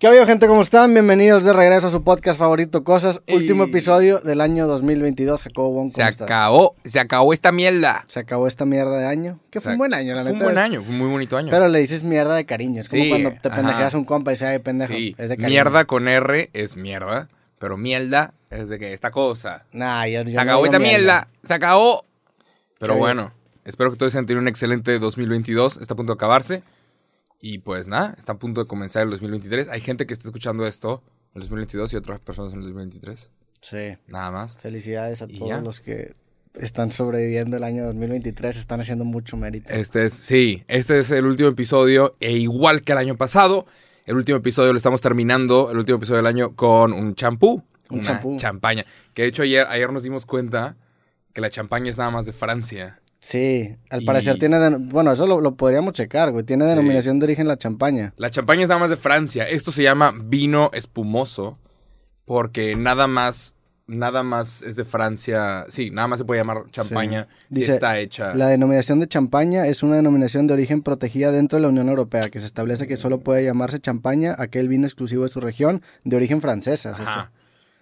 ¿Qué ha habido, gente? ¿Cómo están? Bienvenidos de regreso a su podcast favorito, Cosas. Y- Último episodio del año 2022. Jacobo Wong, ¿cómo Se estás? acabó, se acabó esta mierda. Se acabó esta mierda de año. Que fue Se- un buen año, la Fue un neta. buen año, fue un muy bonito año. Pero le dices mierda de cariño. Es como Sí, cuando te pendejeas un compa y dice, ay, pendejo. sí, Es de cariño. mierda con R es mierda, pero mierda es de que esta cosa. Nah, yo, yo Se acabó esta mierda, se acabó. Pero Qué bueno, espero que todos hayan tenido un excelente 2022. Está a punto de acabarse. Y pues nada, está a punto de comenzar el 2023. Hay gente que está escuchando esto en el 2022 y otras personas en el 2023. Sí. Nada más. Felicidades a Y todos ya. los que están sobreviviendo el año 2023. Están haciendo mucho mérito. Este es, sí, este es el último episodio, e igual que el año pasado, el último episodio lo estamos terminando, el último episodio del año, con un champú. Un una champú. champaña. Que de hecho ayer, ayer nos dimos cuenta que la champaña es nada más de Francia. Sí, al Y- parecer tiene... Bueno, eso lo, lo podríamos checar, güey. Tiene Sí. denominación de origen la champaña. La champaña es nada más de Francia. Esto se llama vino espumoso porque nada más, nada más es de Francia. Sí, nada más se puede llamar champaña si Dice, está hecha. La denominación de champaña es una denominación de origen protegida dentro de la Unión Europea, que se establece que solo puede llamarse champaña aquel vino exclusivo de su región de origen francesa. es Ajá.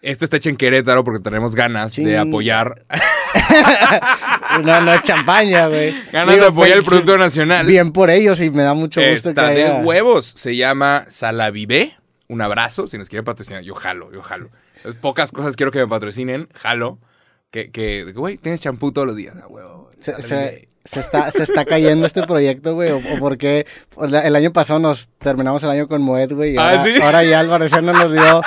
Este está hecho en Querétaro porque tenemos ganas Ching. de apoyar. No, no es champaña, güey. ganas Digo, de apoyar el pues, producto nacional. Bien por ellos y me da mucho gusto Está que de haya- huevos. Se llama Salavivé. Un abrazo. Si nos quieren patrocinar, yo jalo, yo jalo. Pocas cosas quiero que me patrocinen. Jalo. Que, que, güey, tienes champú todos los días. Ah, huevo. Se, se- Salavivé. se está, se está cayendo este proyecto, güey. O, o porque el año pasado nos terminamos el año con Moet, güey. Ah, ahora, ¿sí? ahora ya al parecer no nos dio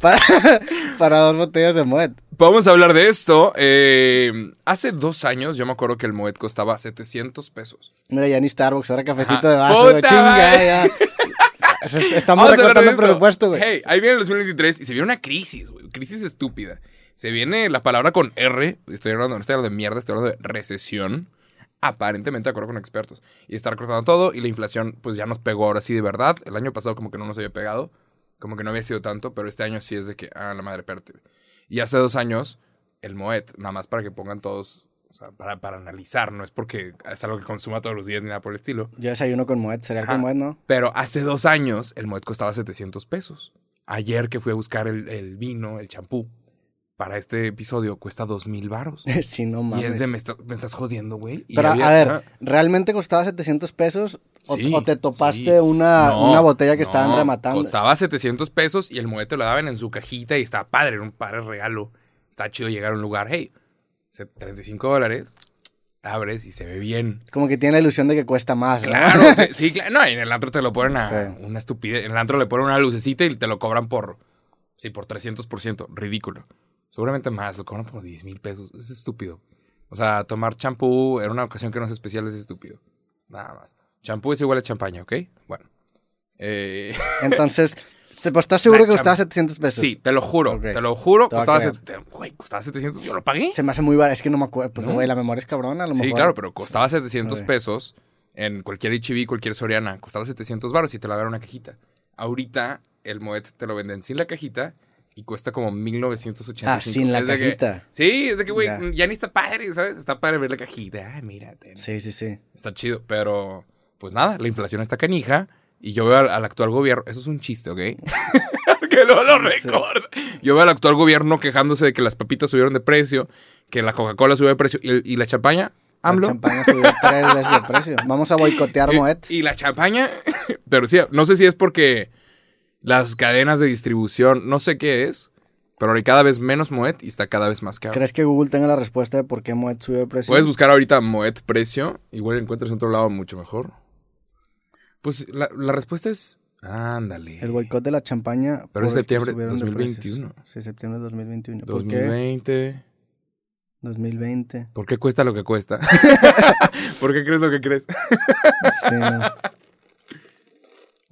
para, para dos botellas de Moet. Vamos a hablar de esto. Eh, hace dos años, yo me acuerdo que el Moet costaba 700 pesos. Mira, ya ni Starbucks, ahora cafecito Ajá. de vaso, güey. ¡Puta Chinga, ya. Estamos Vamos recortando esto. presupuesto, güey. Hey, ahí viene el 2023 y se viene una crisis, güey. Crisis estúpida. Se viene la palabra con R. Estoy hablando, no estoy hablando de mierda, estoy hablando de recesión. Aparentemente, de acuerdo con expertos. Y está recortando todo y la inflación, pues ya nos pegó ahora sí de verdad. El año pasado, como que no nos había pegado. Como que no había sido tanto, pero este año sí es de que, ah, la madre, espérate. Y hace dos años, el Moet, nada más para que pongan todos, o sea, para, para analizar, no es porque es algo que consuma todos los días ni nada por el estilo. Yo desayuno con Moet, Ajá. con Moet, ¿no? Pero hace dos años el Moet costaba 700 pesos. Ayer que fui a buscar el, el vino, el champú, para este episodio cuesta dos mil varos. sí, no Y mames. es de, me, está- me estás jodiendo, güey. Y Pero, había- a ver, ¿realmente costaba 700 pesos? ¿O, sí, o te topaste sí. una, No, una botella que estaban rematando? Costaba 700 pesos y el Moet te lo daban en su cajita y estaba padre, era un padre regalo. Está chido llegar a un lugar, hey, se- 35 dólares, abres y se ve bien. Como que tiene la ilusión de que cuesta más, ¿no? Claro, te- sí, claro. No, y en el antro te lo ponen a Sí. una estupidez. En el antro le ponen una lucecita y te lo cobran por. Sí, por 300%. Ridículo. Seguramente más, lo cobran por 10 mil pesos. Es estúpido. O sea, tomar champú en una ocasión que no es especial es estúpido. Nada más. Champú es igual a champaña, ¿ok? Bueno. Eh, Entonces, ¿te- pues, ¿estás seguro que costaba chamba. 700 pesos? sí, te lo juro. Te lo juro. Te Costaba, güey, costaba 700. Yo lo pagué. Se me hace muy barato, es que no me acuerdo. Pues, No. güey, la memoria es cabrona, a lo Sí, mejor. claro, pero costaba 700 Ok. pesos en cualquier HB, cualquier Soriana. Costaba 700 baros y te la daban una cajita. Ahorita el Moet te lo venden sin la cajita y cuesta como 1985. Ah, sin la que- cajita. sí, es de que, güey, Ya. ya. ni está padre, ¿sabes? Está padre ver la cajita. Ay, mírate. Sí, sí, sí. Está chido, pero pues nada, la inflación está canija y yo veo al, al actual gobierno, eso es un chiste, ¿ok? que no lo recuerdo. Yo veo al actual gobierno quejándose de que las papitas subieron de precio, que la Coca-Cola subió de precio y, y la champaña, AMLO. La champaña subió tres veces de precio. Vamos a boicotear Moet. Y la champaña, pero sí, no sé si es porque las cadenas de distribución, no sé qué es, pero hay cada vez menos Moet y está cada vez más caro. ¿Crees que Google tenga la respuesta de por qué Moet subió de precio? Puedes buscar ahorita Moet precio, igual encuentras en otro lado mucho mejor. Pues la, la respuesta es, ándale. El boicot de la champaña. Pero es septiembre subieron de 2021. precios. Sí, septiembre de 2021. ¿Por qué? 2020. 2020. ¿Por qué cuesta lo que cuesta? ¿Por qué crees lo que crees? Sí.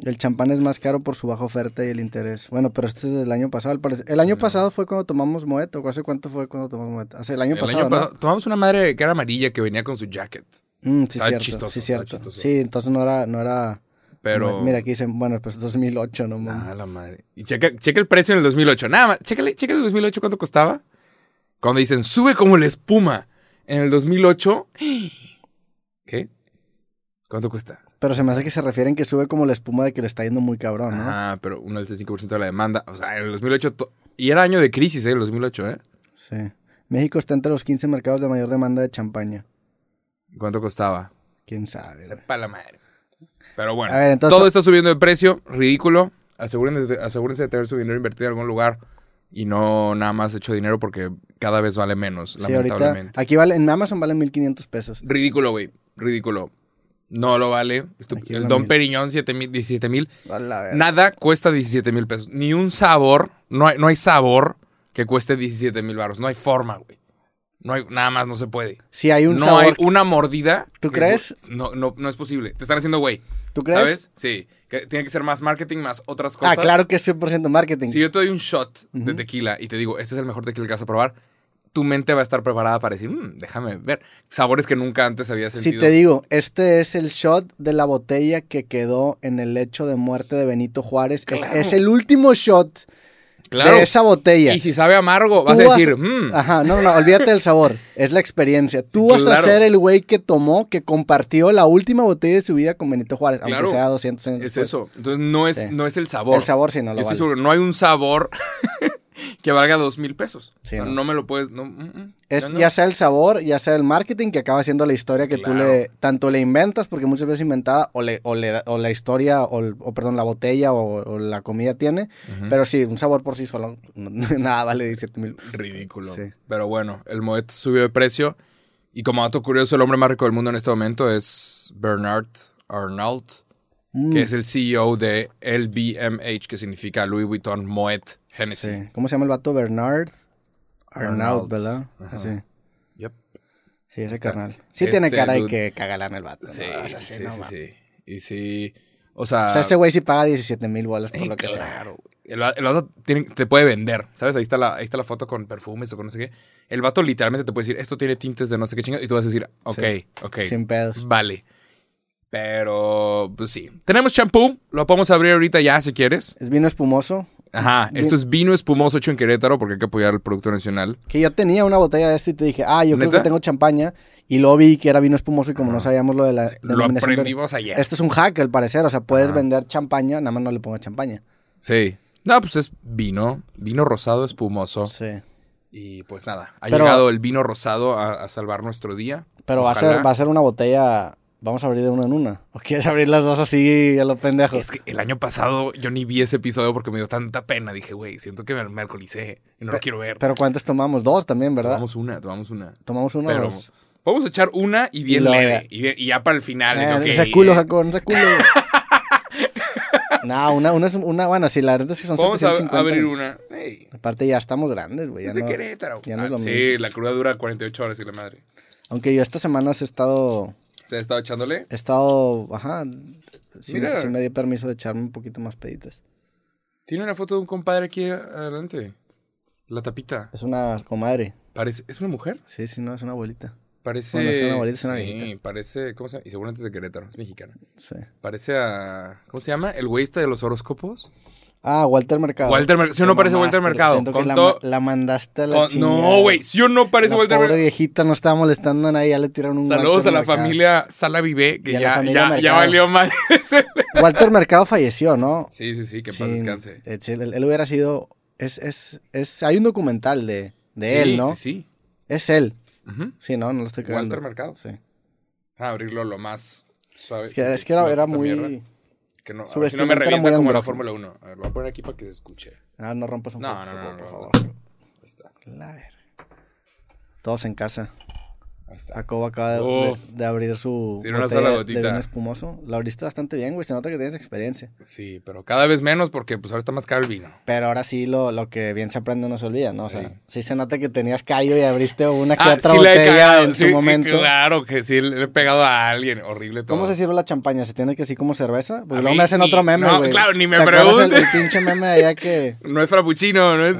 El champán es más caro por su baja oferta y el interés. Bueno, pero este es del año pasado, al parecer. El año pasado fue cuando tomamos Moet, o hace cuánto fue cuando tomamos Moet. Hace el año El pasado, año ¿no? pasado tomamos una madre que era amarilla que venía con su jacket. Mm, sí, cierto. chistoso, sí, cierto. chistoso. Sí, entonces no era, no era. Pero. Mira, aquí dicen, bueno, pues 2008, no mames. Ah, la madre. Y checa, checa el precio en el 2008. Nada más, checa el 2008 cuánto costaba. Cuando dicen, sube como la espuma. En el 2008, ¿qué? ¿Cuánto cuesta? Pero se me hace que se refieren que sube como la espuma de que le está yendo muy cabrón, ¿no? Ah, pero un del 5% de la demanda. O sea, en el 2008... to- Y era año de crisis, ¿eh? El 2008, ¿eh? Sí. México está entre los 15 mercados de mayor demanda de champaña. ¿Cuánto costaba? ¿Quién sabe? Para la madre. Pero bueno, ver, entonces- todo está subiendo de precio, ridículo. Asegúrense, asegúrense de tener su dinero invertido en algún lugar y no nada más hecho dinero porque cada vez vale menos, Sí, ahorita, lamentablemente. aquí vale, en Amazon vale 1500 pesos. Ridículo, güey. Ridículo. No lo vale. Aquí el Don mil. Periñón, 7 mil, 17 mil. Nada cuesta 17 mil pesos. Ni un sabor. No hay, no hay sabor que cueste 17 mil baros. No hay forma, güey. No hay, nada más no se puede. Si hay un no sabor. hay una mordida. ¿Tú que- crees? No, no, no es posible. Te están haciendo güey. ¿Tú crees? ¿Sabes? Sí. Que tiene que ser más marketing, más otras Ah, cosas. claro que es 100% marketing. Si yo te doy un shot de tequila y te digo, este es el mejor tequila que vas a probar, tu mente va a estar preparada para decir, "Mm, déjame ver. Sabores que nunca antes había Si sentido. te digo, este es el shot de la botella que quedó en el lecho de muerte de Benito Juárez. Es- Claro. Es, el último shot claro. de esa botella. Y si sabe amargo, vas a decir, "Mm". Ajá, no, no, olvídate del sabor. Es la experiencia. Tú Sí, vas a ser el güey que tomó, que compartió la última botella de su vida con Benito Juárez, Claro. aunque sea 200 años Es después. eso. Entonces no es, Sí. no es el sabor. El sabor sí no lo Yo estoy vale. seguro, no hay un sabor que valga dos mil pesos. Sí, O sea, no. no. me lo puedes. No, mm, mm. Es No, ya sea el sabor, ya sea el marketing, que acaba siendo la historia Sí, que tú le tanto le inventas, porque muchas veces inventada, o, le, o, le- o la historia, o, el- o, perdón, la botella o, la comida tiene. Pero sí, un sabor por sí solo, no- nada vale 17 mil. Ridículo. Sí. Pero bueno, el Moet subió de precio. Y como dato curioso, el hombre más rico del mundo en este momento es Bernard Arnault, Mm, que es el CEO de LVMH, que significa Louis Vuitton Moet Hennessy. sí. ¿Cómo se llama el vato? Bernard Arnault. ¿verdad? Sí. Yep. Sí, ese Está. carnal. Sí tiene Este cara de que cagalán el vato. Sí, ¿no? O sea, sí, sí, sí, no sí, mames. Y sí, o sea... O sea, ese güey sí paga 17 mil bolas por eh, lo que sea. claro. güey. El, el vato tiene- te puede vender, ¿sabes? Ahí está, la, ahí está la foto con perfumes o con no sé qué. El vato literalmente te puede decir, esto tiene tintes de no sé qué chingados. Y tú vas a decir, ok, Sí. ok. Sin pedos. Vale. Pero, pues sí. Tenemos champú. Lo podemos abrir ahorita ya, si quieres. Es vino espumoso. Ajá. Bien. Esto es vino espumoso hecho en Querétaro porque hay que apoyar el producto nacional. Que yo tenía una botella de esto y te dije, ah, yo creo que tengo champaña. Y luego vi que era vino espumoso y como no sabíamos lo de la Lo aprendimos ayer. Esto es un hack, al parecer. O sea, puedes Ajá. vender champaña, nada más no le pongas champaña. Sí. No, pues es vino. Vino rosado espumoso. Sí. Y pues nada. Ha Pero- llegado el vino rosado a, a salvar nuestro día. Pero va a, ser, va a ser una botella... Vamos a abrir de una en una. ¿O quieres abrir las dos así a los pendejos? Es que el año pasado yo ni vi ese episodio porque me dio tanta pena. Dije, güey, siento que me, me alcoholicé y no lo quiero ver. Pero ¿cuántas tomamos? Dos también, ¿verdad? Tomamos una, tomamos una. Tomamos una o Pero dos. vamos a echar una y bien Y leve. Y, bien- y ya para el final. Eh, que, ok, ese culo, eh, Jacob, ese culo. no, una, una es una... Bueno, sí, la verdad es que son Vamos a 750. abrir una. Aparte ya estamos grandes, güey. es de no- Querétaro. ya no es Ah, lo sí, mismo. la cruda dura 48 horas y la madre. Aunque yo estas semanas he estado... ¿Te has estado echándole? He estado... Ajá. Sí, Mira. sí me di permiso de echarme un poquito más peditas. Tiene una foto de un compadre aquí adelante. La tapita. Es una comadre. Parece, ¿Es una mujer? Sí, sí, no, es una abuelita. Parece. Bueno, es una abuelita, es una sí, viejita. parece. ¿Cómo se llama? Y seguramente es de Querétaro, es mexicana. Sí. Parece a. ¿Cómo se llama? ¿El güey este de los horóscopos? Ah, Walter Mercado. Walter Mercado. ¿Sí o no parece Walter Mercado? Siento que Con la, la mandaste a la Con- chingada. no, güey. ¿Sí o no parece La Walter pobre Mercado? viejita no estaba molestando a nadie, ya le tiraron un Saludos Walter a la Mercado. familia Sala Vive, que ya, ya, valió mal. Walter Mercado falleció, ¿no? sí, sí, sí, que en Sí, paz descanse. eh, Él, él hubiera sido... Es, es, es, hay un documental de, de sí, él, ¿no? Sí, sí. Es él. Sí, no, no lo estoy cagando. Walter Mercado. Sí. A abrirlo lo más suave. Es que, sí, es que era, era muy... mierda, que no, a su ver si no me revienta como la. Fórmula 1. A ver, lo voy a poner aquí para que se escuche. Ah, no rompas un No, foco, no, no, por favor. Ahí está. La verga. Todos en casa. Jacobo acaba de, de- de abrir su Sí, una sola de gotita. vino espumoso. La abriste bastante bien, güey. Se nota que tienes experiencia. Sí, pero cada vez menos porque pues ahora está más caro el vino. Pero ahora sí lo, lo que bien se aprende no se olvida, ¿no? O sea, Sí. sí, se nota que tenías callo y abriste una que Ah, otra sí botella cagado. en su momento. Claro que sí, le he pegado a alguien. Horrible todo. ¿Cómo se sirve la champaña? ¿Se tiene que así como cerveza? Porque luego me hacen ni- otro meme, no, güey. claro, ni me ¿Te acuerdas el, preguntes. el pinche meme de allá que... No es frappuccino, no es...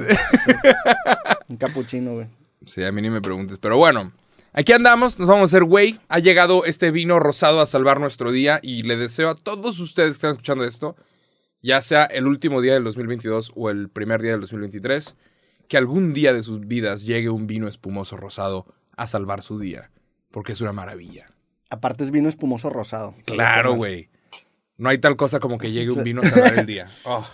Un capuchino, güey. Sí, a mí ni me preguntes. Pero bueno, aquí andamos, nos vamos a hacer güey. Ha llegado este vino rosado a salvar nuestro día y le deseo a todos ustedes que están escuchando esto, ya sea el último día del 2022 o el primer día del 2023, que algún día de sus vidas llegue un vino espumoso rosado a salvar su día, porque es una maravilla. Aparte es vino espumoso rosado. Claro, güey. No hay tal cosa como que llegue un vino a salvar el día. Oh,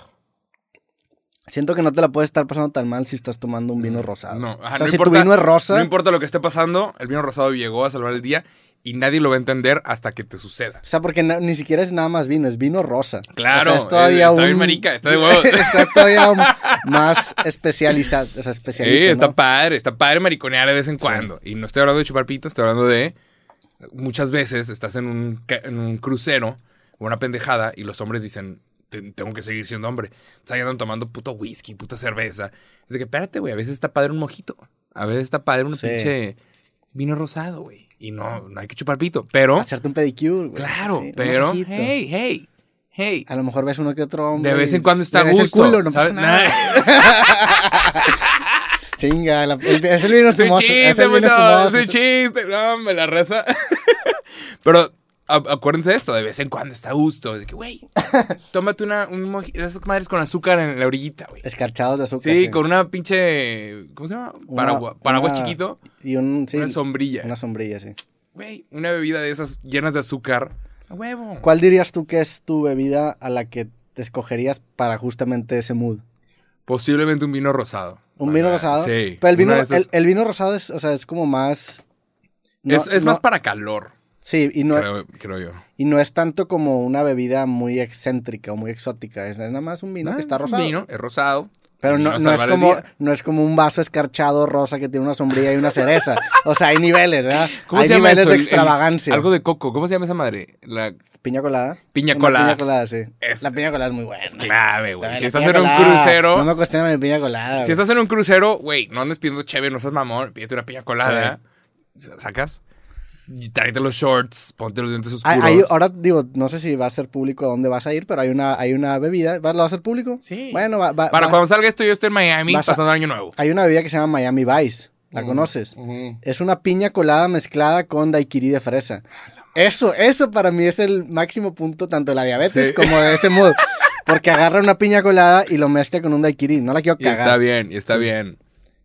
Siento que no te la puedes estar pasando tan mal si estás tomando un vino rosado. Mm, no, o ajá, sea, no si importa, tu vino es rosa, No importa lo que esté pasando, el vino rosado llegó a salvar el día y nadie lo va a entender hasta que te suceda. o sea, porque ni siquiera es nada más vino, es vino rosa. Claro, O sea, es todavía está un... bien marica, está de huevos. está todavía un- más especializado, o sea, especialito, Sí, está ¿no? padre, está padre mariconear de vez en cuando. Y no estoy hablando de chupar pito, estoy hablando de. Muchas veces estás en un, en un crucero o una pendejada y los hombres dicen, "Te- tengo que seguir siendo hombre. Entonces ahí andan tomando puto whisky, puta cerveza. Es de que, espérate, güey, a veces está padre un mojito. A veces está padre un Sí. pinche vino rosado, güey. Y no, no hay que chupar pito. Pero, Hacerte un pedicure, güey. claro, Sí, pero, hey, hey, hey. A lo mejor ves uno que otro hombre. De vez en cuando está a ves el gusto. culo, no ¿sabes? pasa nada. Chinga, la, el, es el vino Es un espumoso. es chiste, es un chiste. No, me la raza. Pero acuérdense de esto, de vez en cuando está a gusto. De que, güey, tómate una, un moji- esas madres con azúcar en la orillita, güey. Escarchados de azúcar. Sí, con una pinche. ¿Cómo se llama? Paraguas, paraguas una- chiquito. Y un, sí, una sombrilla. Una sombrilla, sí. Güey, una bebida de esas llenas de azúcar. A huevo. ¿Cuál dirías tú que es tu bebida a la que te escogerías para justamente ese mood? Posiblemente un vino rosado. ¿Un vino rosado? Sí. Pero el vino, de el, vino rosado es, o sea, es como más... no- es es no- más para calor, Sí, y no, creo, creo yo. y no es tanto como una bebida muy excéntrica o muy exótica. Es nada más un vino Ah, que está es un rosado. Vino, es rosado. Pero no, es como, no es como un vaso escarchado rosa que tiene una sombrilla y una cereza. O sea, hay niveles, ¿verdad? ¿Cómo hay se llama niveles eso? de el- extravagancia. algo de coco. ¿Cómo se llama esa madre? La ¿Piña colada? Piña colada. Piña colada, sí. Es- La piña colada es muy buena. clave, güey. Si estás en un crucero, No me cuestiona mi piña colada. si estás en un crucero, güey, no andes pidiendo chévere, no seas mamón, pídete una piña colada. ¿Sacas? Y Tráete los shorts, ponte los dientes oscuros. Hay- hay- ahora digo, no sé si va a ser público a dónde vas a ir, pero hay una, hay una bebida. ¿Va- ¿Lo va a hacer público? Sí. Bueno, va, va- Para va- cuando salga esto, yo estoy en Miami a- pasando el año nuevo. hay una bebida que se llama Miami Vice. ¿La conoces? Es una piña colada mezclada con daiquiri de fresa. Eso, eso para mí es el máximo punto tanto de la diabetes Sí. como de ese mood. Porque agarra una piña colada y lo mezcla con un daiquiri. No la quiero Y cagar. está bien, y está bien.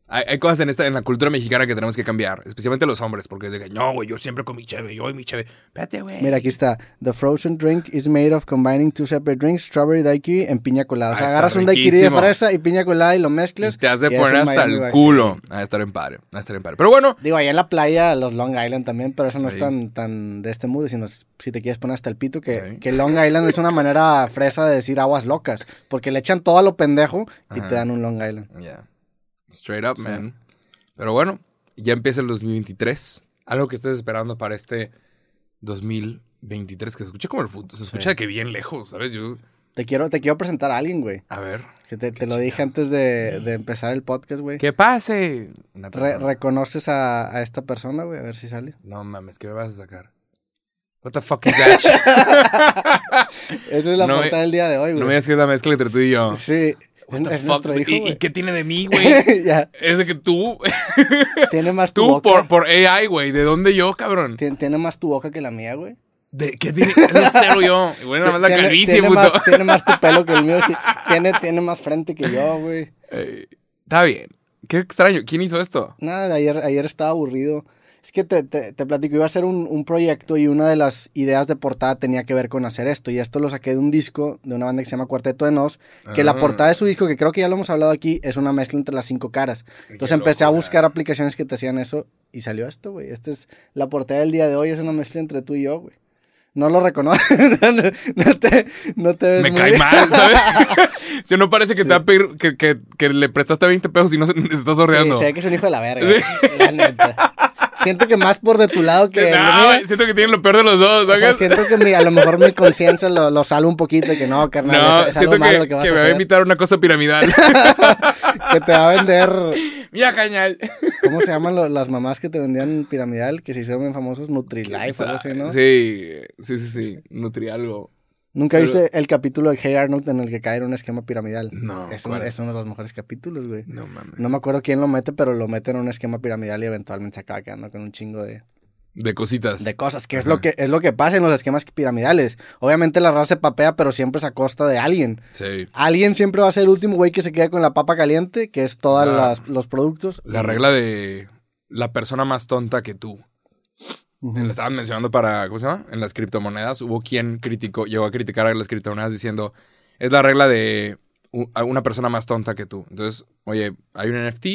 Hay, hay cosas en esta en la cultura mexicana que tenemos que cambiar, especialmente los hombres, porque es de que, no, güey, yo siempre con mi cheve, yo y mi cheve. Espérate, güey. Mira, aquí está. The frozen drink is made of combining two separate drinks, strawberry daiquiri en piña colada. O sea, Ah, agarras un daiquiri de riquísimo. fresa y piña colada y lo mezclas. Y te has de es poner hasta el culo. A estar en padre, a estar en padre. Pero bueno, Digo, allá en la playa, los Long Island también, pero eso no es Sí. tan, tan de este mood, sino es- si te quieres poner hasta el pito, que, que Long Island es una manera fresa de decir aguas locas, porque le echan todo a lo pendejo y Ajá. te dan un Long Island. ya. Straight up, man. Pero bueno, ya empieza el 2023. Algo que estés esperando para este 2023, que se escucha como el futuro. Se escucha de que bien lejos, ¿sabes? Yo, Te quiero, te quiero presentar a alguien, güey. a ver. Que te, lo dije antes de, de empezar el podcast, güey. ¡Que pase! Re-. ¿Reconoces a, a esta persona, güey? A ver si sale. No mames, ¿qué me vas a sacar? What the fuck is that? Esa es la No me- portada del día de hoy, no me güey. digas que es la mezcla entre tú y yo. Sí, es, nuestro hijo, ¿Y, qué tiene de mí, güey? es de que tú, tiene más tu tú boca. por, por AI, güey. ¿De dónde yo, cabrón? Tien- Tiene más tu boca que la mía, güey. ¿De qué tiene? Es cero yo. Bueno, nada más la calvicie, tiene puto. más, tiene más tu pelo que el mío. Sí. Tiene, tiene más frente que yo, güey. Eh, Está bien. Qué extraño. ¿Quién hizo esto? Nada, ayer, ayer estaba aburrido. Es que te, te, te platico, iba a hacer un, un proyecto y una de las ideas de portada tenía que ver con hacer esto. Y esto lo saqué de un disco de una banda que se llama Cuarteto de Nos, que la Ah. portada de su disco, que creo que ya lo hemos hablado aquí, es una mezcla entre las cinco caras. Entonces empecé a locura. buscar aplicaciones que te hacían eso y salió esto, güey. Esta es la portada del día de hoy, es una mezcla entre tú y yo, güey. No lo reconoces, no, te, no te ves Me muy- cae mal, ¿sabes? si no parece que Sí. te va a pedir que, que, que le prestaste 20 pesos y no se, se está sordeando. Sí, se ve que es un hijo de la verga, la neta. Siento que más por de tu lado que... no, siento que tienen lo peor de los dos, O sea, ¿sabes? siento que mi- a lo mejor mi conciencia lo, lo sale un poquito y que no, carnal, no, es, es algo siento malo que, que vas que a me va a invitar una cosa piramidal. Que te va a vender, Mira, cañal. ¿cómo se llaman lo- las mamás que te vendían piramidal? Que se hicieron bien famosos, Nutrilite, algo así, ¿no? Sí, sí, sí, sí. Nutri algo. ¿Nunca Pero- viste el capítulo de Hey Arnold en el que cae en un esquema piramidal? No, Es, un- es uno de los mejores capítulos, güey. No mames. No me acuerdo quién lo mete, pero lo mete en un esquema piramidal y eventualmente se acaba quedando con un chingo de, De cositas. de cosas, que es, lo que es lo que pasa en los esquemas piramidales. Obviamente la raza se papea, pero siempre es a costa de alguien. Sí. Alguien siempre va a ser el último güey que se queda con la papa caliente, que es todos los productos. La regla de la persona más tonta que tú. Le estaban mencionando para, ¿cómo se llama? En las criptomonedas hubo quien criticó, llegó a criticar a las criptomonedas diciendo, es la regla de una persona más tonta que tú. Entonces, oye, hay un NFT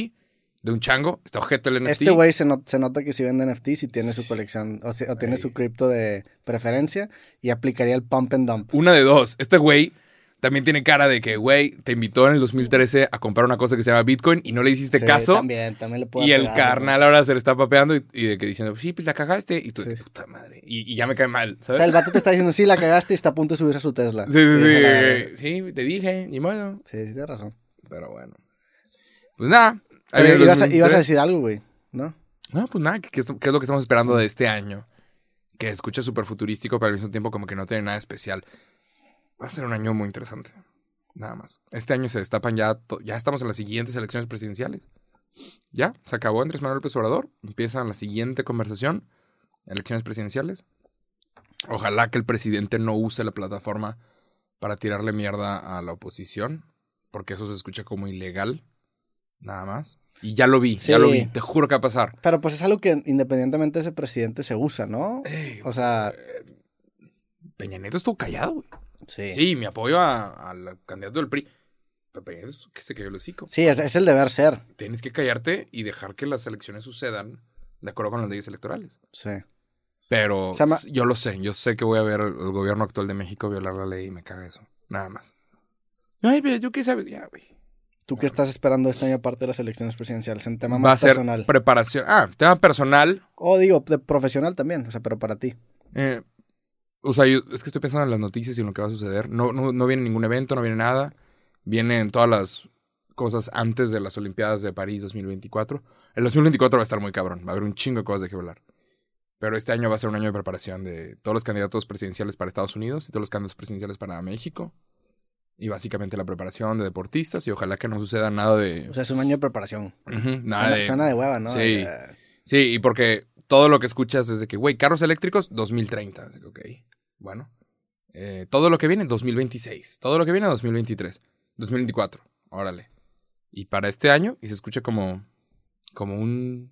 de un chango, está objeto el NFT. Este güey se, not- se nota que si vende NFTs y tiene su colección, o tiene su cripto de preferencia y aplicaría el pump and dump. Una de dos. Este güey también tiene cara de que, güey, te invitó en el 2013 a comprar una cosa que se llama Bitcoin y no le hiciste Sí, caso. También, también le puedo Y el carnal ahora se le está papeando y, y de que diciendo, sí, pues la cagaste. Y tú, Sí. puta madre. Y, y ya me cae mal. O sea, el vato te está diciendo, sí, la cagaste y está a punto de subirse a su Tesla. Sí, sí, Y sí. eh. Sí, te dije, ni modo. Sí, sí, tienes razón. Pero bueno. Pues nada. Pero ibas a, 2023. ibas a decir algo, güey, ¿no? No, pues nada, ¿qué, qué es, qué es lo que estamos esperando de este año? Que escucha súper futurístico, pero al mismo tiempo como que no tiene nada especial. Va a ser un año muy interesante. Nada más. Este año se destapan ya, ya estamos en las siguientes elecciones presidenciales. Ya, se acabó Andrés Manuel López Obrador. Empieza la siguiente conversación. Elecciones presidenciales. Ojalá que el presidente no use la plataforma para tirarle mierda a la oposición, porque eso se escucha como ilegal. Nada más. Y ya lo vi, Sí. ya lo vi. Te juro que va a pasar. Pero pues es algo que independientemente de ese presidente se usa, ¿no? O sea, Peña Nieto estuvo callado, güey. Sí. Sí, mi apoyo al candidato del PRI. Nieto, que se cayó el hocico. Sí, es, es el deber ser. Tienes que callarte y dejar que las elecciones sucedan de acuerdo con las leyes electorales. Sí. Pero yo lo sé, yo sé que voy a ver al gobierno actual de México violar la ley y me caga eso. Nada más. Ay, pero yo qué sabes, ya, güey. ¿Tú qué estás esperando este año aparte de las elecciones presidenciales? En tema Va a más ser preparación. Ah, tema personal. O digo, de profesional también, o sea, pero para ti. Eh, o sea, yo- es que estoy pensando en las noticias y en lo que va a suceder. No, no, no viene ningún evento, no viene nada. Vienen todas las cosas antes de las Olimpiadas de París 2024. El 2024 va a estar muy cabrón. Va a haber un chingo de cosas de qué hablar. Pero este año va a ser un año de preparación de todos los candidatos presidenciales para Estados Unidos y todos los candidatos presidenciales para México. Y básicamente la preparación de deportistas y ojalá que no suceda nada de... O sea, es un año de preparación. Nada Suena, de... suena de hueva, ¿no? Sí. Sí, y porque todo lo que escuchas es de que, güey, carros eléctricos, 2030. Así que, Ok, bueno. Eh, todo lo que viene, 2026. Todo lo que viene, 2023. 2024. Órale. Y para este año, y se escucha como, como un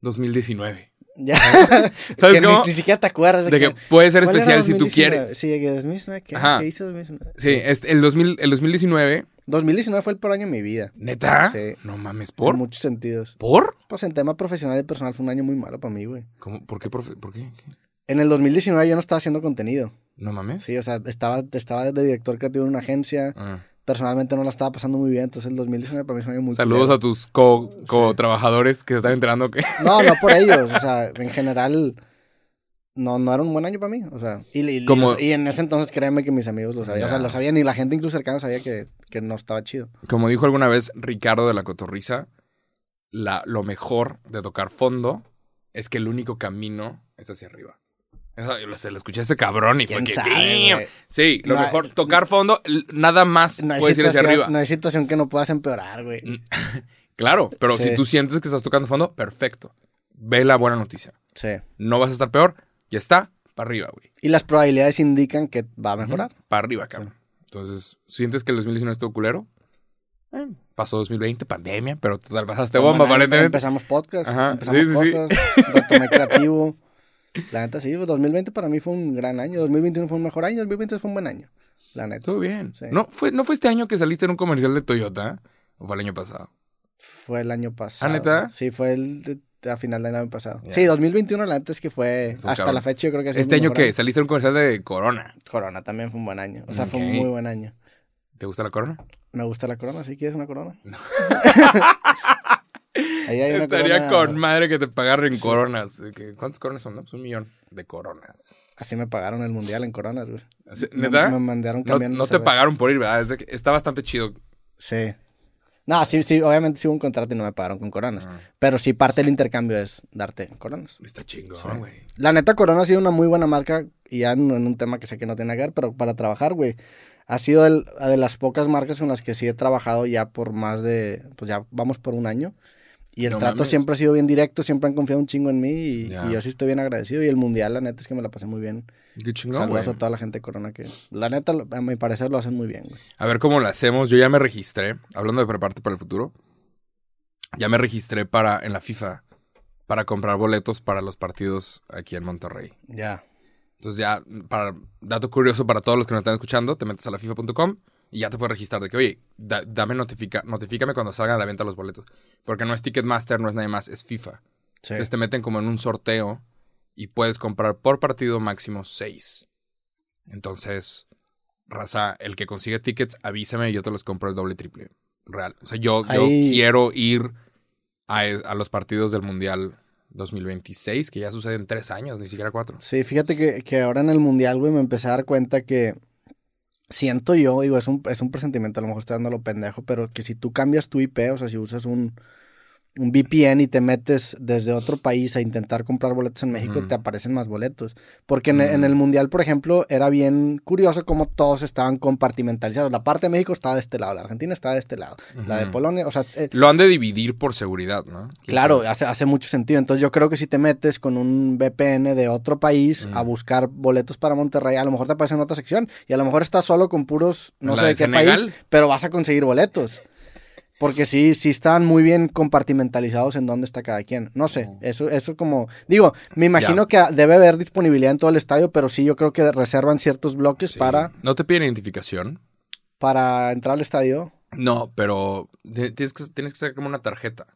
2019. Ya. ¿Sabes que ni, cómo? ni siquiera te acuerdas de, De que puede ser ¿cuál era especial si tú 2019? quieres. Sí, de que 2019, ¿qué? ¿Qué hizo 2019? Sí, este, el, 2000, el 2019, 2019 fue el peor año de mi vida. neta. Sí. No mames, En ¿por? muchos sentidos. ¿Por? Pues en tema profesional y personal fue un año muy malo para mí, güey. ¿Cómo? ¿Por qué? profe? ¿Por qué? ¿Qué? En el 2019 yo no estaba haciendo contenido. ¿No mames? Sí, o sea, estaba, estaba de director creativo en una agencia. Ah. Personalmente no la estaba pasando muy bien. Entonces el 2019 para mí fue muy Saludos culero. a tus co- co-trabajadores que se están enterando que... No, no por ellos. O sea, en general, no, no era un buen año para mí. O sea, y, y- Como- y en ese entonces créeme que mis amigos lo sabían. O sea, lo sabían y la gente incluso cercana sabía que, que no estaba chido. Como dijo alguna vez Ricardo de la Cotorriza, la, lo mejor de tocar fondo es que el único camino es hacia arriba. Se lo escuché a ese cabrón y fue ¿Quién que... Sí, lo No mejor, tocar fondo, nada más No hay, puedes ir hacia arriba. no hay situación que no puedas empeorar, güey. Claro, pero Sí. si tú sientes que estás tocando fondo, perfecto. Ve la buena noticia. Sí. No vas a estar peor, ya está, para arriba, güey. Y las probabilidades indican que va a mejorar. Para arriba, cabrón. Entonces, ¿sientes que el 2019 estuvo culero? Eh, pasó 2020, pandemia, pero total pasaste bomba, aparentemente. Empezamos podcast, Ajá, empezamos sí, sí, sí. cosas, retomé creativo. La neta sí, pues, 2020 para mí fue un gran año, 2021 fue un mejor año, 2020 fue un buen año. La neta. Estuvo bien. Sí. ¿No, fue, ¿No fue este año que saliste en un comercial de Toyota? ¿O fue el año pasado? Fue el año pasado. ¿Ah, neta? Sí, fue el de- a final del año pasado. Ya. Sí, 2021 la neta es que fue Es hasta cabrón. la fecha yo creo que sido ¿Este año qué? Saliste en un comercial de Corona. Corona también fue un buen año. O sea, fue un muy buen año. ¿Te gusta la Corona? Me gusta la corona, ¿sí quieres una corona? Ahí hay una Estaría corona. con madre que te pagaran coronas. De que, ¿Cuántas coronas son? No, pues un millón de coronas. Así me pagaron el mundial en coronas, güey. Me- ¿Neta? Me, mandaron cambiando. no te pagaron por ir, ¿verdad? Está bastante chido. Sí. No, sí, sí, obviamente sí hubo un contrato y no me pagaron con coronas. Ah. Pero sí parte del intercambio es darte coronas. Está chingón, güey. La neta, Corona ha sido una muy buena marca, y ya en, en un tema que sé que no tiene que ver, pero para trabajar, güey. Ha sido el- de las pocas marcas con las que sí he trabajado ya por más de, pues ya vamos por un año. Y el No trato mames. siempre ha sido bien directo, siempre han confiado un chingo en mí y, yo sí estoy bien agradecido. Y el mundial, la neta, es que me la pasé muy bien. Qué chingón, güey. Saludos a toda la gente de Corona que, la neta, a mi parecer lo hacen muy bien, güey. A ver cómo lo hacemos. Yo ya me registré. Hablando de prepararte para el futuro. Ya me registré para en la FIFA para comprar boletos para los partidos aquí en Monterrey. Ya. Entonces ya, para dato curioso para todos los que nos están escuchando, te metes a la FIFA.com y ya te puedes registrar de que, oye, da- dame notifica, notifícame cuando salgan a la venta los boletos. Porque no es Ticketmaster, no es nada más, es FIFA. Sí. Entonces te meten como en un sorteo y puedes comprar por partido máximo seis. Entonces, raza, el que consigue tickets, avísame y yo te los compro el doble triple. Real. O sea, yo, yo quiero ir a, a los partidos del Mundial 2026, que ya sucede en tres años, ni siquiera cuatro. Sí, fíjate que, que ahora en el mundial, güey, me empecé a dar cuenta que siento yo, digo, es un, es un presentimiento, a lo mejor estoy dando lo pendejo, pero que si tú cambias tu IP, o sea, si usas un, un VPN y te metes desde otro país a intentar comprar boletos en México, te aparecen más boletos. Porque en, en el mundial, por ejemplo, era bien curioso cómo todos estaban compartimentalizados. La parte de México estaba de este lado, la Argentina estaba de este lado, la de. Polonia, o sea, eh, Lo han de dividir por seguridad, ¿no? ¿Quién Claro, hace, hace mucho sentido. Entonces yo creo que si te metes con un VPN de otro país a buscar boletos para Monterrey, a lo mejor te aparece en otra sección y a lo mejor estás solo con puros, no ¿La sé de de qué Senegal? país, pero vas a conseguir boletos. Porque sí, sí están muy bien compartimentalizados en dónde está cada quien. No sé, eso, eso como, digo, me imagino que debe haber disponibilidad en todo el estadio, pero sí yo creo que reservan ciertos bloques Sí. para, ¿No te piden identificación? para entrar al estadio. No, pero tienes que, tienes que sacar como una tarjeta.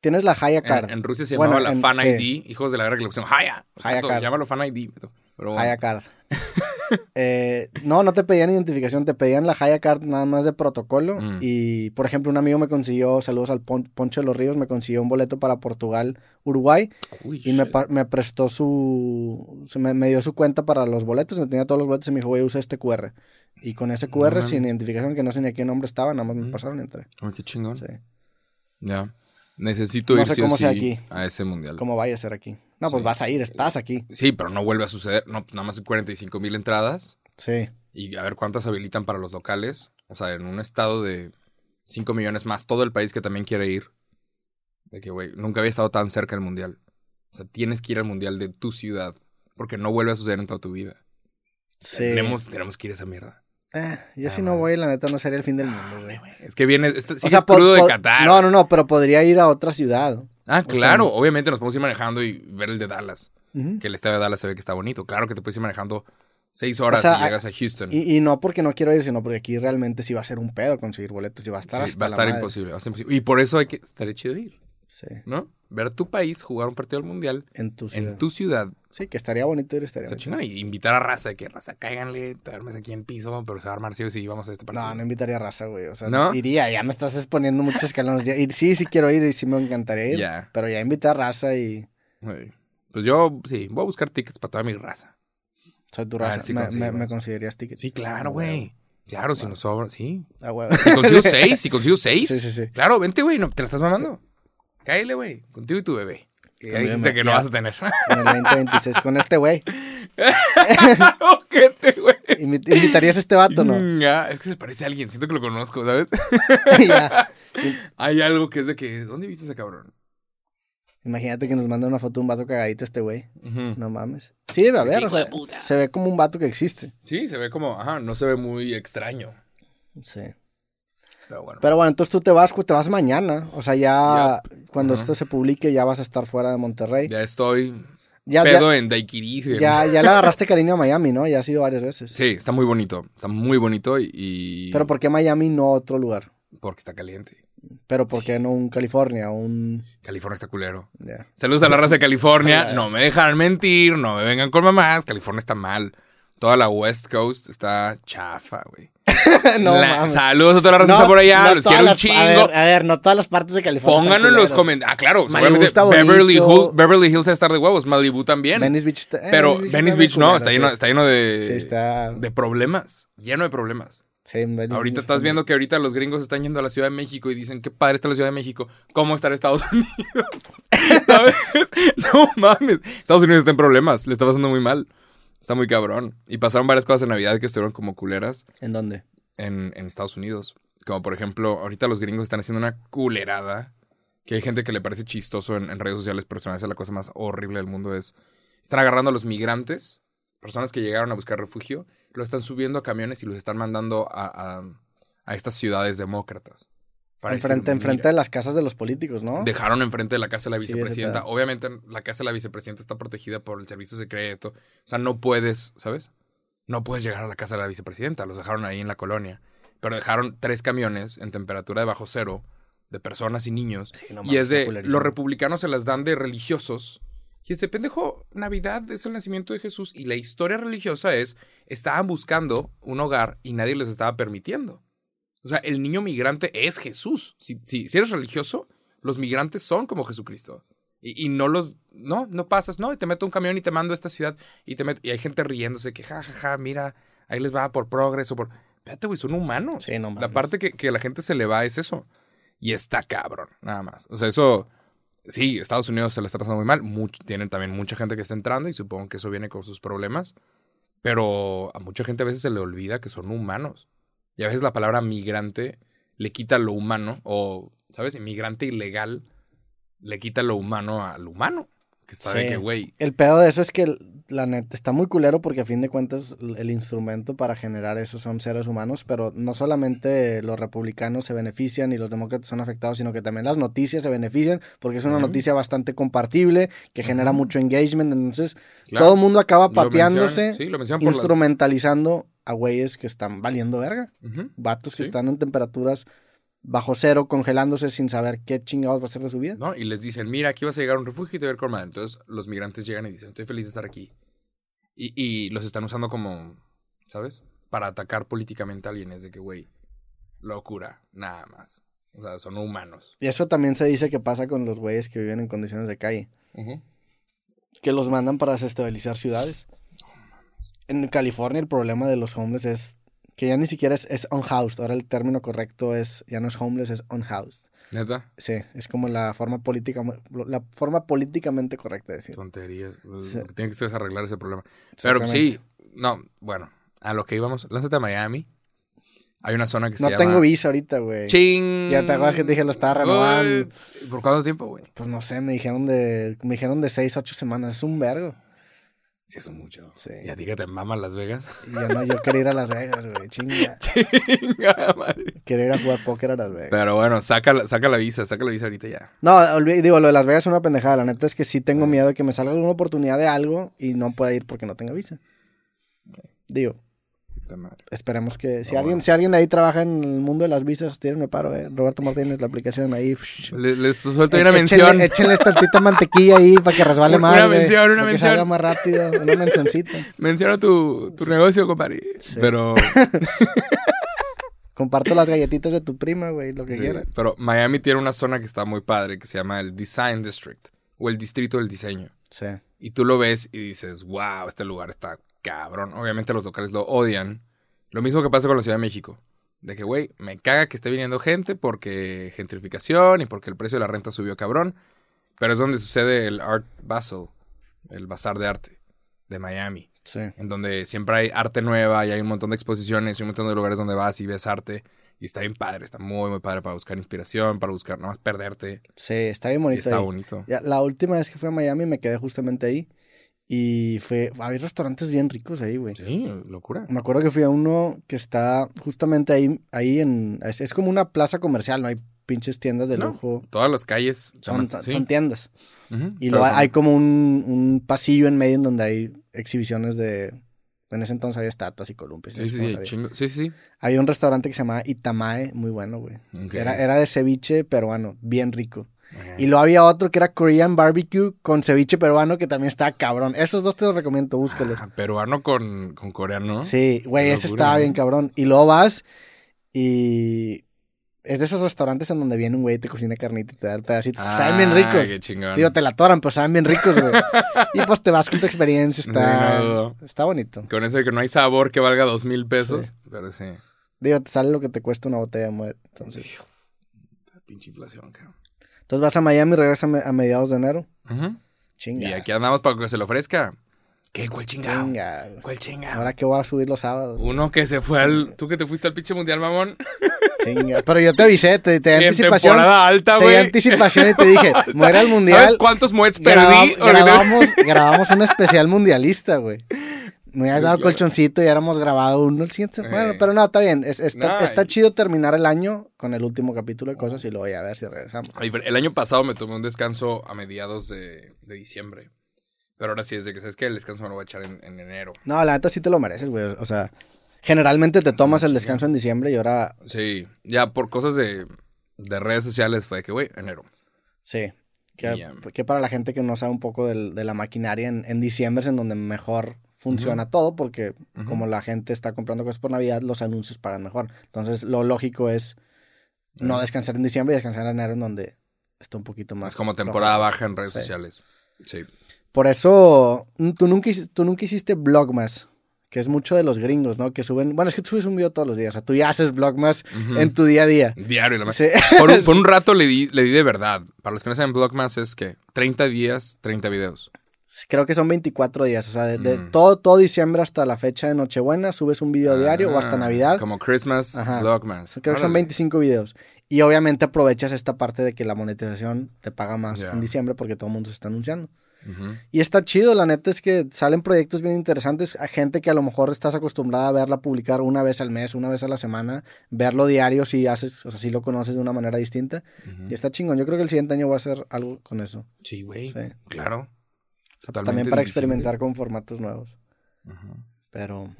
Tienes la Haya Card. En, en Rusia se Bueno, llamaba la en- Fan sí. ID, hijos de la guerra que le pusieron Haya. Haya Card. Llámalo Fan ID. Pero bueno. Haya Card. Eh, no, no te pedían identificación, te pedían la Haya Card nada más de protocolo. Mm. Y, por ejemplo, un amigo me consiguió, saludos al Pon- Poncho de los Ríos, me consiguió un boleto para Portugal, Uruguay. Uy, Y me, prestó su. me, me dio su cuenta para los boletos. Me tenía todos los boletos y me dijo, voy a usar este QR. Y con ese QR, sin identificación, que no sé ni a qué nombre estaba, nada más me Mm. pasaron y entré. Uy, qué chingón. Sí. Ya. Necesito No ir sé sí cómo sea sí aquí. a ese mundial. ¿Cómo vaya a ser aquí? No, pues Sí. vas a ir, estás aquí. Sí, pero no vuelve a suceder. No, nada más 45 mil entradas. Sí. Y a ver cuántas habilitan para los locales. O sea, en un estado de 5 millones más, todo el país que también quiere ir. De que, güey, nunca había estado tan cerca del mundial. O sea, tienes que ir al mundial de tu ciudad. Porque no vuelve a suceder en toda tu vida. Sí. Tenemos, tenemos que ir a esa mierda. Eh, yo Ah, si no voy, la neta, no sería el fin del mundo, güey. Es que viene, este, O sea, po- crudo de Qatar. No, no, no, pero podría ir a otra ciudad. Ah, o claro. sea- Obviamente nos podemos ir manejando y ver el de Dallas. Que el estadio de Dallas se ve que está bonito. Claro que te puedes ir manejando seis horas O sea, y llegas a Houston. Y, y no porque no quiero ir, sino porque aquí realmente sí va a ser un pedo conseguir boletos y va a estar Sí, hasta va a estar imposible, va a estar imposible. Y por eso hay que estar chido ir, Sí, ¿no? Ver tu país jugar un partido del mundial en tu ciudad. en tu ciudad. Sí, que estaría bonito ir, estaría bonito. chingón. Y invitar a raza, que raza, cáiganle, duermes aquí en piso, pero se va a armar sí o sí, vamos a este partido. No, no invitaría a raza, güey. O sea, ¿No? iría, ya me estás exponiendo muchos escalones. Ya- sí, sí quiero ir y sí me encantaría ir. Ya. Pero ya invitar a raza y. Pues yo, sí, voy a buscar tickets para toda mi raza. soy tu A ver raza. si me, me, me considerarías tickets. Sí, claro, Ah, güey. Claro, si Wow. nos sobra, sí. Ah, güey. Si consigo seis, si consigo seis. Sí, sí, sí. Claro, vente, güey, no, te la estás mamando. Cállale, güey, contigo y tu bebé. Que ya Conmigo dijiste que no ya. vas a tener. En el 2026 con este güey. Ojete, güey. Invi- ¿Invitarías a este vato no? Ah, es que se parece a alguien, siento que lo conozco, ¿sabes? ya. Hay algo que es de que, ¿dónde viste a ese cabrón? Imagínate que nos manda una foto de un vato cagadito este güey. No mames. Sí, debe haber. O sea, de puta. se ve como un vato que existe. Sí, se ve como, ajá, no se ve muy extraño. Sí. Pero bueno. Pero bueno, entonces tú te vas, te vas mañana. O sea, ya cuando esto se publique ya vas a estar fuera de Monterrey. ya estoy Ya, pedo ya, en en- ya, ya le agarraste cariño a Miami, ¿no? Ya has ido varias veces. Sí, está muy bonito. Está muy bonito y. Pero ¿por qué Miami no otro lugar? Porque está caliente. Pero ¿por qué no un California? Un... California está culero. Saludos a la raza de California. No me dejan mentir, no me vengan con mamás. California está mal. Toda la West Coast está chafa, güey. no La- mames. Saludos a toda la raza que está por allá. no los quiero un chingo. A ver, a ver, no todas las partes de California. Pónganlo en los comentarios. Ah, claro, Malibu seguramente está Beverly. Hill- Beverly Hills a estar de huevos. Malibu también. Venice Beach está- eh, Pero Venice Venice está Beach no, está sí. lleno, está lleno de, Sí, está... de problemas. Lleno de problemas. sí, Ahorita estás está- viendo que ahorita los gringos están yendo a la Ciudad de México y dicen, qué padre está la Ciudad de México. ¿Cómo estará Estados Unidos? ¿Sabes? No mames. Estados Unidos está en problemas. Le está pasando muy mal. Está muy cabrón. Y pasaron varias cosas en Navidad que estuvieron como culeras ¿En dónde? en, en Estados Unidos. Como por ejemplo, ahorita los gringos están haciendo una culerada. Que hay gente que le parece chistoso en, en redes sociales personales. Es la cosa más horrible del mundo. Es. Están agarrando a los migrantes, personas que llegaron a buscar refugio, lo están subiendo a camiones y los están mandando a, a, a estas ciudades demócratas. Enfrente, enfrente de las casas de los políticos, ¿no? Dejaron enfrente de la casa de la vicepresidenta. Obviamente, la casa de la vicepresidenta está protegida por el servicio secreto. O sea, no puedes, ¿sabes? No puedes llegar a la casa de la vicepresidenta. Los dejaron ahí en la colonia. Pero dejaron tres camiones en temperatura de bajo cero de personas y niños. Sí, no y es de, los republicanos se las dan de religiosos. Y este pendejo, Navidad es el nacimiento de Jesús. Y la historia religiosa es, estaban buscando un hogar y nadie les estaba permitiendo. O sea, el niño migrante es Jesús. Si, si, si eres religioso, los migrantes son como Jesucristo. Y, y no los, no, no pasas, no, y te meto un camión y te mando a esta ciudad y te meto, y hay gente riéndose que, ja, ja, ja, mira, ahí les va por progreso, por... Espérate, güey, son humanos. Sí, no La parte que, que a la gente se le va es eso. Y está cabrón, nada más. O sea, eso, sí, Estados Unidos se le está pasando muy mal. Much- tienen también mucha gente que está entrando y supongo que eso viene con sus problemas. Pero a mucha gente a veces se le olvida que son humanos. Y a veces la palabra migrante le quita lo humano. O, ¿sabes? Inmigrante ilegal le quita lo humano al humano. Que está de Sí. que, güey. El pedo de eso es que la neta está muy culero porque a fin de cuentas el instrumento para generar eso son seres humanos, pero no solamente los republicanos se benefician y los demócratas son afectados, sino que también las noticias se benefician porque es una noticia bastante compartible, que genera mucho engagement, entonces claro, todo el mundo acaba lo papeándose, mencionan- Sí, lo mencionan por la- instrumentalizando a güeyes que están valiendo verga, Ujú. vatos que están en temperaturas bajo cero, congelándose sin saber qué chingados va a ser de su vida. ¿no? Y les dicen, mira, aquí vas a llegar a un refugio y te ir con madre. Entonces los migrantes llegan y dicen, estoy feliz de estar aquí. Y, y los están usando como, ¿sabes? Para atacar políticamente a alguien. Es de que, güey, locura, nada más. O sea, son humanos. Y eso también se dice que pasa con los güeyes que viven en condiciones de calle. que los mandan para desestabilizar ciudades. En California el problema de los homeless es que ya ni siquiera es, es unhoused, ahora el término correcto es, ya no es homeless, es unhoused. ¿Neta? Sí, es como la forma política, la forma políticamente correcta de decir. Tonterías. Pues, Sí. Tienen que ustedes arreglar ese problema. Pero sí, no, bueno, a lo que íbamos, lánzate a Miami. Hay una zona que se No llama... tengo visa ahorita, güey. ¡Ching! Ya te acuerdas que te dije, lo estaba renovando. ¿Por cuánto tiempo, güey? Pues no sé, me dijeron de, me dijeron de seis, ocho semanas, es un vergo. Sí, eso es mucho. Sí. ¿Y a ti que te maman Las Vegas? Yo no, yo quería ir a Las Vegas, güey, chinga. Chingada madre. Quería ir a jugar póker a Las Vegas. Pero bueno, saca la, saca la visa, saca la visa ahorita ya. No, digo, lo de Las Vegas es una pendejada. La neta es que sí tengo miedo de que me salga alguna oportunidad de algo y no pueda ir porque no tenga visa. Digo, Puta madre. esperemos que... Si, alguien, bueno. si alguien ahí trabaja en el mundo de las visas, tírenme paro, eh. Roberto Martínez, la aplicación ahí. Les, les suelto ahí una mención. Échenle tantita mantequilla ahí para que resbale Una más, güey, mención, una para que mención. salga más rápido. Una mencioncita. Menciona tu, tu negocio, compadre. Pero, Comparto las galletitas de tu prima, güey, lo que sí, quieras. pero Miami tiene una zona que está muy padre que se llama el Design District o el Distrito del Diseño. Sí. Y tú lo ves y dices, wow, este lugar está cabrón. Obviamente los locales lo odian. Lo mismo que pasa con la Ciudad de México. De que, güey, me caga que esté viniendo gente porque gentrificación y porque el precio de la renta subió cabrón. Pero es donde sucede el Art Basel, el bazar de arte de Miami. Sí. En donde siempre hay arte nueva y hay un montón de exposiciones y un montón de lugares donde vas y ves arte. Y está bien padre, está muy, muy padre para buscar inspiración, para buscar nada más perderte. Sí, está bien Y bonito. está ahí. bonito. Ya, la última vez que fui a Miami me quedé justamente ahí. Y fue, había restaurantes bien ricos ahí, güey. Sí, locura. Me acuerdo que fui a uno que está justamente ahí, ahí en, es, es como una plaza comercial, no hay pinches tiendas de No, lujo. Todas las calles Son, sí. son tiendas. Y luego son- hay como un, un pasillo en medio en donde hay exhibiciones de... En ese entonces había estatuas y columpios. Sí, sí, chingo- sí, sí. Había un restaurante que se llamaba Itamae, muy bueno, güey. Era, era de ceviche peruano, bien rico. Ajá. Y luego había otro que era Korean Barbecue con ceviche peruano que también estaba cabrón. Esos dos te los recomiendo, búscalos. Ah, peruano con, con coreano. Sí, güey, ese estaba bien cabrón. Y luego vas y es de esos restaurantes en donde viene un güey y te cocina carnita y te da pedacitos. Ah, saben bien ricos. Qué chingón. Digo, te la atoran, pero saben bien ricos, güey. y pues te vas con tu experiencia, está, no está bonito. Con eso de que no hay sabor que valga dos mil pesos. Sí. Pero sí. Digo, te sale lo que te cuesta una botella de. Entonces, Pinche inflación, cabrón. Entonces vas a Miami y regresas a, me- a mediados de enero. Ujú. Chinga. Y aquí andamos para que se le ofrezca. ¿Qué? ¿Cuál chingado? Chinga. ¿Cuál chingado? Ahora que voy a subir los sábados. Uno que se fue al. Tú que te fuiste al pinche mundial, mamón. Chinga. Pero yo te avisé, te, te di anticipación. temporada alta, Te di güey. anticipación y te dije, me voy a ir al mundial. ¿Sabes cuántos muets perdí? grabamos, grabamos un especial mundialista, güey. Me hubieras dado colchoncito y hubiéramos grabado uno el siguiente. Bueno, Eh. pero no, está bien. Es- está, Nah, está y- chido terminar el año con el último capítulo de cosas y luego ya a ver si regresamos. El año pasado me tomé un descanso a mediados de, de diciembre. Pero ahora sí, desde que sabes que el descanso me lo voy a echar en, en enero. No, la neta sí te lo mereces, güey. O sea, generalmente te tomas el descanso en diciembre y ahora Sí, ya por cosas de, de redes sociales fue que, güey, enero. sí. Que, para la gente que no sabe un poco del- de la maquinaria, en, en diciembre es en donde mejor funciona todo, porque como la gente está comprando cosas por Navidad, los anuncios pagan mejor. Entonces, lo lógico es no descansar en diciembre y descansar en enero, en donde está un poquito más. Es como temporada baja en redes Sí. sociales. Sí. Por eso, tú nunca, tú nunca hiciste Vlogmas, que es mucho de los gringos, ¿no? Que suben, bueno, es que tú subes un video todos los días, o sea, tú ya haces Vlogmas Ujú. en tu día a día. Diario. La Sí. por, un, por un rato le di, le di de verdad. Para los que no saben, Vlogmas es que 30 días, 30 videos. Creo que son 24 días, o sea, de, de Mm. todo, todo diciembre hasta la fecha de Nochebuena subes un video diario o hasta Ah, Navidad. Como Christmas, Ajá. Vlogmas. Creo que son Órale. 25 videos. Y obviamente aprovechas esta parte de que la monetización te paga más Ya. en diciembre porque todo el mundo se está anunciando. Ujú. Y está chido, la neta es que salen proyectos bien interesantes. A gente que a lo mejor estás acostumbrada a verla publicar una vez al mes, una vez a la semana, verlo diario si haces, o sea, si lo conoces de una manera distinta. Y está chingón. Yo creo que el siguiente año va a ser algo con eso. Sí, güey. Sí. Claro. Totalmente También para en experimentar con formatos nuevos. Pero.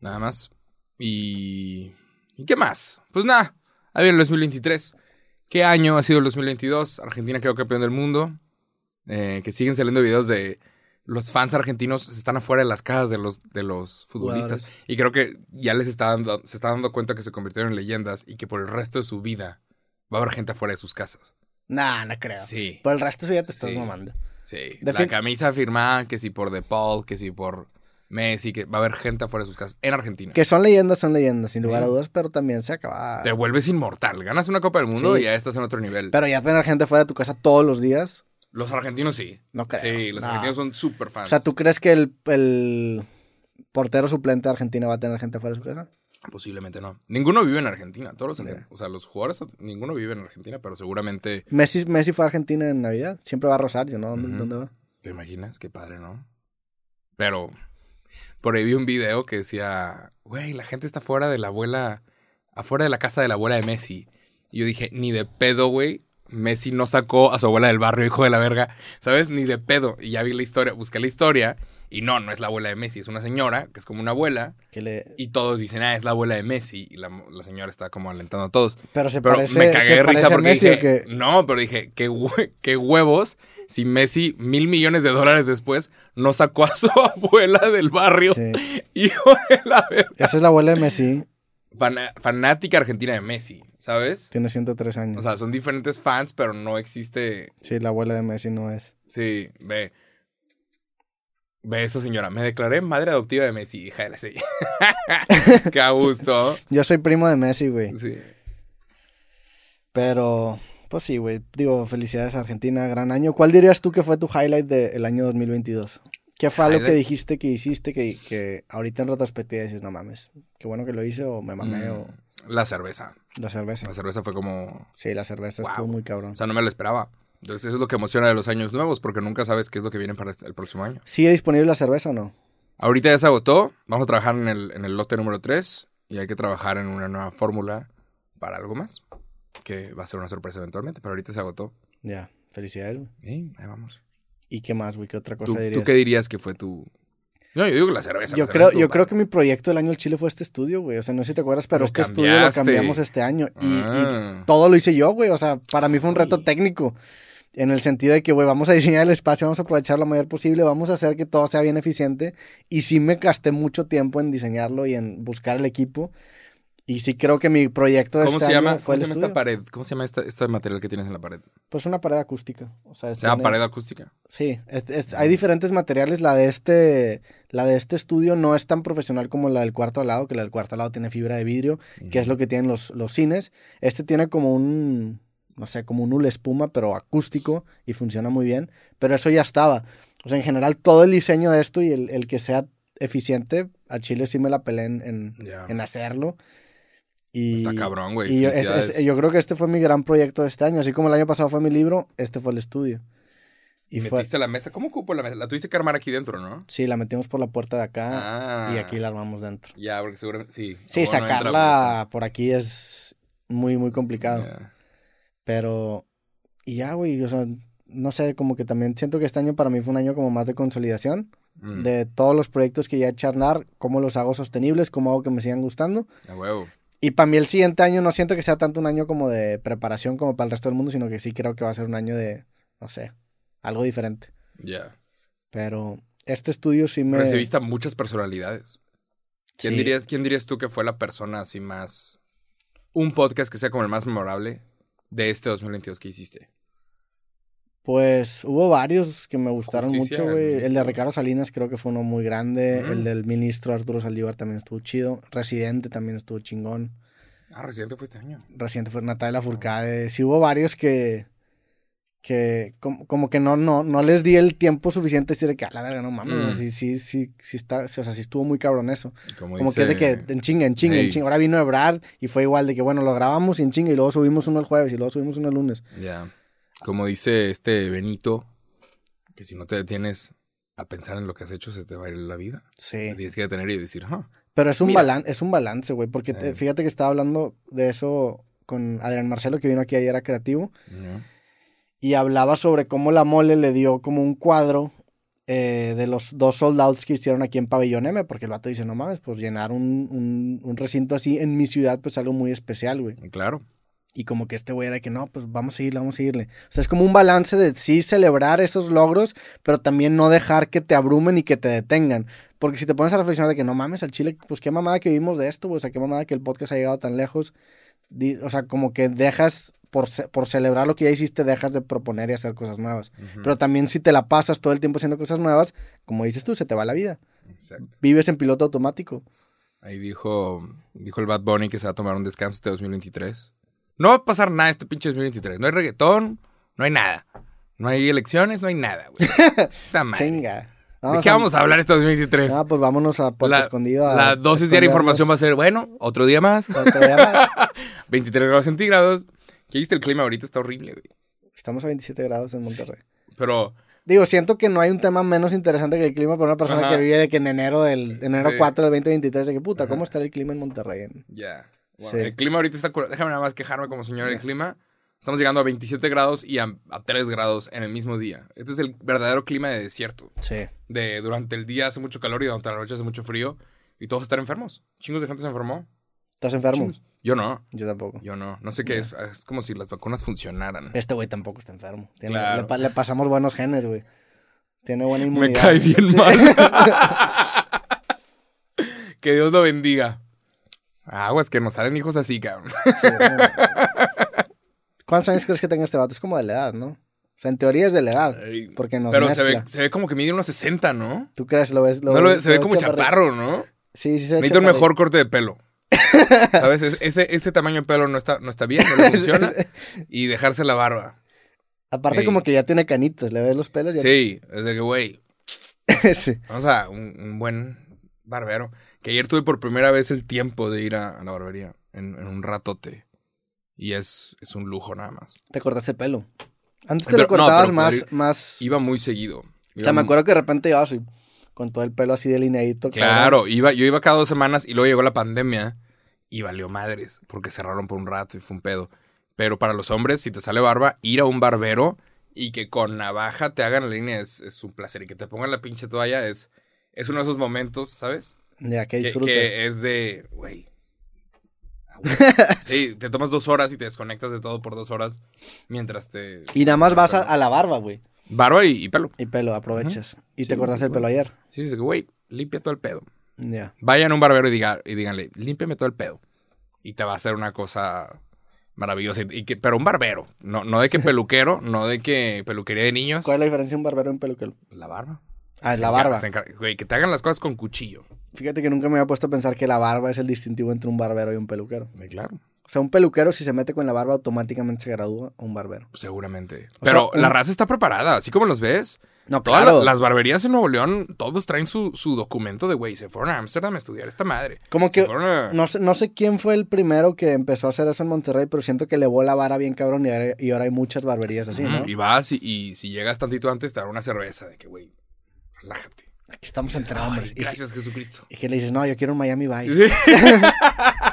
Nada más. Y... ¿Y qué más? Pues nada. Ahí viene el 2023. ¿Qué año ha sido el 2022? Argentina quedó campeón del mundo. Eh, que siguen saliendo videos de los fans argentinos están afuera de las casas de los, de los futbolistas. Y creo que ya les está dando, se está dando cuenta que se convirtieron en leyendas y que por el resto de su vida va a haber gente afuera de sus casas. nah, no creo. Sí. Por el resto eso ya te estás mamando. Sí. De la fin- camisa firmada, que si por De Paul, que si por Messi, que va a haber gente afuera de sus casas en Argentina. Que son leyendas, son leyendas, sin lugar a dudas, pero también se acaba. Te vuelves inmortal. Ganas una Copa del Mundo Sí. y ya estás en otro nivel. Pero ya tener gente fuera de tu casa todos los días, Los argentinos sí. no creo. Sí, los No. argentinos son súper fans. O sea, ¿tú crees que el, el portero suplente de Argentina va a tener gente fuera de su casa? Posiblemente no. Ninguno vive en Argentina. Todos los O sea, los jugadores, ninguno vive en Argentina, pero seguramente. Messi, Messi fue a Argentina en Navidad. Siempre va a Rosario, ¿no? ¿Dónde, Ujú. dónde va? ¿Te imaginas? Qué padre, ¿no? Pero por ahí vi un video que decía, güey, la gente está fuera de la abuela, afuera de la casa de la abuela de Messi. Y yo dije, ni de pedo, güey. Messi no sacó a su abuela del barrio, hijo de la verga. ¿Sabes? Ni de pedo. Y ya vi la historia, busqué la historia. Y no, no es la abuela de Messi, es una señora, que es como una abuela. Que le... Y todos dicen, ah, es la abuela de Messi. Y la, la señora está como alentando a todos. Pero se Pero parece, me cagué se de parece risa porque Messi dije, que... no, pero dije, qué, hue- qué huevos si Messi, mil millones de dólares después, no sacó a su abuela del barrio. Sí. Hijo de la verga. Esa es la abuela de Messi. Fanática argentina de Messi, ¿sabes? Tiene 103 años. O sea, son diferentes fans, pero no existe. sí, la abuela de Messi no es. Sí, ve. Ve esta señora. Me declaré madre adoptiva de Messi, hija de la sí. Qué a gusto. Yo soy primo de Messi, güey. Sí. Pero, pues sí, güey. Digo, felicidades a Argentina, gran año. ¿Cuál dirías tú que fue tu highlight del año 2022? ¿Qué fue algo que Highlight. dijiste que hiciste que, que ahorita en retrospectiva dices, no mames, qué bueno que lo hice o me mamé o Mm, La cerveza. la cerveza? La cerveza fue como. Sí, la cerveza Wow. estuvo muy cabrón. O sea, no me lo esperaba. Entonces, eso es lo que emociona de los años nuevos, porque nunca sabes qué es lo que viene para este- el próximo año. ¿Sigue disponible la cerveza o no? Ahorita ya se agotó. Vamos a trabajar en el, en el lote número 3 y hay que trabajar en una nueva fórmula para algo más, que va a ser una sorpresa eventualmente, pero ahorita se agotó. Ya, felicidades, güey. Sí, ahí vamos. ¿Y qué más, güey? ¿Qué otra cosa ¿Tú, tú dirías? qué dirías que fue tu...? No, yo digo que la cerveza. Yo la creo, yo creo que mi proyecto del año del Chile fue este estudio, güey. O sea, no sé si te acuerdas, pero Lo este estudio lo cambiamos este año. Y, y Ah. todo lo hice yo, güey. O sea, para mí fue un reto técnico. En el sentido de que, güey, vamos a diseñar el espacio, vamos a aprovechar lo mayor posible, vamos a hacer que todo sea bien eficiente. Y sí me gasté mucho tiempo en diseñarlo y en buscar el equipo. Y sí creo que mi proyecto de ¿Cómo este se año llama, fue cómo el se llama esta pared? ¿Cómo se llama esta, este material que tienes en la pared? Pues una pared acústica. O sea, ¿Se llama tiene- pared acústica? Sí, es- es- hay diferentes materiales. La de este, la de este estudio no es tan profesional como la del cuarto al lado, que la del cuarto al lado tiene fibra de vidrio, que es lo que tienen los, los cines. Este tiene como un, no sé, como un hule espuma, pero acústico y funciona muy bien. Pero eso ya estaba. O sea, en general, todo el diseño de esto y el, el que sea eficiente, a Chile sí me la pelé en, en, hacerlo. Y, Está cabrón, güey. y yo, es- es- Felicidades. yo creo que este fue mi gran proyecto de este año. Así como el año pasado fue mi libro, este fue el estudio. Y fue, ¿Metiste la mesa? ¿Cómo ocupo la mesa? La tuviste que armar aquí dentro, ¿no? sí, la metimos por la puerta de acá Ah. y aquí la armamos dentro. Ya, porque seguramente. Sí. Sí, no entra, sacarla por aquí es muy, muy complicado. pues. Pero, y ya, güey, o sea, no sé, como que también siento que este año para mí fue un año como más de consolidación Mm, de todos los proyectos que ya andar, cómo los hago sostenibles, cómo hago que me sigan gustando. A huevo. Y para mí el siguiente año no siento que sea tanto un año como de preparación como para el resto del mundo, sino que sí creo que va a ser un año de, no sé, algo diferente. Ya. Pero este estudio sí me... Recibiste a muchas personalidades. ¿Quién, Sí. dirías, ¿Quién dirías tú que fue la persona así más. Un podcast que sea como el más memorable de este 2022 que hiciste? Pues hubo varios que me gustaron Justicia, mucho, güey. El de. Ricardo Salinas creo que fue uno muy grande. El del ministro Arturo Saldívar también estuvo chido. Residente también estuvo chingón. Ah, Residente fue este año. Residente fue Natalia Furcade. Sí hubo varios que... Que como, como que no, no, no les di el tiempo suficiente de decir que a la verga, no mames. Mm. Sí, sí, sí, sí está, sí, o sea, sí estuvo muy cabrón eso. Como, Como que es de que en chinga, en chinga, en chinga. Ahora vino Ebrard y fue igual de que, bueno, lo grabamos y en chinga y luego subimos uno el jueves y luego subimos uno el lunes. Ya. Como dice este Benito, que si no te detienes a pensar en lo que has hecho, se te va a ir la vida. Sí. Te tienes que detener y decir, ah, Pero es un, Mira. balan es un balance, güey, porque te- Eh. fíjate que estaba hablando de eso con Adrián Marcelo, que vino aquí ayer a Creativo, ya. Y hablaba sobre cómo la mole le dio como un cuadro eh, de los dos sold outs que hicieron aquí en Pabellón M, porque el vato dice, no mames, pues llenar un, un, un recinto así en mi ciudad, pues algo muy especial, güey. Claro. Y como que este güey era que no, pues vamos a seguirle, vamos a seguirle. O sea, es como un balance de sí celebrar esos logros, pero también no dejar que te abrumen y que te detengan. Porque si te pones a reflexionar de que no mames al chile, pues qué mamada que vivimos de esto, güey, o sea, qué mamada que el podcast ha llegado tan lejos. O sea, como que dejas, por, por celebrar lo que ya hiciste, dejas de proponer y hacer cosas nuevas. Pero también si te la pasas todo el tiempo haciendo cosas nuevas, como dices tú, se te va la vida. Exacto. Vives en piloto automático. Ahí dijo, dijo el Bad Bunny que se va a tomar un descanso este 2023. No va a pasar nada este pinche 2023. No hay reggaetón, no hay nada. No hay elecciones, no hay nada, güey. Madre. Chinga. ¿De qué vamos a hablar este 2023? Ah, pues vámonos a Puerto la, Escondido. a la dosis diaria de información va a ser, bueno, otro día más. Otro día más. 23 grados centígrados. ¿Qué viste el clima ahorita? Está horrible, güey. Estamos a 27 grados en Monterrey. Pero, Digo, siento que no hay un tema menos interesante que el clima para una persona Ajá. que vive de que en enero del enero Sí. 4 del 2023, de que puta, ¿cómo estará el clima en Monterrey? ya. Sí. El clima ahorita está... Déjame nada más quejarme como señor del clima. Estamos llegando a 27 grados y a, a 3 grados en el mismo día. Este es el verdadero clima de desierto. Sí. De durante el día hace mucho calor y durante la noche hace mucho frío. Y todos están enfermos. Chingos de gente se enfermó. ¿Estás enfermo? Chingos. Yo no. Yo tampoco. Yo no. No sé qué es. Es como si las vacunas funcionaran. Este güey tampoco está enfermo. Tiene- Claro. le, pa- le pasamos buenos genes, güey. Tiene buena Me inmunidad. cae bien Sí. mal. que Dios lo bendiga. Aguas, que nos salen hijos así, cabrón. Sí. ¿Cuántos años crees que tenga este vato? Es como de la edad, ¿no? O sea, en teoría es de la edad. Porque nos Pero se ve, se ve como que mide unos 60, ¿no? ¿Tú crees? ¿Lo ves? Lo No lo- ves- se ve como chaparrito? chaparro, ¿no? Sí, sí se ve Necesito un mejor corte de pelo. ¿Sabes? Es- ese, ese tamaño de pelo no está, no está bien, no le funciona. Y dejarse la barba. Aparte Sí. como que ya tiene canitas, le ves los pelos y ya... Sí, es de que, güey, sí. vamos a un, un buen barbero. Que ayer tuve por primera vez el tiempo de ir a, a la barbería en, en un ratote. Y es, es un lujo nada más. Te cortaste el pelo. Antes te Pero- lo cortabas no, más, ir- más... Iba muy seguido. o Iba sea, me acuerdo que de repente ibas así, con todo el pelo así delineadito. cabrón. Claro, iba, yo iba cada dos semanas y luego llegó la pandemia y valió madres porque cerraron por un rato y fue un pedo. Pero para los hombres, si te sale barba, ir a un barbero y que con navaja te hagan la línea es, es un placer. Y que te pongan la pinche toalla es, es uno de esos momentos, ¿sabes? Ya, que disfrutes. que es de, güey. Sí, te tomas dos horas y te desconectas de todo por dos horas mientras te... Y nada más vas a, a la barba, güey. Barba y, y pelo. Y pelo, aprovechas. Y Sí, te cortaste sí, el pelo ayer. Sí, dice que, güey, limpia todo el pedo. Ya. Vayan a un barbero y, diga, y díganle, límpiame todo el pedo. Y te va a hacer una cosa maravillosa. Y que, pero un barbero, no, no de que peluquero, no de que peluquería de niños. ¿Cuál es la diferencia de un barbero y un peluquero? La barba. Ah, la barba. Güey, que te hagan las cosas con cuchillo. Fíjate que nunca me había puesto a pensar que la barba es el distintivo entre un barbero y un peluquero. Eh, claro. O sea, un peluquero si se mete con la barba automáticamente se gradúa a un barbero. Seguramente. O sea, Pero la raza está preparada, así como los ves. No, Todas claro. la- las barberías en Nuevo León, todos traen su, su documento de, güey, se fueron a Ámsterdam a estudiar esta madre. Como que a- no sé, no sé quién fue el primero que empezó a hacer eso en Monterrey, pero siento que elevó la vara bien cabrón y ahora, y ahora hay muchas barberías así, ¿no? Y vas y, y si llegas tantito antes te dan una cerveza de que, güey, relájate. Aquí estamos entre. Y- gracias, Jesucristo. Y, que le dices, no, yo quiero un Miami Vice. Sí.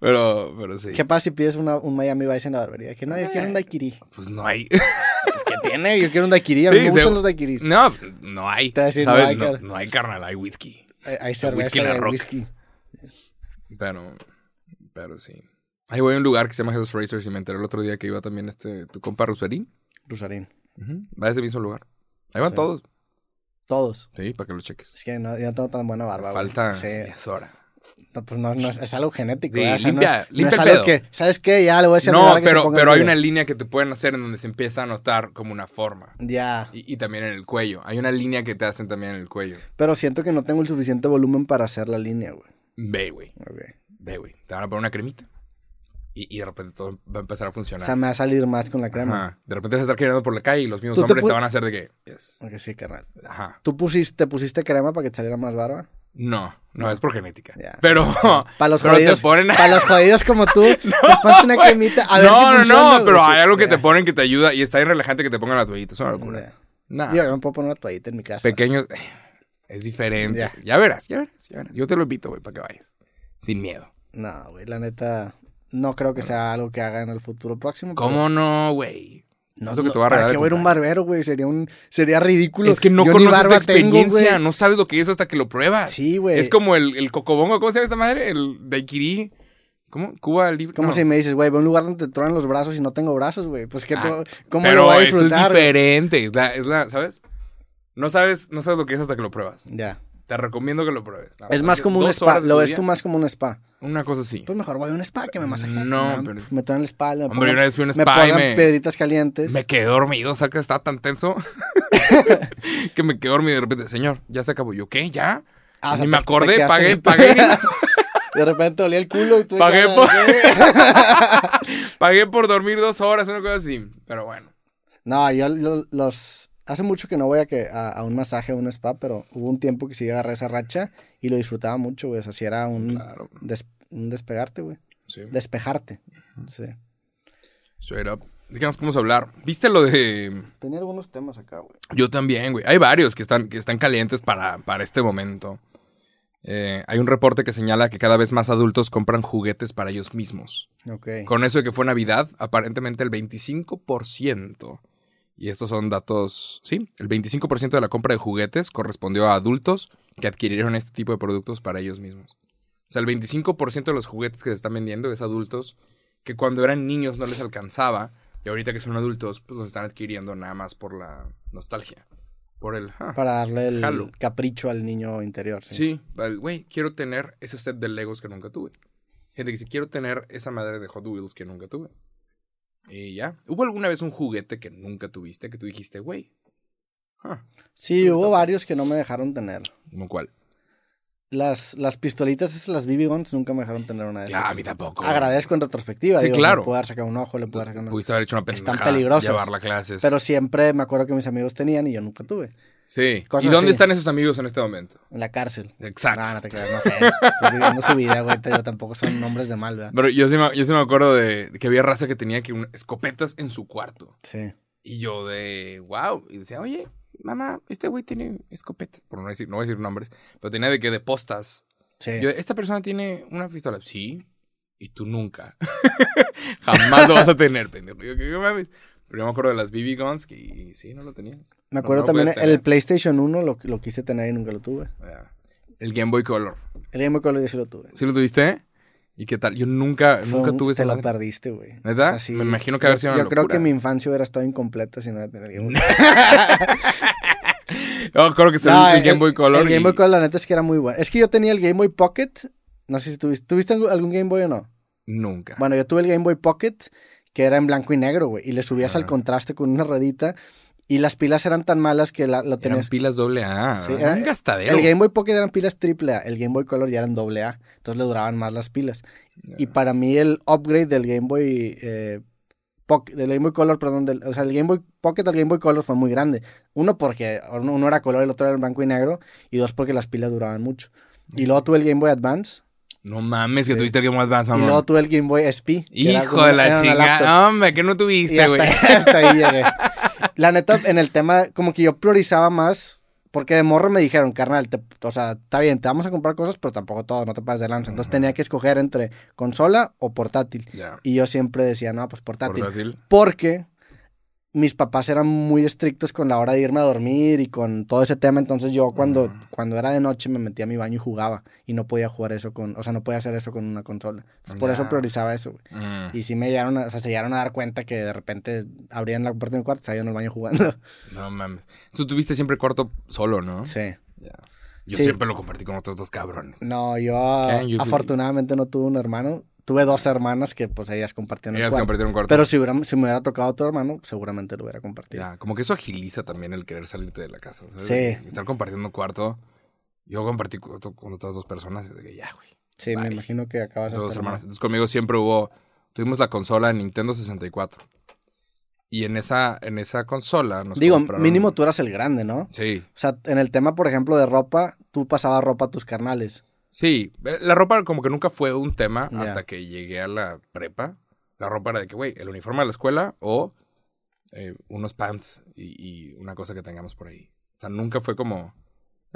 pero, pero sí. ¿Qué pasa si pides una- un Miami Vice en la barbería? Que no, yo quiero un daiquiri. Pues no hay. ¿Qué tiene? Yo quiero un daiquiri. A mí Sí, me gustan se- los daiquiris. No, no hay. Te decir, ¿sabes? no hay, No, no hay carnal, hay whisky. Hay, hay whisky cerveza en y la hay whisky. Pero, pero sí. Ahí voy a un lugar que se llama Jesus Racers y me enteré el otro día que iba también este, tu compa Rusarín. Rusarín. Va a ese mismo lugar. Ahí van Sí. todos. Todos. Sí, para que lo cheques. Es que no, yo no tengo tan buena barba. Falta. Sí, es hora. No, pues no, no es, es algo genético. Sí. O sea, no limpia- es- no limpia es el pedo. que, ¿sabes qué? Ya le voy a mi No, barba que se pero, pero hay una línea que te pueden hacer en donde se empieza a notar como una forma. Ya. Y, y también en el cuello. Hay una línea que te hacen también en el cuello. Pero siento que no tengo el suficiente volumen para hacer la línea, güey. Ve, güey. Ve, güey. Te van a poner una cremita. Y, y de repente todo va a empezar a O funcionar. sea, me va a salir más con la crema. Ajá. De repente vas a estar caminando por la calle y los mismos ¿Tú te hombres te, pu- van a hacer de que. Yes. Ok, sí, carnal. Ajá. ¿Tú pusiste, te pusiste crema para que te saliera más barba? No, no, es por genética. Ya. Pero. Para los pero jodidos. te ponen. Para los jodidos como tú, te ponte una cremita. A ver no, si no, funciona, no, pero Sí, hay algo que te ponen que te ayuda y está bien relajante que te pongan la toallita. Es una locura. Ya. Nah, yo me puedo poner una toallita en mi casa. pequeños. Es diferente. Ya. Ya. verás, ya verás, ya verás. Yo te lo invito, güey, para que vayas. Sin miedo. No, güey, la neta, no creo que sea algo que haga en el futuro próximo. pero- ¿Cómo no, güey? No, que te va a ¿Para regalar qué de voy a un barbero, güey? Sería un, sería ridículo. Es que no Yo conoces la tengo, experiencia, güey. no sabes lo que es hasta que lo pruebas. Sí, güey. Es como el, el cocobongo, ¿cómo se llama esta madre? El daiquiri. ¿Cómo? Cuba libre. ¿Cómo no. si me dices, güey, ve a un lugar donde te tronan los brazos y no tengo brazos, güey? Pues que Ah, ¿cómo Pero lo voy a esto es disfrutar? güey? diferente. Es la, es la, ¿sabes? No sabes, no sabes lo que es hasta que lo pruebas. Ya. Te recomiendo que lo pruebes. La Es más como un spa. Lo ves tú más como un spa. Una cosa así. Pues mejor voy a un spa que me masajeen. No, me, pero- me toman la espalda. Me Hombre, pongan- una vez fui a un me spa y me- piedritas calientes. Me quedé dormido, saca, estaba tan tenso que me quedé dormido y de repente, señor, ya se acabó. Yo, ¿qué? ¿Ya? Ah, o sea, me acordé, pagué, pagué, De repente olía el culo y tú... Pagué por- pagué por dormir dos horas, una cosa así. Pero bueno. No, yo lo- los... Hace mucho que no voy a, que, a, a un masaje, a un spa, pero hubo un tiempo que sí agarré esa racha y lo disfrutaba mucho, güey. O sea, si era un, Claro. des- un despegarte, güey. Sí. Despejarte. Sí. Straight up. ¿De qué más podemos hablar? ¿Viste lo de...? Tenía algunos temas acá, güey. Yo también, güey. Hay varios que están, que están calientes para, para este momento. Eh, hay un reporte que señala que cada vez más adultos compran juguetes para ellos mismos. Ok. Con eso de que fue Navidad, aparentemente el 25%, y estos son datos, sí, el 25% de la compra de juguetes correspondió a adultos que adquirieron este tipo de productos para ellos mismos. O sea, el 25% de los juguetes que se están vendiendo es adultos que cuando eran niños no les alcanzaba y ahorita que son adultos pues los están adquiriendo nada más por la nostalgia. Por el... ah, Para darle el Jalo. capricho al niño interior. Sí. Güey, quiero tener ese set de Legos que nunca tuve. Gente que dice, quiero tener esa madre de Hot Wheels que nunca tuve. Y ya. ¿Hubo alguna vez un juguete que nunca tuviste que tú dijiste, güey? Ah, Sí, hubo varios que no me dejaron tener. ¿Cómo cuál? Las, las pistolitas, esas, las BB Guns, nunca me dejaron tener una de esas. Ah, a mí tampoco. Agradezco en retrospectiva. Sí, digo, claro. Le puedo haber sacado un ojo, le puedo haber sacado una... Pudiste haber hecho una Están pendejada. peligrosas. Llevarla a clases. Pero siempre me acuerdo que mis amigos tenían y yo nunca tuve. sí. ¿Y cosas dónde así. están esos amigos en este momento? En la cárcel. Exacto. No, no te creas, no sé. Estoy viviendo su vida, güey. Pero tampoco son nombres de mal, ¿verdad? Pero yo sí, me, yo sí me acuerdo de, de que había raza que tenía que un- escopetas en su cuarto. Sí. Y yo de, wow. Y decía, oye, mamá, este güey tiene escopetas. Por no decir, no voy a decir nombres. Pero tenía de que de postas. Sí. Yo, esta persona tiene una pistola. Sí. Y tú nunca. Jamás lo vas a tener, pendejo. Yo, ¿qué mames? Pero yo me acuerdo de las BB Guns que y sí, no lo tenías. me acuerdo no también el. PlayStation 1 lo, lo quise tener y nunca lo tuve. Ya. El Game Boy Color. El Game Boy Color yo sí lo tuve. ¿Sí lo tuviste? ¿Y qué tal? Yo nunca, Fue nunca un- tuve esa Te lo madre. perdiste, güey. ¿Neta? Me imagino que haber yo- sido una Yo creo locura. que mi infancia hubiera estado incompleta si no el Game Boy. Yo creo que el, No, el Game Boy Color. El Game y- Boy Color, la neta es que era muy bueno. Es que yo tenía el Game Boy Pocket. No sé si tuviste. ¿Tuviste algún- algún Game Boy o no? Nunca. Bueno, yo tuve el Game Boy Pocket, que era en blanco y negro, güey. Y le subías al contraste con una ruedita. Y las pilas eran tan malas que la, lo Eran tenías. pilas doble A. Sí, era un gastadero. El Game Boy Pocket eran pilas triple A, el Game Boy Color ya eran doble A, entonces le duraban más las pilas. Y para mí el upgrade del Game Boy eh, del Game Boy Color, perdón, del, o sea, el Game Boy Pocket al Game Boy Color fue muy grande. Uno porque uno, uno era color, el otro era en blanco y negro, y dos porque las pilas duraban mucho. Y luego tuve el Game Boy Advance, No mames, que Sí. tuviste el Game Boy Advance, y mamón. luego tuve el Game Boy SP. Hijo de la chingada. Hombre, que no Y tuviste, hasta, güey. hasta ahí llegué. La neta, en el tema, como que yo priorizaba más, porque de morro me dijeron, carnal, te- o sea, está bien, te vamos a comprar cosas, pero tampoco todo, no te pases de lanza. Entonces tenía que escoger entre consola o portátil. Ya. Y yo siempre decía, no, pues portátil. Portátil. Porque mis papás eran muy estrictos con la hora de irme a dormir y con todo ese tema. Entonces yo cuando, cuando era de noche me metía a mi baño y jugaba. Y no podía jugar eso con, o sea, no podía hacer eso con una consola. Entonces, por eso priorizaba eso, güey. Mm. Y sí me llegaron a, o sea, se llegaron a dar cuenta que de repente abrían la puerta de mi cuarto yo en el baño jugando. No mames. Tú tuviste siempre cuarto solo, ¿no? Sí. Yo Sí. siempre lo compartí con otros dos cabrones. No, yo afortunadamente no tuve un hermano. Tuve dos hermanas que pues ellas compartían el Ellas cuarto. compartieron cuarto. Pero si, hubiera, si me hubiera tocado otro hermano, seguramente lo hubiera compartido. Ya, como que eso agiliza también el querer salirte de la casa. ¿sabes? Sí. Estar compartiendo cuarto. Yo compartí cuarto con otras dos personas y de que ya, güey. Sí, me imagino que acabas Dos hasta hermanas. Entonces conmigo siempre hubo. Tuvimos la consola Nintendo 64. Y en esa, en esa consola nos Digo, compraron- mínimo tú eras el grande, ¿no? Sí. O sea, en el tema, por ejemplo, de ropa, tú pasabas ropa a tus carnales. Sí. La ropa como que nunca fue un tema hasta que llegué a la prepa. La ropa era de que, güey, el uniforme de la escuela o eh, unos pants y, y una cosa que tengamos por ahí. O sea, nunca fue como,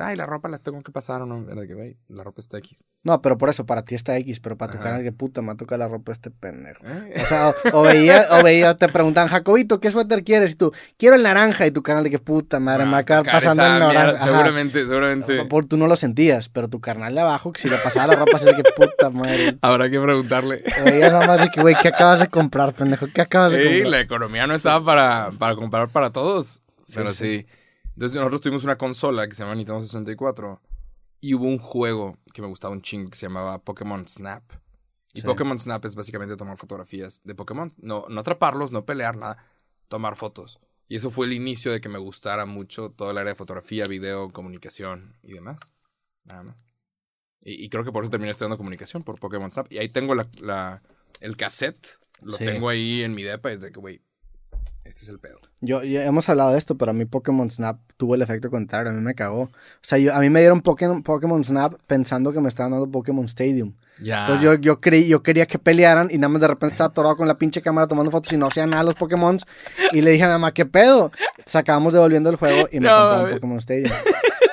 ay, la ropa la tengo que pasar o no. Era de que, güey, la ropa está X. No, pero por eso, para ti está X, pero para tu canal, que puta, me ha tocado la ropa este pendejo. Eh, O sea, o, o veía, o veía, te preguntan, Jacobito, ¿qué suéter quieres? Y tú, quiero el naranja. Y tu canal de que puta madre, me va a acabar tocar pasando el naranja. mierda. Seguramente, seguramente. Por, tú no lo sentías, pero tu carnal de abajo, que si le pasaba la ropa, así de que puta madre. Habrá que preguntarle. Veías nada más de que, güey, ¿qué acabas de comprar, pendejo? ¿Qué acabas de Sí, comprar? la economía no estaba para, para comprar para todos. Sí, pero sí. sí. Entonces nosotros tuvimos una consola que se llama Nintendo 64 y hubo un juego que me gustaba un chingo que se llamaba Pokémon Snap. Y Sí. Pokémon Snap es básicamente tomar fotografías de Pokémon. No, no atraparlos, no pelear, nada. Tomar fotos. Y eso fue el inicio de que me gustara mucho todo el área de fotografía, video, comunicación y demás. Nada más. Y, y creo que por eso terminé estudiando comunicación, por Pokémon Snap. Y ahí tengo la, la- el cassette. Lo Sí. tengo ahí en mi depa. Es de que, güey, este es el pedo. Yo, ya hemos hablado de esto, pero a mí Pokémon Snap tuvo el efecto contrario, a mí me cagó. O sea, yo, a mí me dieron Pokémon, Pokémon Snap pensando que me estaban dando Pokémon Stadium. Ya. Entonces yo, yo, creí, yo quería que pelearan y nada más de repente estaba atorado con la pinche cámara tomando fotos y no hacían nada los Pokémon. Y le dije a mi mamá, ¿qué pedo? Sacábamos devolviendo el juego y me No, compraron. Pokémon Stadium.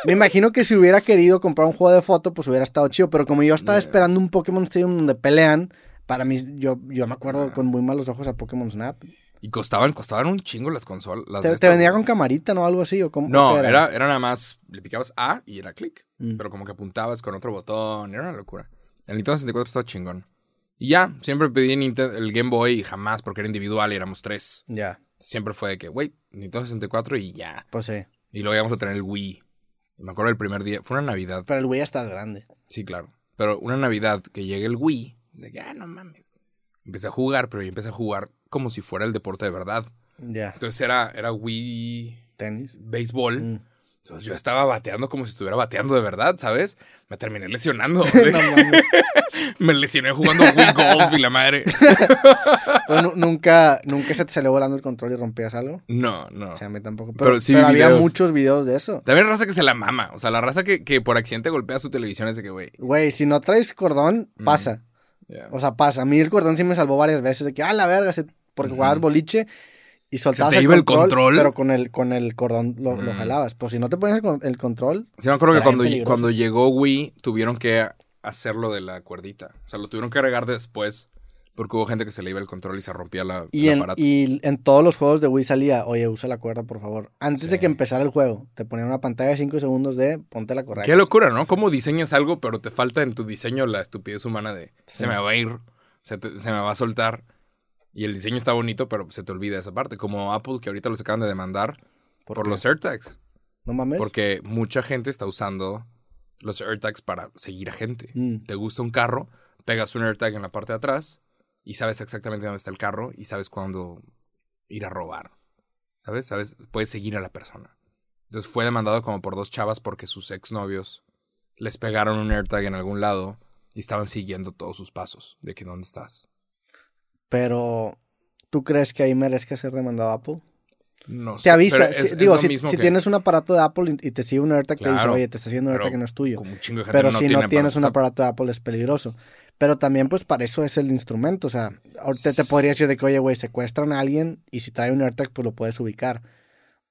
Me imagino que si hubiera querido comprar un juego de foto, pues hubiera estado chido. Pero como yo estaba Yeah. esperando un Pokémon Stadium donde pelean, para mí, yo, yo me Ah. acuerdo con muy malos ojos a Pokémon Snap. Y costaban, costaban un chingo las consolas. las ¿Te, te güey. con camarita, no? Algo así, o cómo No, era, era nada más, le picabas A y era clic. Mm. Pero como que apuntabas con otro botón, era una locura. El Nintendo 64 estaba chingón. Y ya, siempre pedí el Game Boy y jamás, porque era individual y éramos tres. Ya, Siempre fue de que, güey, Nintendo 64 y ya. pues sí. Y luego íbamos a tener el Wii. Y me acuerdo el primer día, fue una Navidad. Pero el güey ya está grande. Sí, claro. Pero una Navidad que llegue el Wii, de que, ah, no mames. Empecé a jugar, pero yo empecé a jugar como si fuera el deporte de verdad. Ya, Entonces era, era Wii tenis. béisbol. Mm. Entonces yo estaba bateando como si estuviera bateando de verdad, ¿sabes? Me terminé lesionando. No. Me lesioné jugando Wii Golf y la madre. Nu- nunca, nunca se te salió volando el control y rompías algo. No, no. O sea, a mí tampoco. Pero Pero, sí pero había muchos videos de eso. También raza que se la mama. O sea, la raza que, que por accidente golpea su televisión es de que, güey. Güey, si no traes cordón, Mm. pasa. O sea, pasa. A mí el cordón sí me salvó varias veces. De que, ah, la verga, se- porque jugabas boliche y soltabas te iba el control. Pero con el, con el cordón lo, lo jalabas. Pues si no te pones el, el control, Sí, me acuerdo que cuando, cuando llegó Wii, tuvieron que hacerlo de la cuerdita. O sea, lo tuvieron que agregar después. Porque hubo gente que se le iba el control y se rompía la, Y el en, aparato. y en todos los juegos de Wii salía, oye, usa la cuerda, por favor. Antes de que empezara el juego, te ponían una pantalla de 5 segundos de ponte la correcta. Qué locura, ¿no? Cómo diseñas algo, pero te falta en tu diseño la estupidez humana de Sí. se me va a ir, se, te- se me va a soltar. Y el diseño está bonito, pero se te olvida esa parte. Como Apple, que ahorita los acaban de demandar por, los AirTags. No mames. Porque mucha gente está usando los AirTags para seguir a gente. Mm. Te gusta un carro, pegas un AirTag en la parte de atrás y sabes exactamente dónde está el carro y sabes cuándo ir a robar. ¿Sabes? ¿Sabes? Puedes seguir a la persona. Entonces fue demandado como por dos chavas porque sus exnovios les pegaron un AirTag en algún lado y estaban siguiendo todos sus pasos de que dónde estás. Pero, ¿tú crees que ahí merezca ser demandado Apple? No Te sé, avisa, si- es- es digo, si, mismo si que- tienes un aparato de Apple y te sigue un AirTag, te dice, Claro, oye, te está haciendo un AirTag que no es tuyo. Como un chingo de gente Pero no si no tienes un aparato de Apple es peligroso. Pero también, pues, para eso es el instrumento. O sea, ahorita te S- podría decir de que, oye, güey, secuestran a alguien y si trae un AirTag, pues lo puedes ubicar.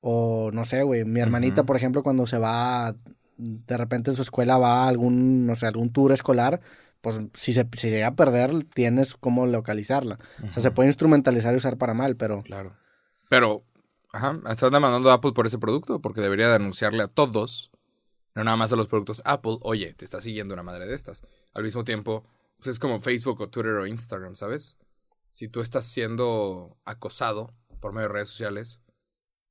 O, no sé, güey, mi hermanita, por ejemplo, cuando se va, de repente en su escuela va a algún, no sé, algún tour escolar, pues si se si llega a perder, tienes cómo localizarla. O sea, se puede instrumentalizar y usar para mal, pero... Claro. Pero, ajá, estás demandando a Apple por ese producto porque debería de anunciarle a todos, no nada más a los productos Apple, oye, te está siguiendo una madre de estas. Al mismo tiempo, pues es como Facebook o Twitter o Instagram, ¿sabes? Si tú estás siendo acosado por medio de redes sociales,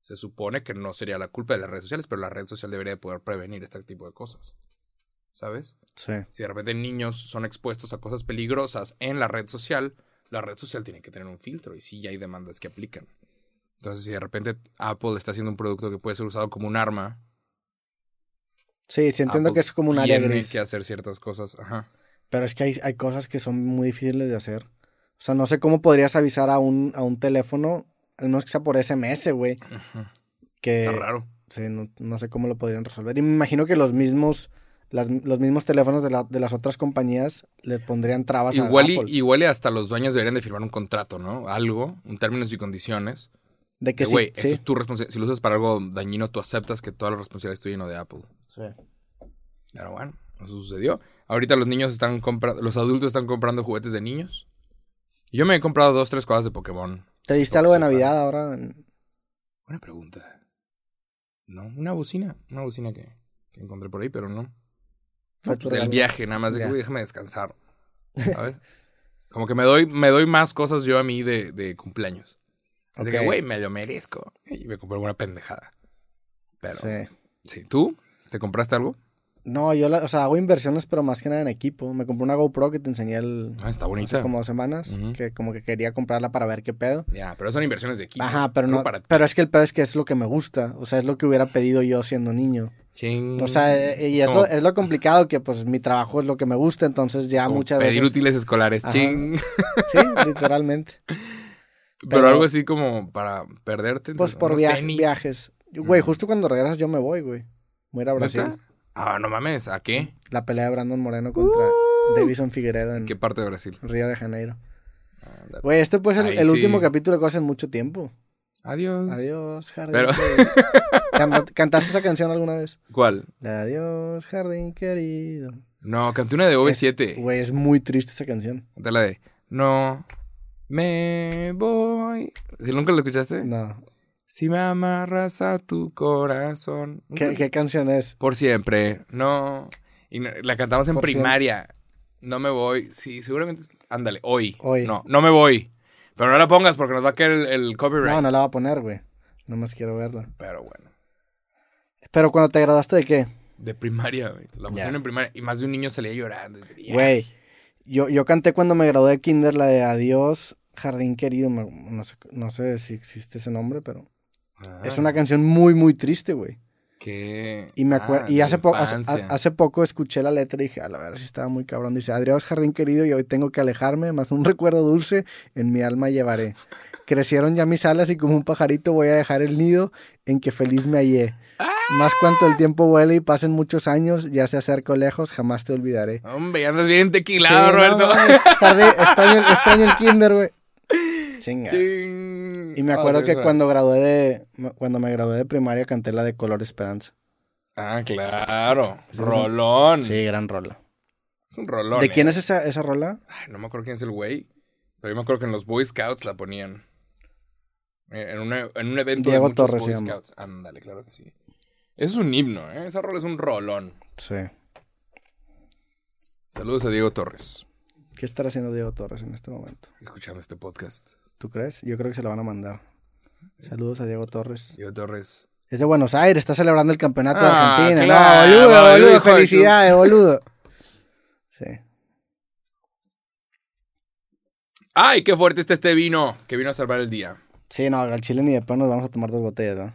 se supone que no sería la culpa de las redes sociales, pero la red social debería de poder prevenir este tipo de cosas. ¿Sabes? Sí. Si de repente niños son expuestos a cosas peligrosas en la red social, la red social tiene que tener un filtro y sí ya hay demandas que aplican. Entonces, si de repente Apple está haciendo un producto que puede ser usado como un arma, Sí, sí entiendo Apple que es como un área tiene que hacer ciertas cosas. Ajá. Pero es que hay, hay cosas que son muy difíciles de hacer. O sea, no sé cómo podrías avisar a un, a un teléfono, al menos que sea por SMS, güey. Que, Está raro. Sí, no, no sé cómo lo podrían resolver. Y me imagino que los mismos, las- los mismos teléfonos de, la- de las otras compañías le pondrían trabas Igual a y, Apple. igual y hasta los dueños deberían de firmar un contrato, ¿no? Algo, un términos y condiciones. de que sí, güey, sí. es tu responsabilidad. Si lo usas para algo dañino, tú aceptas que toda la responsabilidad es tuya y no de Apple. Sí. Pero bueno, eso sucedió. Ahorita los niños están comprando, los adultos están comprando juguetes de niños. Y yo me he comprado dos, tres cosas de Pokémon. ¿Te diste algo de fan. Navidad ahora? en- Buena pregunta. No, una bocina. Una bocina que, que encontré por ahí, pero no. No, pues del viaje, nada más de que, Ya. "Uy, déjame descansar. ¿Sabes? Como que me doy, me doy más cosas yo a mí de, de cumpleaños. Así que, güey, me lo merezco. Y me compré alguna pendejada. Pero, sí. Sí. ¿Tú? ¿Te compraste algo? No, yo, la- o sea, hago inversiones, pero más que nada en equipo. Me compré una GoPro que te enseñé el, Ah, está hace como dos semanas, que como que quería comprarla para ver qué pedo. Ya, pero son inversiones de equipo. Ajá, pero no, Para pero es que el pedo es que es lo que me gusta, o sea, es lo que hubiera pedido yo siendo niño. Ching. O sea, eh, y es, lo, es lo complicado que pues mi trabajo es lo que me gusta, entonces ya como muchas pedir veces... útiles escolares. Ajá. Ching. Sí, literalmente. Pero, Pero- algo así como para perderte. Pues por tenis. viajes. Güey, Mm. justo cuando regresas yo me voy, güey. Voy a ir a Brasil. ¿Neta? Ah, no mames. ¿A qué? La pelea de Brandon Moreno contra Uh. Davison Figueredo en ¿Qué parte de Brasil? Río de Janeiro. Ah. Güey, este puede ser el sí. último capítulo que hace mucho tiempo. Adiós. Adiós, jardín. Pero- querido. Canta- ¿Cantaste esa canción alguna vez? ¿Cuál? Adiós, jardín querido. No, canté una de Es- OV7. Güey, es muy triste esa canción. Canté la de No me voy. ¿Si nunca la escuchaste? No. Si me amarras a tu corazón. ¿Qué, qué canción es? Por siempre. No. Y la cantamos en Por primaria. No me voy. Sí, seguramente. es- Ándale, hoy. Hoy. No, no me voy. Pero no la pongas porque nos va a caer el, el copyright. No, no la voy a poner, güey. No más quiero verla. Pero bueno. Pero cuando te graduaste de qué? De primaria, güey. La pusieron en primaria. Y más de un niño salía llorando. Güey, yo, yo canté cuando me gradué de kinder la de Adiós, Jardín Querido. no, sé, no sé si existe ese nombre, pero "Ah, es una canción muy, muy triste, güey. que... Y me ah, y hace, po- hace, poco escuché la letra y dije, a la verdad si estaba muy cabrón. Dice, Adiós, Jardín Querido, y hoy tengo que alejarme, más un recuerdo dulce en mi alma llevaré. Crecieron ya mis alas y como un pajarito voy a dejar el nido en que feliz me hallé. Más cuanto el tiempo vuela y pasen muchos años, ya se acerco lejos, jamás te olvidaré. Hombre, ya andas bien Sí, tequilado, no Roberto. jardín, extraño, extraño el kinder, güey. Chinga. Ching. Y me Ah, acuerdo sí, que cuando gradué de cuando me gradué de primaria canté la de Color Esperanza. Ah, claro. Rolón. Sí, gran rola. Es un rolón. ¿De eh. quién es esa, esa rola? Ay, no me acuerdo quién es el güey. Pero yo me acuerdo que en los Boy Scouts la ponían. Eh, En, una- en un evento Diego de muchos Torres Boy se llama. Scouts. Ándale, claro que sí. Es un himno, ¿eh? Esa rola es un rolón. Sí. Saludos a Diego Torres, ¿Qué estará haciendo Diego Torres en este momento? escuchando este podcast. ¿Tú crees? Yo creo que se la van a mandar. Saludos a Diego Torres. Diego Torres. Es de Buenos Aires, está celebrando el campeonato de Ah, Argentina. claro, no, boludo, boludo, felicidades, boludo. Sí. ¡Ay, qué fuerte está este vino! Que vino a salvar el día. Sí, no, al chile ni de pedo nos vamos a tomar dos botellas, ¿no?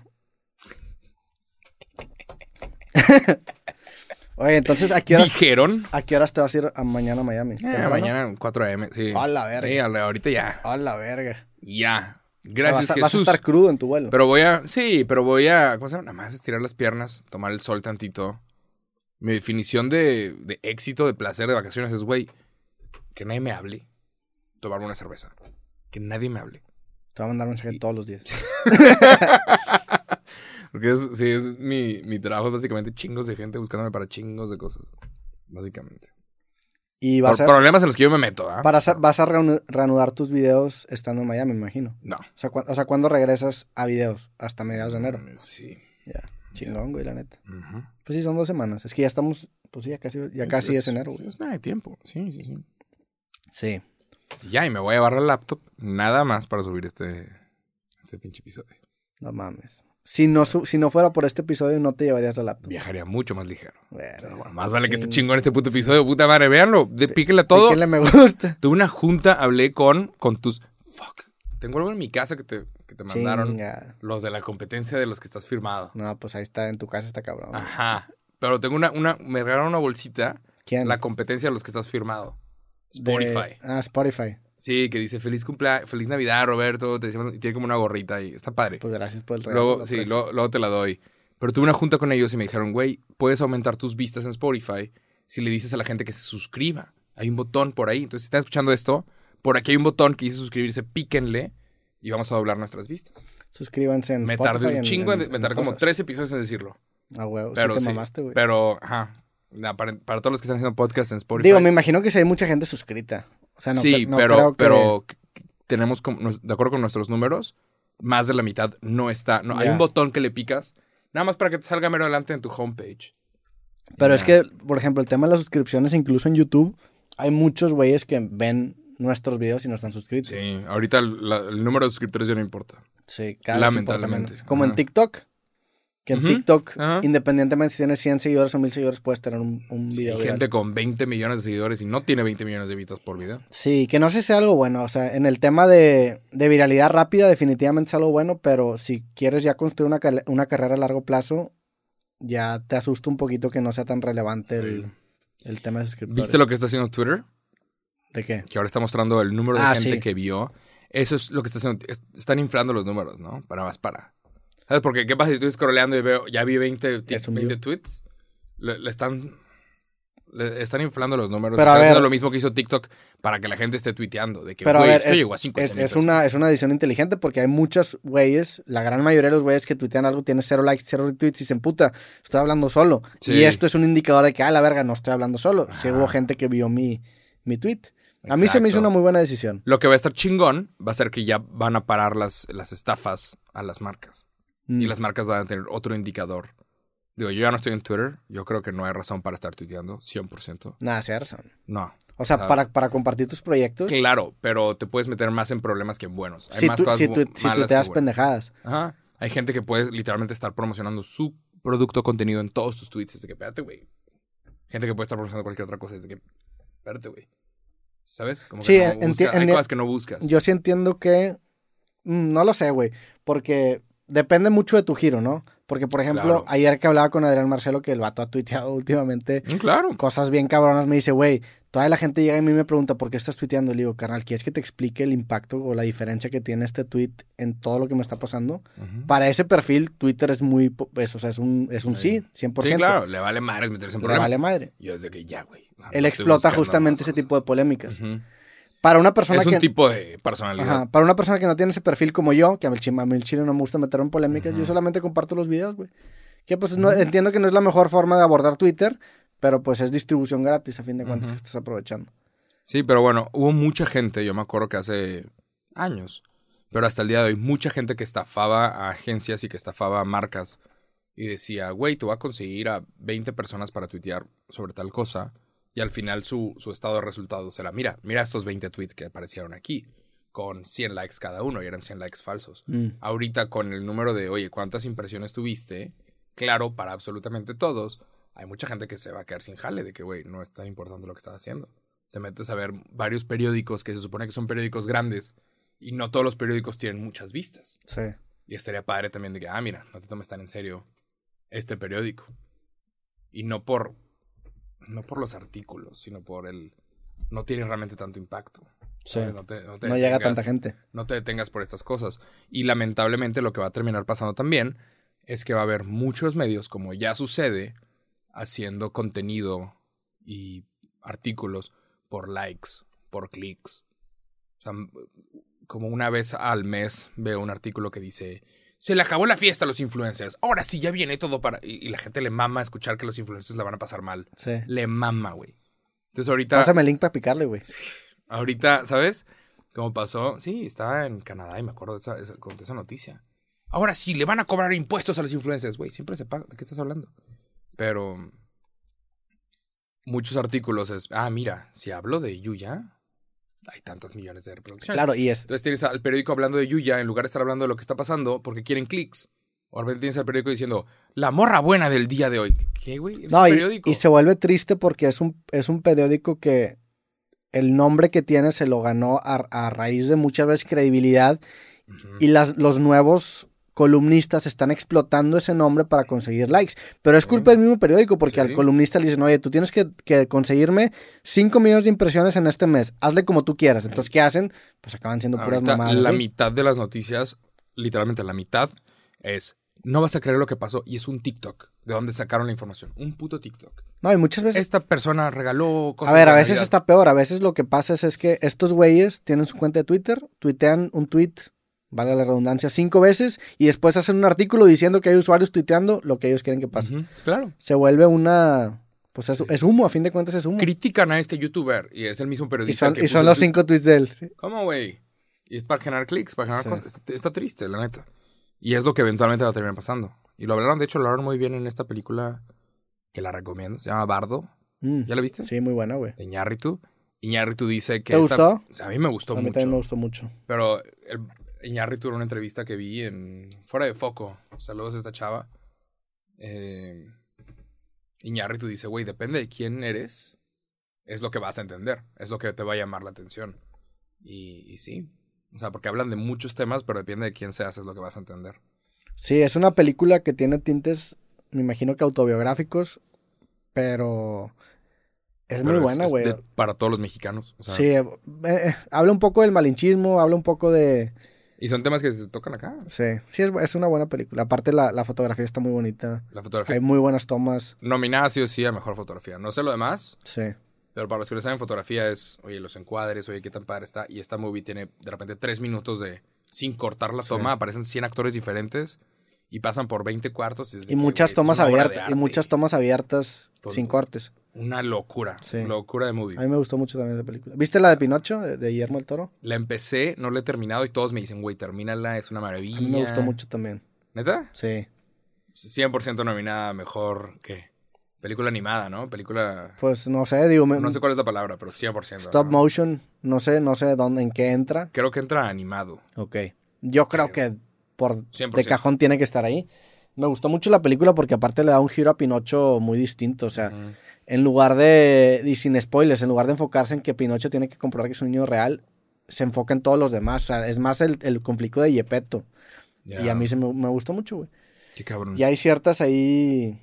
Oye, entonces, ¿a qué, horas, Dijeron. ¿a qué horas te vas a ir a mañana a Miami? Eh, mañana 4 a.m. Sí. A la verga. Sí, a la- ahorita ya. A la verga. Ya. O sea, Gracias, vas, a, vas a Jesús. estar crudo en tu vuelo. Pero voy a. Sí, pero voy a. ¿Cómo se llama? Nada más estirar las piernas, tomar el sol tantito. Mi definición de, de éxito, de placer, de vacaciones es, güey, que nadie me hable. Tomarme una cerveza. Que nadie me hable. Te voy a mandar mensaje todos los días. Porque es, sí, es mi, mi trabajo es básicamente chingos de gente buscándome para chingos de cosas. Básicamente. Y Por vas a, problemas en los que yo me meto, ¿ah? para vas a reanu- reanudar tus videos estando en Miami, me imagino. No. O sea, o sea, ¿cuándo regresas a videos? Hasta mediados de enero. Mm, Sí. Ya, chingón, güey, la neta. Pues sí, son dos semanas. Es que ya estamos, pues sí, ya casi, ya casi es, enero, güey. Es nada de tiempo. Sí, sí, sí. Sí. Ya, y me voy a llevar la laptop nada más para subir este, este pinche episodio. No mames. Si no, si no fuera por este episodio, no te llevarías la laptop. Viajaría mucho más ligero. Verga. Bueno, más vale que esté Ching. chingón este puto episodio, puta madre. Véanlo, de, píquenle a todo. Píquenle me gusta. Tuve una junta, hablé con, con tus... Fuck. Tengo algo en mi casa que te, que te mandaron. Chinga. Los de la competencia de los que estás firmado. No, pues ahí está, en tu casa está cabrón. Ajá. Pero tengo una, una, me regalaron una bolsita, ¿Quién? la competencia de los que estás firmado. De- Spotify. Ah, Spotify. Sí, que dice feliz cumpleaños, feliz Navidad, Roberto. Te decimos, y tiene como una gorrita y está padre. Pues gracias por el regalo. luego, sí, aprecio. luego, luego te la doy. Pero tuve una junta con ellos y me dijeron, güey, puedes aumentar tus vistas en Spotify si le dices a la gente que se suscriba. Hay un botón por ahí. Entonces, si están escuchando esto, por aquí hay un botón que dice suscribirse, píquenle y vamos a doblar nuestras vistas. Suscríbanse en Me Spotify, tardé un chingo, en, en- me tardé como tres episodios en decirlo. Ah, huevo. Pero sí te sí, mamaste, güey. Pero, ajá. Para, para todos los que están haciendo podcast en Spotify. Digo, me imagino que sí hay mucha gente suscrita. O sea, no, sí, no pero, creo que- pero tenemos, de acuerdo con nuestros números, más de la mitad no está. No, Hay un botón que le picas, nada más para que te salga mero adelante en tu homepage. Pero es que, por ejemplo, el tema de las suscripciones, incluso en YouTube, hay muchos güeyes que ven nuestros videos y no están suscritos. Sí, ahorita el, la- el número de suscriptores ya no importa. Sí, cada importa Lamentablemente. Como en. TikTok. Que en. TikTok, independientemente si tienes 100 seguidores o 1000 seguidores, puedes tener un, un Sí, video. hay viral. gente con 20 millones de seguidores y no tiene 20 millones de vistas por video. Sí, que no sé si sea algo bueno. O sea, en el tema de, de viralidad rápida, definitivamente es algo bueno, pero si quieres ya construir una, una carrera a largo plazo, ya te asusta un poquito que no sea tan relevante el, el tema de suscriptores. ¿Viste lo que está haciendo Twitter? ¿De qué? Que ahora está mostrando el número de Ah, gente sí. que vio. Eso es lo que está haciendo. es- Están inflando los números, ¿no? Para más para. ¿Sabes? Porque qué pasa si estoy scrolleando y veo, ya vi 20, ti- Ya subió. 20 tweets. Le, le están. Le están inflando los números. Pero a Están haciendo ver- lo mismo que hizo TikTok para que la gente esté tuiteando. De que, Pero a ver, esto es, llegó a 50 es- es una, es una decisión inteligente porque hay muchos güeyes, la gran mayoría de los güeyes que tuitean algo tiene cero likes, cero retweets y se emputa, estoy hablando solo. Sí. Y esto es un indicador de que, ah, la verga, no estoy hablando solo. Si hubo gente que vio mi, mi tweet. A mí se me hizo una muy buena decisión. Lo que va a estar chingón va a ser que ya van a parar las, las estafas a las marcas. Mm. Y las marcas van a tener otro indicador. Digo, yo ya no estoy en Twitter. Yo creo que no hay razón para estar tuiteando, 100%. Nada, sí, hay razón. No. O sea, Ah. para, para compartir tus proyectos, Claro, pero te puedes meter más en problemas que en buenos. Hay si, más tú, cosas si, tú, si tuiteas que buenas. pendejadas. Ajá. Hay gente que puede literalmente estar promocionando su producto contenido en todos sus tweets. Es de que, espérate, güey. Gente que puede estar promocionando cualquier otra cosa. Es de que, espérate, güey. ¿Sabes? Como que Sí, no busca- hay cosas que no buscas. Yo sí entiendo que. mm, No lo sé, güey. Porque depende mucho de tu giro, ¿no? Porque, por ejemplo, Claro. ayer que hablaba con Adrián Marcelo, que el vato ha tuiteado últimamente Mm, claro. cosas bien cabronas, me dice, güey, toda la gente llega y a mí me pregunta, ¿por qué estás tuiteando? Le digo, carnal, ¿quieres que te explique el impacto o la diferencia que tiene este tweet en todo lo que me está pasando? Para ese perfil, Twitter es muy. po- Es, o sea, es un, es un sí, Sí. 100%. Sí, claro. Le vale madres meterse en Le problemas. vale madre. Yo desde que ya, güey. Él explota justamente ese tipo de polémicas. Para una persona Es un que. tipo de personalidad. Ajá, para una persona que no tiene ese perfil como yo, que a mí el, chi- a mí el chile no me gusta meterme en polémicas, yo solamente comparto los videos, güey. Que pues no, entiendo que no es la mejor forma de abordar Twitter, pero pues es distribución gratis a fin de cuentas que estás aprovechando. Sí, pero bueno, hubo mucha gente, yo me acuerdo que hace años, pero hasta el día de hoy, mucha gente que estafaba a agencias y que estafaba a marcas y decía, güey, te voy a conseguir a 20 personas para tuitear sobre tal cosa. Y al final su, su estado de resultados era, mira, mira estos 20 tweets que aparecieron aquí, con 100 likes cada uno, y eran 100 likes falsos. Mm. Ahorita con el número de, oye, ¿cuántas impresiones tuviste? Claro, para absolutamente todos, hay mucha gente que se va a quedar sin jale de que, güey, no es tan importante lo que estás haciendo. Te metes a ver varios periódicos que se supone que son periódicos grandes Y no todos los periódicos tienen muchas vistas. Sí. Y estaría padre también de que, ah, mira, no te tomes tan en serio este periódico. Y no por, no por los artículos, sino por el, no tiene realmente tanto impacto. Sí. No, te- no te No llega tanta gente. No te detengas por estas cosas. Y lamentablemente lo que va a terminar pasando también es que va a haber muchos medios, como ya sucede, haciendo contenido y artículos por likes, por clics. O sea, como una vez al mes veo un artículo que dice, se le acabó la fiesta a los influencers, ahora sí ya viene todo para... Y, y la gente le mama escuchar que los influencers la van a pasar mal. Sí. Le mama, güey. Entonces ahorita... Pásame el link para picarle, güey. Ahorita, ¿sabes? ¿Cómo pasó? Sí, estaba en Canadá y me acuerdo de esa, esa- de esa noticia. Ahora sí, le van a cobrar impuestos a los influencers. Güey, siempre se paga. ¿De qué estás hablando? Pero muchos artículos es, ah, mira, si hablo de Yuya, hay tantas millones de reproducciones. Claro, y es. Entonces tienes al periódico hablando de Yuya en lugar de estar hablando de lo que está pasando porque quieren clics. O de repente tienes al periódico diciendo, la morra buena del día de hoy. ¿Qué, güey? Es No, un y, periódico. y se vuelve triste porque es un, es un periódico que el nombre que tiene se lo ganó a, a raíz de muchas veces credibilidad y las, los nuevos columnistas están explotando ese nombre para conseguir likes. Pero es culpa del mismo periódico porque Sí. al columnista le dicen, oye, tú tienes que, que conseguirme 5 millones de impresiones en este mes. Hazle como tú quieras. Entonces, ¿qué hacen? Pues acaban siendo puras mamadas. la ¿sí? mitad de las noticias, literalmente la mitad, es no vas a creer lo que pasó y es un TikTok. ¿De dónde sacaron la información? Un puto TikTok. No, y muchas veces Esta persona regaló cosas A ver, a veces está peor. A veces lo que pasa es, es que estos güeyes tienen su cuenta de Twitter, tuitean un tweet, valga la redundancia, cinco veces y después hacen un artículo diciendo que hay usuarios tuiteando lo que ellos quieren que pase. Claro. Se vuelve una. Pues es, es humo, a fin de cuentas es humo. Critican a este youtuber y es el mismo Y periodista son, que y son los cinco tweets de él. ¿Cómo, güey? Y es para generar clics, para generar Sí. cosas. Está, está triste, la neta. Y es lo que eventualmente va a terminar pasando. Y lo hablaron, de hecho, lo hablaron muy bien en esta película que la recomiendo. Se llama Bardo. Mm, ¿Ya la viste? Sí, muy buena, güey. De. Iñárritu dice que... ¿Te esta- gustó? O sea, a mí me gustó A mí mucho. también me gustó mucho. Pero el, Iñárritu era una entrevista que vi en Fuera de Foco. Saludos a esta chava. Eh, Iñárritu dice, güey, depende de quién eres, es lo que vas a entender, es lo que te va a llamar la atención. Y, y sí, o sea, porque hablan de muchos temas, pero depende de quién seas, es lo que vas a entender. Sí, es una película que tiene tintes, me imagino que autobiográficos, pero es muy buena, güey. para todos los mexicanos. O sea, Sí, eh, eh, habla un poco del malinchismo, habla un poco de... Y son temas que se tocan acá. Sí, sí, es, es una buena película. Aparte, la, la fotografía está muy bonita. La fotografía. Hay muy buenas tomas. Nominada sí o sí a mejor fotografía. No sé lo demás, Sí. Pero para los que no saben, fotografía es, oye, los encuadres, oye, qué tan padre está. Y esta movie tiene de repente tres minutos de, sin cortar la Sí. toma, aparecen 100 actores diferentes y pasan por 20 cuartos. de Y que, muchas es tomas abiertas. Y muchas tomas abiertas Todo. sin cortes. Una locura, Sí. locura de movie. A mí me gustó mucho también esa película. ¿Viste la de Pinocho, de, de Guillermo el Toro? La empecé, no la he terminado y todos me dicen, güey, termínala, es una maravilla. A mí me gustó mucho también. ¿Neta? Sí. 100% nominada mejor que película animada, ¿no? Película... Pues no sé, digo, me- No sé cuál es la palabra, pero 100%. stop ¿no? motion, no sé, no sé dónde, en qué entra. Creo que entra animado. Ok. Yo creo que por 100%. de cajón tiene que estar ahí. Me gustó mucho la película porque aparte le da un giro a Pinocho muy distinto. O sea. En lugar de, y sin spoilers, en lugar de enfocarse en que Pinocho tiene que comprobar que es un niño real, se enfoca en todos los demás. O sea, es más el, el conflicto de Yepeto. Y a mí se me, me gustó mucho, güey. Sí, cabrón. Y hay ciertas ahí...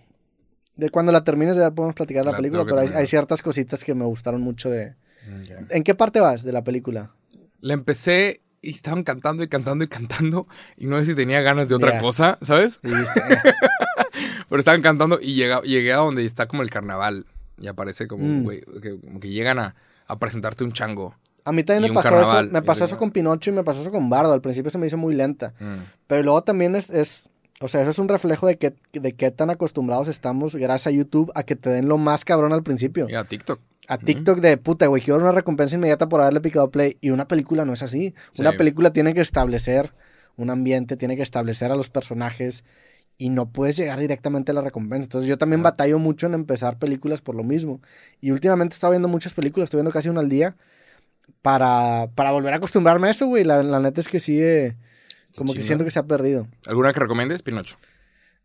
De cuando la termines de dar podemos platicar la La película, pero hay, ciertas cositas que me gustaron mucho de... Mm. ¿En qué parte vas de la película? La empecé y estaban cantando y cantando y cantando y no sé si tenía ganas de otra cosa, ¿sabes? Dijiste, eh, Pero estaban cantando y llega- llegué a donde está como el carnaval y aparece como, Mm. güey, que, como que llegan a, a presentarte un chango. A mí también me pasó carnaval, eso, me pasó eso con Pinocho y me pasó eso con Bardo. Al principio se me hizo muy lenta. Mm. Pero luego también es, es- o sea, eso es un reflejo de qué, de qué tan acostumbrados estamos, gracias a YouTube, a que te den lo más cabrón al principio. Y a TikTok. A TikTok de puta, güey, quiero una recompensa inmediata por haberle picado play. Y una película no es así. Sí. Una película tiene que establecer un ambiente, tiene que establecer a los personajes y no puedes llegar directamente a la recompensa. Entonces yo también batallo mucho en empezar películas por lo mismo. Y últimamente he estado viendo muchas películas, estoy viendo casi una al día para, para volver a acostumbrarme a eso, güey. La, la neta es que sí, eh, como que siento que se ha perdido. ¿Alguna que recomiendes? Pinocho.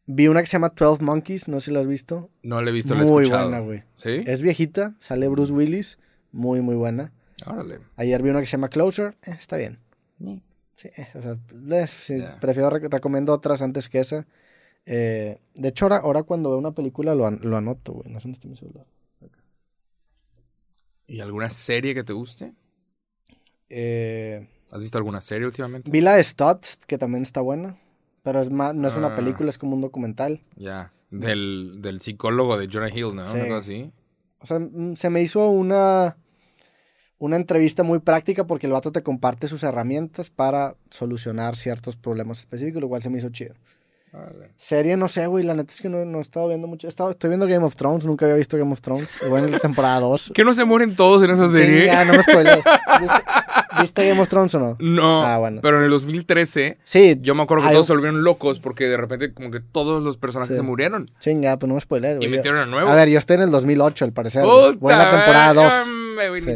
Vi una que se llama 12 Monkeys, no sé si la has visto. No la he visto, la he Muy escuchado. buena, güey. ¿Sí? Es viejita, sale Bruce Willis, muy, muy buena. Órale. Ayer vi una que se llama Closer, eh, está bien. Sí, o sea, les- prefiero, rec- recomiendo otras antes que esa. Eh, de hecho, ahora, ahora cuando veo una película lo, an- lo anoto, güey. No sé dónde está mi celular. ¿Y alguna serie que te guste? Eh, ¿Has visto alguna serie últimamente? vi la de que también está buena. Pero es más, no es una Ah. película, es como un documental. Ya. Del, del psicólogo de Jonah Hill, ¿no? Sí. Cosa así. O sea, mm, se me hizo una, una entrevista muy práctica porque el vato te comparte sus herramientas para solucionar ciertos problemas específicos, lo cual se me hizo chido. Serie, no sé, güey, la neta es que no, no he estado viendo mucho. He estado, estoy viendo Game of Thrones, nunca había visto Game of Thrones. Y Voy en la temporada 2. ¿Que no se mueren todos en esa serie? Chinga, no me spoilees. ¿Viste, viste Game of Thrones o no? No. Ah, bueno. Pero en el 2013, Sí. yo me acuerdo que todos se volvieron locos porque de repente como que todos los personajes Sí. se murieron. Chinga, pues no me spoilees, Y güey. metieron a nuevo. A ver, yo estoy en el 2008, al parecer. güey. Voy en la Puta temporada madre, 2. hombre, güey, Sí.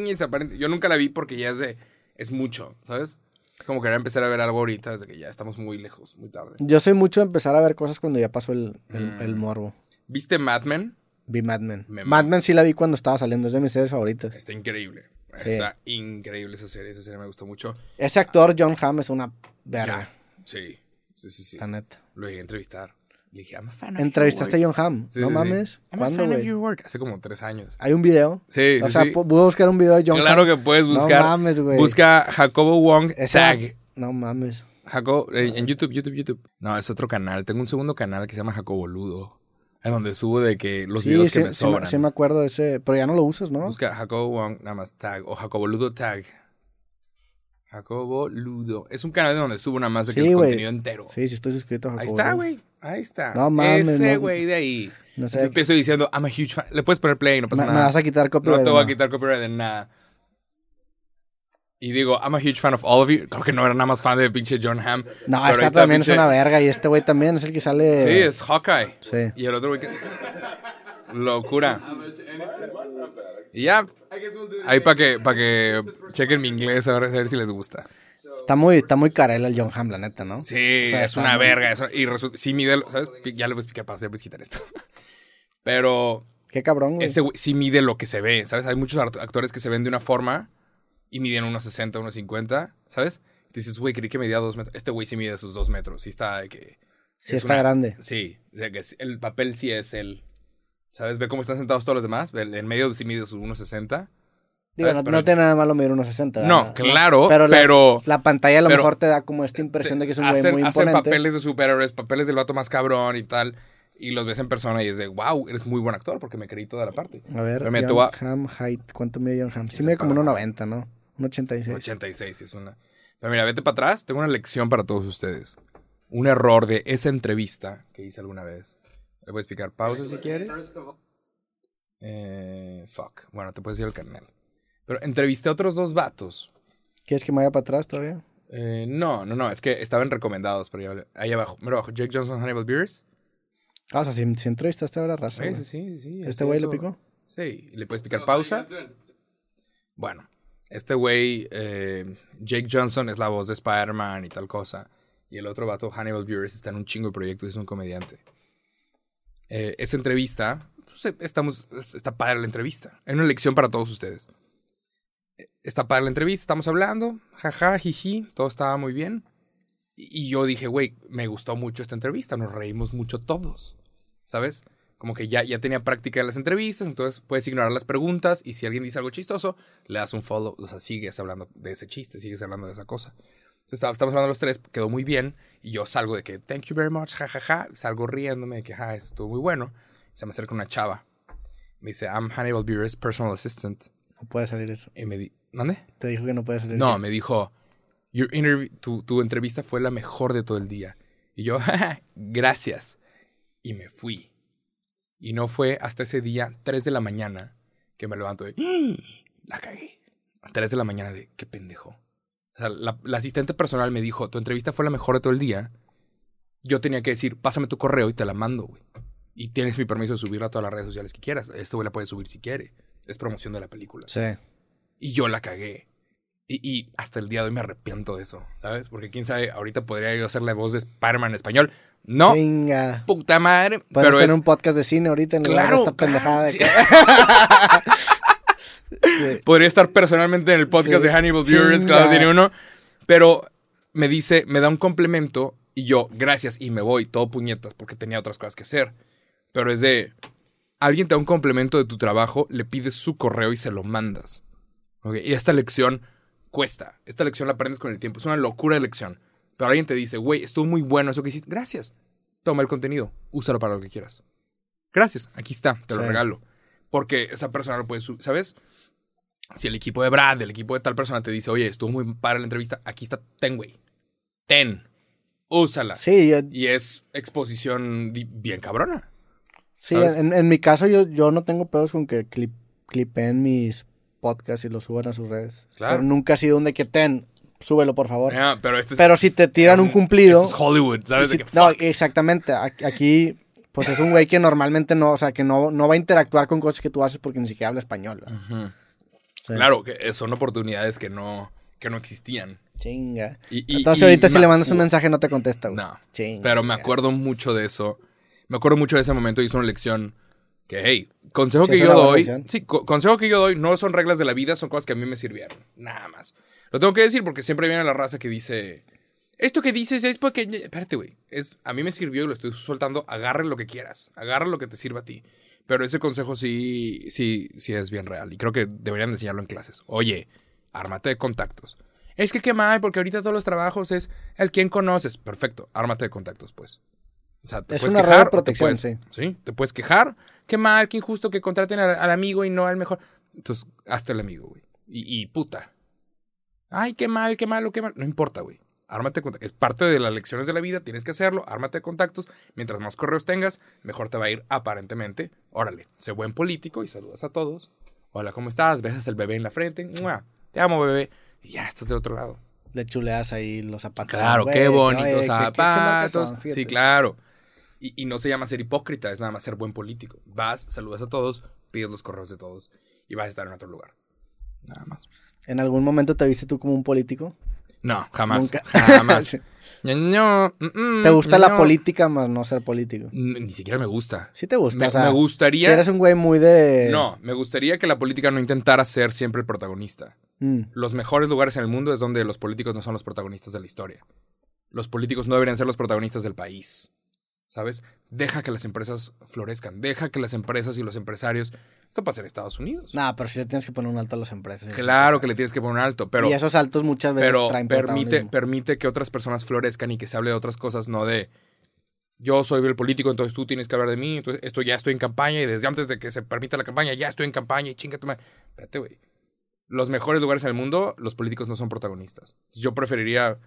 Ni te aparente. Yo nunca la vi porque ya es de... Es mucho, ¿sabes? Es como querer empezar a ver algo ahorita desde que ya estamos muy lejos, muy tarde. Yo soy mucho de empezar a ver cosas cuando ya pasó el, el, Mm. el morbo. ¿Viste Mad Men? Vi Mad Men. Me Mad. Men sí la vi cuando estaba saliendo, es de mis series favoritas. Está increíble. Sí. Está increíble esa serie. Esa serie me gustó mucho. Ese actor, John Hamm, es una verga. Sí, sí, sí, sí. la neta. Lo llegué a entrevistar. Le dije, I'm a fan of Entrevistaste a John Hamm. Sí, no sí, mames. I'm a ¿Cuándo, fan of your work. Hace como tres años. Hay un video. Sí, O sí, sea, puedo buscar un video de John Claro Hamm. que puedes buscar. No mames, güey. Busca Jacobo Wong Ese Tag. No mames. Jacobo, en, en YouTube, YouTube, YouTube. No, es otro canal. Tengo un segundo canal que se llama Jacobo Ludo. En donde subo de que los videos que me sí me- sobran. sí me acuerdo de ese, pero ya no lo usas, ¿no? Busca Jacobo Wong, nada más tag. O Jacobo Ludo Tag. Jacobo Ludo. Es un canal donde subo nada más de que el contenido entero. Sí, sí estoy suscrito a Ahí Jacobo está, Ludo. güey. Ahí está. No mames, Ese no- güey de ahí. No Yo sé. empiezo diciendo, I'm a huge fan. Le puedes poner play, no pasa Me, me nada. vas a quitar copyright. No te voy a quitar copyright de nada. Y digo, I'm a huge fan of all of you. Creo que no era nada más fan de pinche John Hamm. No, ahí esta está también pinche- es una verga y este güey también es el que sale. Sí, es Hawkeye. Sí. Y el otro güey que... Locura. Y ya. Ahí para que, para que chequen mi inglés a ver, a ver si les gusta. Está muy, está muy carela el John Hamm, la neta, ¿no? Sí, O sea, es una muy- verga. es una- y resulta, sí mide, lo- ¿sabes? Ya le voy a explicar para puedes quitar esto. Pero Qué cabrón, güey. ese güey sí mide lo que se ve, ¿sabes? Hay muchos actores que se ven de una forma y miden unos 60, unos 50, ¿sabes? Y tú dices, güey, creí que medía dos metros. Este güey sí mide sus dos metros. Sí está que... sí, es está una- grande. Sí, o sea que el papel sí es él. ¿Sabes? Ve cómo están sentados todos los demás. En medio sí mide sus 1.60. Digo, no, Pero- no tiene nada malo medir unos 60. No, ¿verdad? claro, Pero pero... la, la pantalla a lo pero- mejor te da como esta impresión de que es un güey hacen, muy hacen imponente. papeles de superhéroes, papeles del vato más cabrón y tal. Y los ves en persona y es de, wow, eres muy buen actor porque me creí toda la parte. A ver, John a- Hamm height. ¿Cuánto mide John Hamm? Sí mide como para- 1.90, ¿no? 1.86. 86 sí es una... Pero mira, vete para atrás. Tengo una lección para todos ustedes. Un error de esa entrevista que hice alguna vez. Le voy a explicar. Pausa si quieres. Eh, fuck. Bueno, te puedes ir al canal. Pero entrevisté a otros dos vatos. ¿Quieres que me vaya para atrás todavía? Eh, no, no, no. Es que estaban recomendados. Pero ya, ahí abajo. Mira abajo. Jake Johnson, Hannibal Beers. Ah, o sea, si, si entrevistaste ahora raza. Sí, sí, sí, sí. ¿Este güey le picó? Sí. Le puedes picar pausa. Bueno, este güey, eh, Jake Johnson, es la voz de Spider-Man y tal cosa. Y el otro vato, Hannibal Buress, está en un chingo de proyectos y es un comediante. Eh, esa entrevista, pues, eh, estamos, está padre la entrevista. Hay una lección para todos ustedes. Eh, Está padre la entrevista, estamos hablando, jaja, jiji, todo estaba muy bien. Y, y yo dije, güey, me gustó mucho esta entrevista, nos reímos mucho todos, ¿sabes? Como que ya, ya tenía práctica en las entrevistas, entonces puedes ignorar las preguntas y si alguien dice algo chistoso, le das un follow, o sea, sigues hablando de ese chiste, sigues hablando de esa cosa. Estamos hablando los tres, quedó muy bien y yo salgo de que, thank you very much, jajaja, salgo riéndome de que, ja, esto estuvo muy bueno. Se me acerca una chava, me dice, I'm Hannibal Buress, personal assistant. No puede salir eso. Y me di, ¿dónde? Te dijo que no puede salir. No, me dijo, Your interview, tu, tu entrevista fue la mejor de todo el día. Y yo, "Jaja, gracias. Y me fui. Y no fue hasta ese día, 3 de la mañana, que me levanto de, "Ah, la cagué. A 3 de la mañana de, qué pendejo. O sea, la, la asistente personal me dijo, tu entrevista fue la mejor de todo el día. Yo tenía que decir, pásame tu correo y te la mando, güey. Y tienes mi permiso de subirla a todas las redes sociales que quieras. Este güey la puede subir si quiere. Es promoción de la película. Sí. Y yo la cagué. Y, y hasta el día de hoy me arrepiento de eso, ¿sabes? Porque quién sabe, ahorita podría yo hacer la voz de Spider-Man en español. No, Venga. puta madre. Puedes pero tener es, un podcast de cine ahorita en lugar de Claro, esta pendejada de claro, podría estar personalmente en el podcast Sí. de Hannibal Viewers, claro, Chinga. tiene uno. Pero me dice, me da un complemento y yo, gracias, y me voy, todo puñetas, porque tenía otras cosas que hacer. Pero es de, alguien te da un complemento de tu trabajo, le pides su correo y se lo mandas. ¿Ok? Y esta lección cuesta. Esta lección la aprendes con el tiempo. Es una locura de lección. Pero alguien te dice, güey, estuvo muy bueno eso que hiciste. Gracias. Toma el contenido. Úsalo para lo que quieras. Gracias. Aquí está. Te lo Sí. regalo. Porque esa persona lo puede subir. ¿Sabes? Si el equipo de Brad, el equipo de tal persona te dice, oye, estuvo muy para la entrevista, aquí está. Ten, güey. Ten. Úsala. Sí, yo- Y es exposición bien cabrona. sí en, en mi caso yo, yo no tengo pedos con que clip, clipen mis podcasts y los suban a sus redes. Claro. Pero nunca ha sido un de que ten, súbelo por favor. Ah, pero este es- Pero si te tiran un cumplido- es Hollywood, ¿sabes? De que, no, exactamente. Aquí, pues es un güey que normalmente no, o sea, que no, no va a interactuar con cosas que tú haces porque ni siquiera habla español. Sí. Claro, que son oportunidades que no, que no existían. Chinga. Y- y- Entonces y ahorita si le mandas un mensaje no te contesta, güey. No. Chinga. Pero me acuerdo mucho de eso. Me acuerdo mucho de ese momento y es una lección que, hey, consejo Sí, que yo doy. lección. Sí, co- consejo que yo doy no son reglas de la vida, son cosas que a mí me sirvieron. Nada más. Lo tengo que decir porque siempre viene la raza que dice. Esto que dices es porque. Espérate, güey. Es, a mí me sirvió y lo estoy soltando. Agarre lo que quieras. Agarra lo que te sirva a ti. Pero ese consejo sí, sí, sí es bien real. Y creo que deberían enseñarlo en clases. Oye, ármate de contactos. Es que qué mal, porque ahorita todos los trabajos es el quien conoces. Perfecto, ármate de contactos, pues. O sea, te Es puedes una de quejar. te protección, puedes- sí. Sí, te puedes quejar. Qué mal, qué injusto que contraten al, al amigo y no al mejor. Entonces, hazte el amigo, güey. Y, y puta. Ay, qué mal, qué malo, qué mal. No importa, güey. Ármate de contactos. Es parte de las lecciones de la vida, tienes que hacerlo. Ármate de contactos. Mientras más correos tengas, mejor te va a ir aparentemente. Órale, sé buen político y saludas a todos. Hola, ¿cómo estás? Besas el bebé en la frente. ¡Mua! Te amo, bebé. Y ya estás de otro lado. Le chuleas ahí los zapatos. Claro, Güey, qué bonitos ¿qué- qué- qué marcas zapatos. sí, claro. Y, y no se llama ser hipócrita, es nada más ser buen político. Vas, saludas a todos, pides los correos de todos y vas a estar en otro lugar. Nada más. ¿En algún momento te viste tú como un político? No, jamás. Nunca. Jamás. No, mm, ¿Te gusta la política más no ser político? Ni siquiera me gusta. Sí te gusta, Me, o sea, me gustaría. si eres un güey muy de... No, me gustaría que la política no intentara ser siempre el protagonista. Mm, Los mejores lugares en el mundo es donde los políticos no son los protagonistas de la historia. Los políticos no deberían ser los protagonistas del país. ¿Sabes? Deja que las empresas florezcan. Deja que las empresas y los empresarios. Esto pasa en Estados Unidos. No, pero sí le tienes que poner un alto a las empresas. claro que le tienes que poner un alto, pero, y esos altos muchas veces pero traen permite, permite que otras personas florezcan y que se hable de otras cosas, no de yo soy el político, entonces tú tienes que hablar de mí, entonces esto ya estoy en campaña y desde antes de que se permita la campaña ya estoy en campaña y chinga tu madre. Espérate, güey. Los mejores lugares en el mundo, los políticos no son protagonistas. Yo preferiría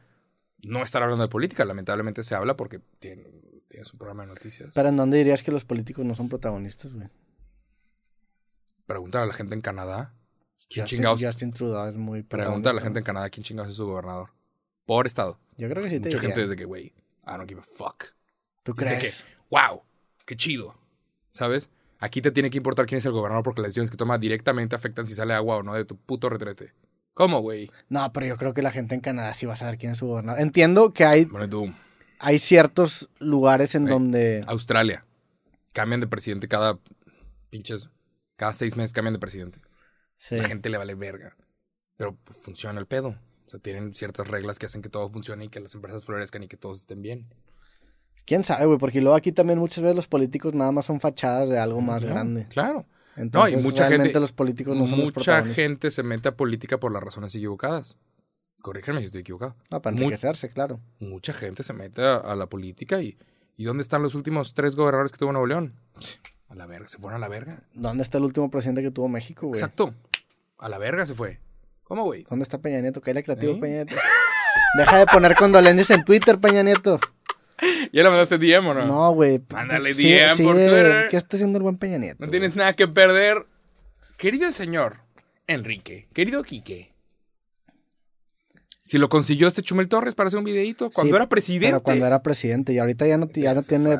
no estar hablando de política, lamentablemente se habla porque tiene- tienes un programa de noticias. Pero ¿en dónde dirías que los políticos no son protagonistas, güey? Preguntar a la gente en Canadá. ¿Quién Justin, chingados? Justin Trudeau es muy Pregunta a la gente en Canadá quién chingados es su gobernador. Por estado. Yo creo que sí te Mucha diría. gente desde que, güey, I don't give a fuck. ¿Tú Desde crees? que, wow, qué chido. ¿Sabes? Aquí te tiene que importar quién es el gobernador porque las decisiones que toma directamente afectan si sale agua o no de tu puto retrete. ¿Cómo, güey? No, pero yo creo que la gente en Canadá sí va a saber quién es su gobernador. Entiendo que hay, Bueno, tú, hay ciertos lugares en Güey. donde... Australia. Cambian de presidente cada pinches. Cada seis meses cambian de presidente. Sí. La gente le vale verga. Pero funciona el pedo. O sea, tienen ciertas reglas que hacen que todo funcione y que las empresas florezcan y que todos estén bien. ¿Quién sabe, güey? Porque luego aquí también muchas veces los políticos nada más son fachadas de algo más Claro, grande. Claro. Entonces, mucha realmente gente- los políticos no son Mucha gente se mete a política por las razones equivocadas. Corrígeme si estoy equivocado. No, para enriquecerse, claro. Mucha gente se mete a, a la política y. ¿Y dónde están los últimos tres gobernadores que tuvo Nuevo León? A la verga, se fueron a la verga. ¿Dónde está el último presidente que tuvo México, güey? Exacto. A la verga se fue. ¿Cómo, güey? ¿Dónde está Peña Nieto? Cállate creativo, ¿Eh? Peña Nieto. Deja de poner condolencias en Twitter, Peña Nieto. ¿Ya le mandaste DM o no? No, güey. Mándale Sí- DM por sigue- Twitter. ¿Qué está haciendo el buen Peña Nieto? No tienes nada que perder. Querido señor Enrique, querido Quique. Si lo consiguió este Chumel Torres para hacer un videíto cuando Sí, era presidente. Pero cuando era presidente y ahorita ya no, ya no Se tiene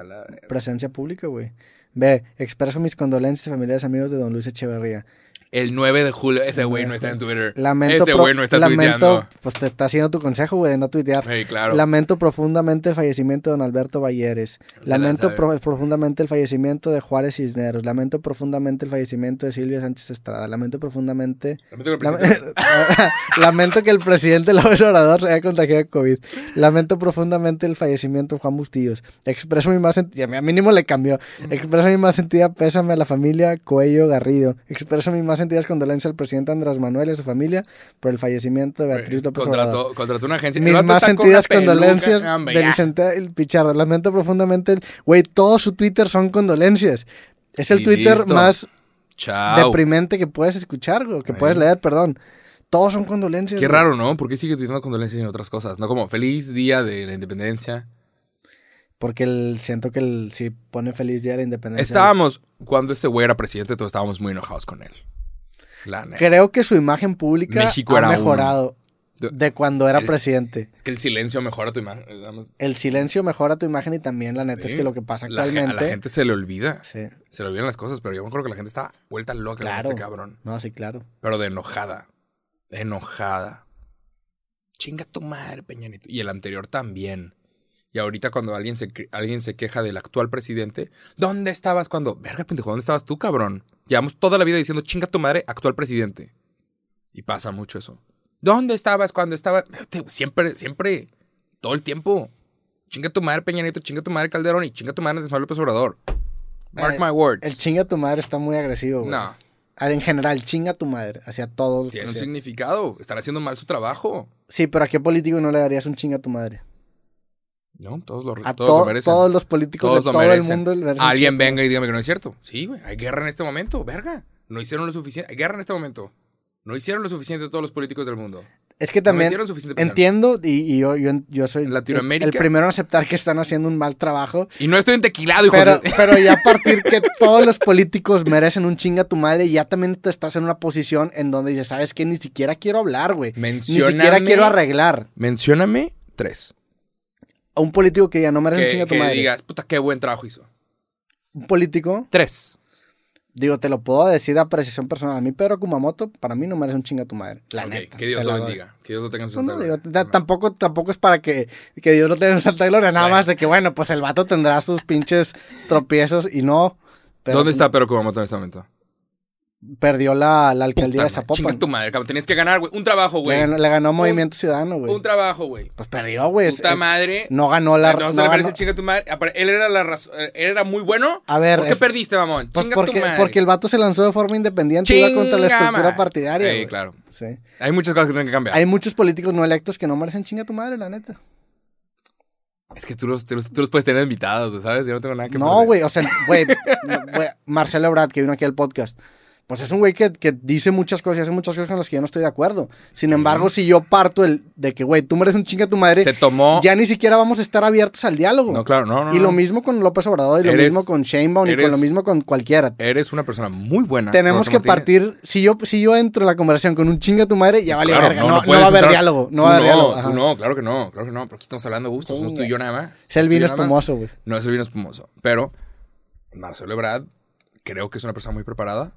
presencia pública, güey. Ve, expreso mis condolencias a familiares y amigos de don Luis Echeverría. El 9 de julio. Ese güey no está en Twitter. Lamento, Ese güey no está lamento, tuiteando. pues te está haciendo tu consejo, güey, de no tuitear. Sí, claro. Lamento profundamente el fallecimiento de don Alberto Valleres. Se Lamento pro- profundamente el fallecimiento de Juárez Cisneros. Lamento profundamente el fallecimiento de Silvia Sánchez Estrada. Lamento profundamente... Lamento que el presidente- Lamento que el presidente López Obrador se haya contagiado de COVID. Lamento profundamente el fallecimiento de Juan Bustillos. Expreso mi más sentida, a mínimo le cambió. Expreso mi más sentida pésame a la familia Coello Garrido. Expreso mis más sentidas condolencias al presidente Andrés Manuel y a su familia por el fallecimiento de Beatriz López Obrador. contrató, contrató una agencia. Mis más con sentidas peluca. condolencias de. Vicente el Pichardo. Lamento profundamente. Güey, todo su Twitter son condolencias. Es el Y Twitter listo. más Chao. deprimente que puedes escuchar, o que Ahí. puedes leer, perdón. Todos son condolencias. Qué güey. raro, ¿no? ¿Por qué sigue tuiteando condolencias en otras cosas? No como feliz día de la independencia. Porque el, siento que el, si pone feliz día de la independencia. Estábamos, cuando este güey era presidente, todos estábamos muy enojados con él. La. Creo que su imagen pública México ha era mejorado De- de cuando era el- presidente. Es que el silencio mejora tu imagen. El silencio mejora tu imagen y también la neta es que lo que pasa La actualmente. a la gente se le olvida. Sí, Se le olvidan las cosas, pero yo me acuerdo que la gente estaba vuelta loca con Claro. este cabrón. no, sí, claro. Pero de enojada. De enojada. Chinga tu madre, Peña Nieto. Y el anterior también. Y ahorita cuando alguien se, alguien se queja del actual presidente, ¿dónde estabas cuando? Verga, pendejo, ¿dónde estabas tú, cabrón? Llevamos toda la vida diciendo, chinga tu madre, actual presidente. Y pasa mucho eso. ¿Dónde estabas cuando estaba? Siempre, siempre, todo el tiempo. Chinga tu madre, Peña Nieto, chinga tu madre, Calderón y chinga tu madre, Andrés Manuel López Obrador. Mark Eh, my words. El chinga tu madre está muy agresivo, güey. no, Ah, En general, chinga tu madre. Hacia todos. tiene un significado. Están haciendo mal su trabajo. Sí, pero ¿a qué político no le darías un chinga tu madre? No, todos lo, A todos lo merecen. todos los políticos Todos de todo el merecen. mundo. merecen un Alguien venga y dígame que no es cierto. Sí, güey. Hay guerra en este momento. Verga. No hicieron lo suficiente. Hay guerra en este momento. No hicieron lo suficiente todos los políticos del mundo. Es que No también presión. entiendo y, y yo, yo, yo soy el, Latinoamérica. el primero en aceptar que están haciendo un mal trabajo. Y no estoy entequilado, hijo Pero, de... pero ya a partir que todos los políticos merecen un chinga tu madre, ya también te estás en una posición en donde dices, ¿sabes qué? Ni siquiera quiero hablar, güey. Ni siquiera quiero arreglar. Mencióname tres. A un político que ya no merece un Que, chinga tu que madre. digas, puta, qué buen trabajo hizo. Un político, Tres. digo, te lo puedo decir de apreciación personal. A mí, Pedro Kumamoto, para mí no merece un chinga tu madre. La Ok, neta. Que Dios te lo la doy. bendiga. Que Dios lo tenga en su No, no, santa digo, gloria. tampoco, tampoco es para que, que Dios lo tenga en santa gloria, nada Bueno. más de que, bueno, pues el vato tendrá sus pinches tropiezos y no. pero ¿Dónde está Pedro Kumamoto en este momento? Perdió la, la alcaldía Puta de madre, Chinga Zapopan. tu madre, cabrón. Tenías que ganar, güey. Un trabajo, Le güey. ganó, le ganó Movimiento Ciudadano, güey. Un trabajo, güey. Pues perdió, güey. Puta es- madre. No ganó la. no, no se le merece ganó- chinga tu madre. Él era la razón. Él era muy bueno. A ver, ¿Por qué es- perdiste, mamón? Pues chinga tu madre. porque el vato se lanzó de forma independiente y iba contra la Chinga estructura madre. partidaria. Sí, claro. Sí. Hay muchas cosas que tienen que cambiar. Hay muchos políticos no electos que no merecen chinga tu madre, la neta. Es que tú los, tú, los, tú los puedes tener invitados, ¿sabes? Yo no tengo nada que No, güey, o sea, güey, Marcelo Ebrard, que vino aquí al podcast, pues es un güey que, que dice muchas cosas y hace muchas cosas con las que yo no estoy de acuerdo. Sin embargo, si yo parto el, de que, güey, tú mereces un chinga tu madre, Se tomó. ya ni siquiera vamos a estar abiertos al diálogo. No, claro, no, no. y no. lo mismo con López Obrador, y lo mismo con Sheinbaum, y eres- con lo mismo con cualquiera. Eres una persona muy buena. Tenemos que partir, si yo, si yo entro en la conversación con un chinga tu madre, ya vale Claro, verga. No, no puedes va a haber entrar- diálogo, no Tú va a haber no, diálogo. tú no, claro que no, claro que no. Pero aquí estamos hablando de gusto, somos tú y yo nada más. Es el y vino espumoso, güey. No es el vino espumoso. Pero Marcelo Ebrard creo que es una persona muy preparada.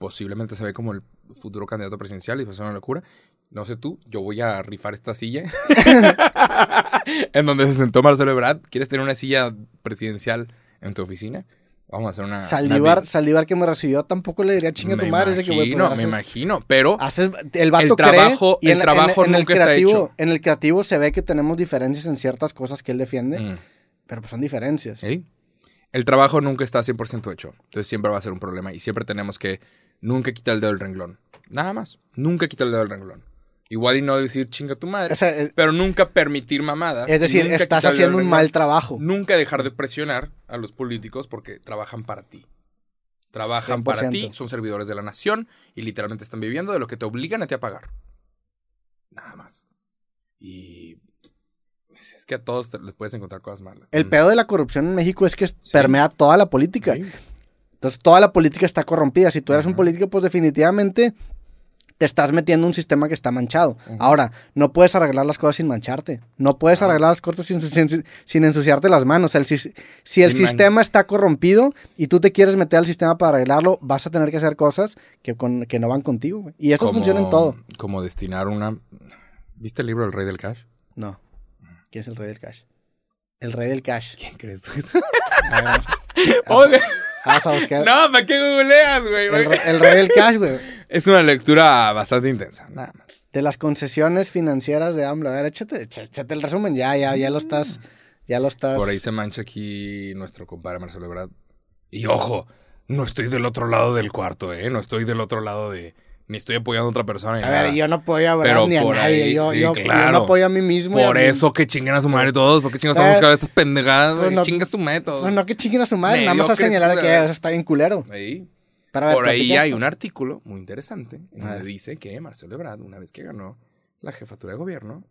Posiblemente se ve como el futuro candidato presidencial y va a ser una locura. No sé tú, yo voy a rifar esta silla en donde se sentó Marcelo Ebrard. ¿Quieres tener una silla presidencial en tu oficina? Vamos a hacer una... Saldívar, una- Saldívar que me recibió tampoco le diría chinga me tu madre. de que, güey, imagino, pues, me imagino, pero haces- el vato El trabajo- cree y el en, trabajo en- en nunca el está creativo, hecho. En el creativo se ve que tenemos diferencias en ciertas cosas que él defiende, Mm. pero pues son diferencias. ¿Sí? El trabajo nunca está 100% hecho. Entonces siempre va a ser un problema. Y siempre tenemos que nunca quitar el dedo del renglón. Nada más. Nunca quitar el dedo del renglón. Igual y no decir chinga tu madre. O sea, el- pero nunca permitir mamadas. es decir, estás haciendo un mal trabajo. Nunca dejar de presionar a los políticos porque trabajan para ti. Trabajan para 100%. ti, son servidores de la nación y literalmente están viviendo de lo que te obligan a ti a pagar. Nada más. Y es que a todos les puedes encontrar cosas malas. El Mm. pedo de la corrupción en México es que Sí. permea toda la política. Sí. Entonces toda la política está corrompida. Si tú eres un político, pues definitivamente te estás metiendo en un sistema que está manchado. Ahora, no puedes arreglar las cosas sin mancharte. No puedes arreglar las cosas sin, sin- sin ensuciarte las manos. El sis- si el Sin man- sistema está corrompido y tú te quieres meter al sistema para arreglarlo, vas a tener que hacer cosas que, con- que no van contigo. güey. Y eso Como- funciona en todo. Como destinar una... ¿Viste el libro El Rey del Cash? No. ¿Quién es el rey del cash? El rey del cash. ¿Quién crees tú? Oye, vamos a buscar. no, ¿para qué googleas, güey? El, el rey del cash, güey. Es una lectura bastante intensa, nada más. De las concesiones financieras de AMLO. A ver, échate, échate- échate el resumen. Ya, ya, ya lo estás. Ya lo estás. Por ahí se mancha aquí nuestro compadre Marcelo Ebrard. Y ojo, no estoy del otro lado del cuarto, ¿eh? No estoy del otro lado de... Ni estoy apoyando a otra persona. ni A ver, nada. yo no apoyo a Brad ni a por nadie. ahí, yo, sí, yo, yo claro. no apoyo a mí mismo. Por mí- eso que chinguen a su madre todos. porque chingas Eh, estamos buscando estas pendejadas, pues no- Chinga su madre todos. Pues no que chinguen a su madre, nada más a señalar que culero. eso está bien culero. Ahí. Pero, a ver, Por ahí hay esto. un artículo muy interesante en donde ver. dice que Marcelo Ebrard, una vez que ganó la jefatura de gobierno,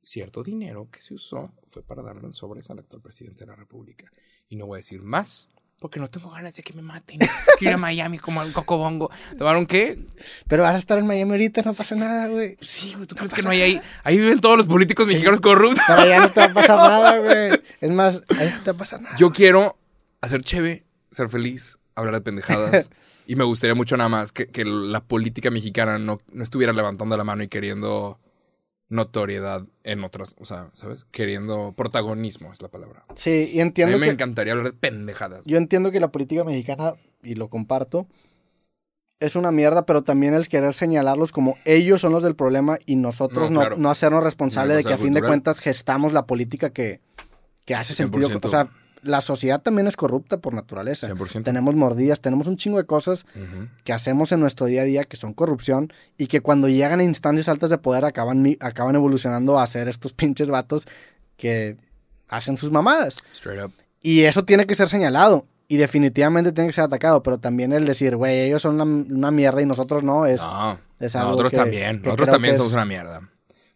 cierto dinero que se usó fue para darle sobres al actual presidente de la República. Y no voy a decir más porque no tengo ganas de que me maten. Quiero ir a Miami como al cocobongo. ¿Tomaron qué? Pero vas a estar en Miami ahorita, no pasa nada, güey. Sí, güey, ¿tú crees que no hay ahí? Ahí viven todos los políticos mexicanos corruptos. Pero allá no te va a pasar nada, güey. Es más, ahí no te va a pasar nada. Yo quiero hacer cheve, ser feliz, hablar de pendejadas. y me gustaría mucho nada más que, que la política mexicana no, no estuviera levantando la mano y queriendo notoriedad en otras, o sea, ¿sabes? Queriendo protagonismo es la palabra. Sí, y A entiendo mí me que... encantaría hablar de pendejadas. Yo entiendo que la política mexicana, y lo comparto, es una mierda, pero también el querer señalarlos como ellos son los del problema y nosotros No, no, claro. no hacernos responsables de que a fin de cuentas gestamos la política que, que hace sentido. 100%. O sea, la sociedad también es corrupta por naturaleza. 100%. Tenemos mordidas, tenemos un chingo de cosas que hacemos en nuestro día a día que son corrupción y que cuando llegan a instancias altas de poder acaban, acaban evolucionando a ser estos pinches vatos que hacen sus mamadas. Straight up. Y eso tiene que ser señalado. Y definitivamente tiene que ser atacado. Pero también el decir, güey, ellos son una, una mierda y nosotros no, es... No, es algo nosotros que- también. que Nosotros también somos es- una mierda.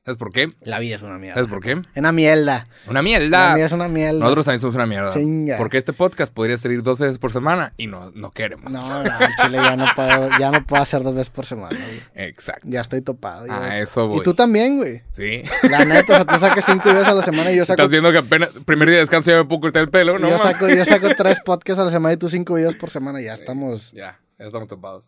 ¿Sabes por qué? La vida es una mierda. ¿Sabes por qué? Una mierda. Una La mierda. vida es una mierda. Nosotros también somos una mierda. Chinga. Porque este podcast podría salir dos veces por semana y no, no queremos. No, no, chile ya no puedo, ya no puedo hacer dos veces por semana, güey. Exacto. Ya estoy topado. ya. A eso voy. Y tú también, güey. Sí. La neta, o sea, tú sacas cinco videos a la semana y yo saco... Estás viendo que apenas primer día de descanso ya me puedo cortar el pelo, ¿no? yo, saco, yo saco tres podcasts a la semana y tú cinco videos por semana. Ya estamos... Ya, ya estamos topados.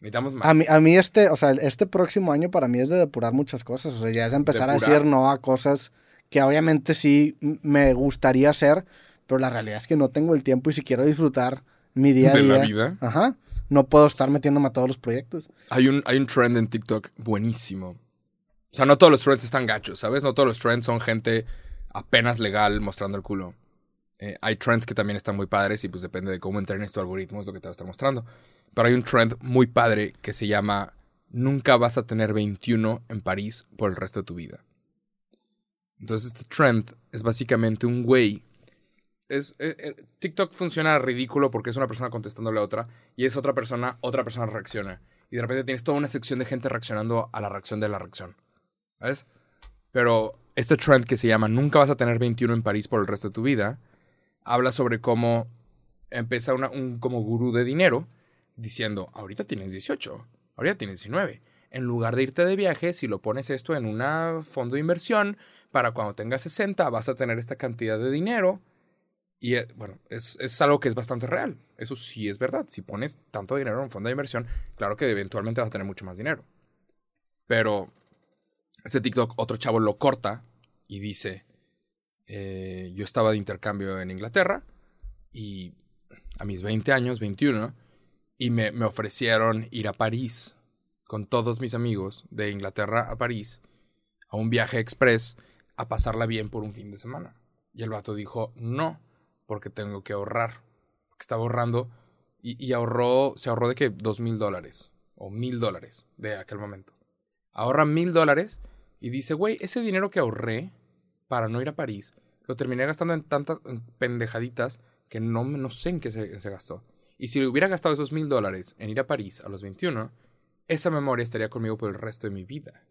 Necesitamos más. A mí, a mí este, o sea, este próximo año para mí es de depurar muchas cosas. O sea, ya es empezar a decir no a cosas que obviamente sí me gustaría hacer, pero la realidad es que no tengo el tiempo y si quiero disfrutar mi día a ¿De día. la vida? Ajá. No puedo estar metiéndome a todos los proyectos. Hay un, hay un trend en TikTok buenísimo. O sea, no todos los trends están gachos, ¿sabes? No todos los trends son gente apenas legal mostrando el culo. Eh, hay trends que también están muy padres y pues depende de cómo entrenes tu algoritmo es lo que te va a estar mostrando. Pero hay un trend muy padre que se llama Nunca vas a tener 21 en París por el resto de tu vida. Entonces este trend es básicamente un güey. Es, eh, eh, TikTok funciona ridículo porque es una persona contestándole a otra y es otra persona, otra persona reacciona. Y de repente tienes toda una sección de gente reaccionando a la reacción de la reacción. ¿Ves? Pero este trend que se llama Nunca vas a tener 21 en París por el resto de tu vida, habla sobre cómo empieza un como gurú de dinero diciendo, ahorita tienes 18, ahorita tienes 19. En lugar de irte de viaje, si lo pones esto en un fondo de inversión, para cuando tengas 60 vas a tener esta cantidad de dinero. Y eh, bueno, es, es algo que es bastante real. Eso sí es verdad. Si pones tanto dinero en un fondo de inversión, claro que eventualmente vas a tener mucho más dinero. Pero este TikTok, otro chavo lo corta y dice, eh, yo estaba de intercambio en Inglaterra y a mis 20 años, 21, y me, me ofrecieron ir a París con todos mis amigos de Inglaterra a París a un viaje express a pasarla bien por un fin de semana. Y el vato dijo, no, porque tengo que ahorrar. Porque estaba ahorrando y, y ahorró, se ahorró de que dos mil dólares o mil dólares de aquel momento. Ahorra mil dólares y dice, güey, ese dinero que ahorré para no ir a París, lo terminé gastando en tantas en pendejaditas que no, no sé en qué se, se gastó. Y si le hubiera gastado esos mil dólares en ir a París a los 21, esa memoria estaría conmigo por el resto de mi vida.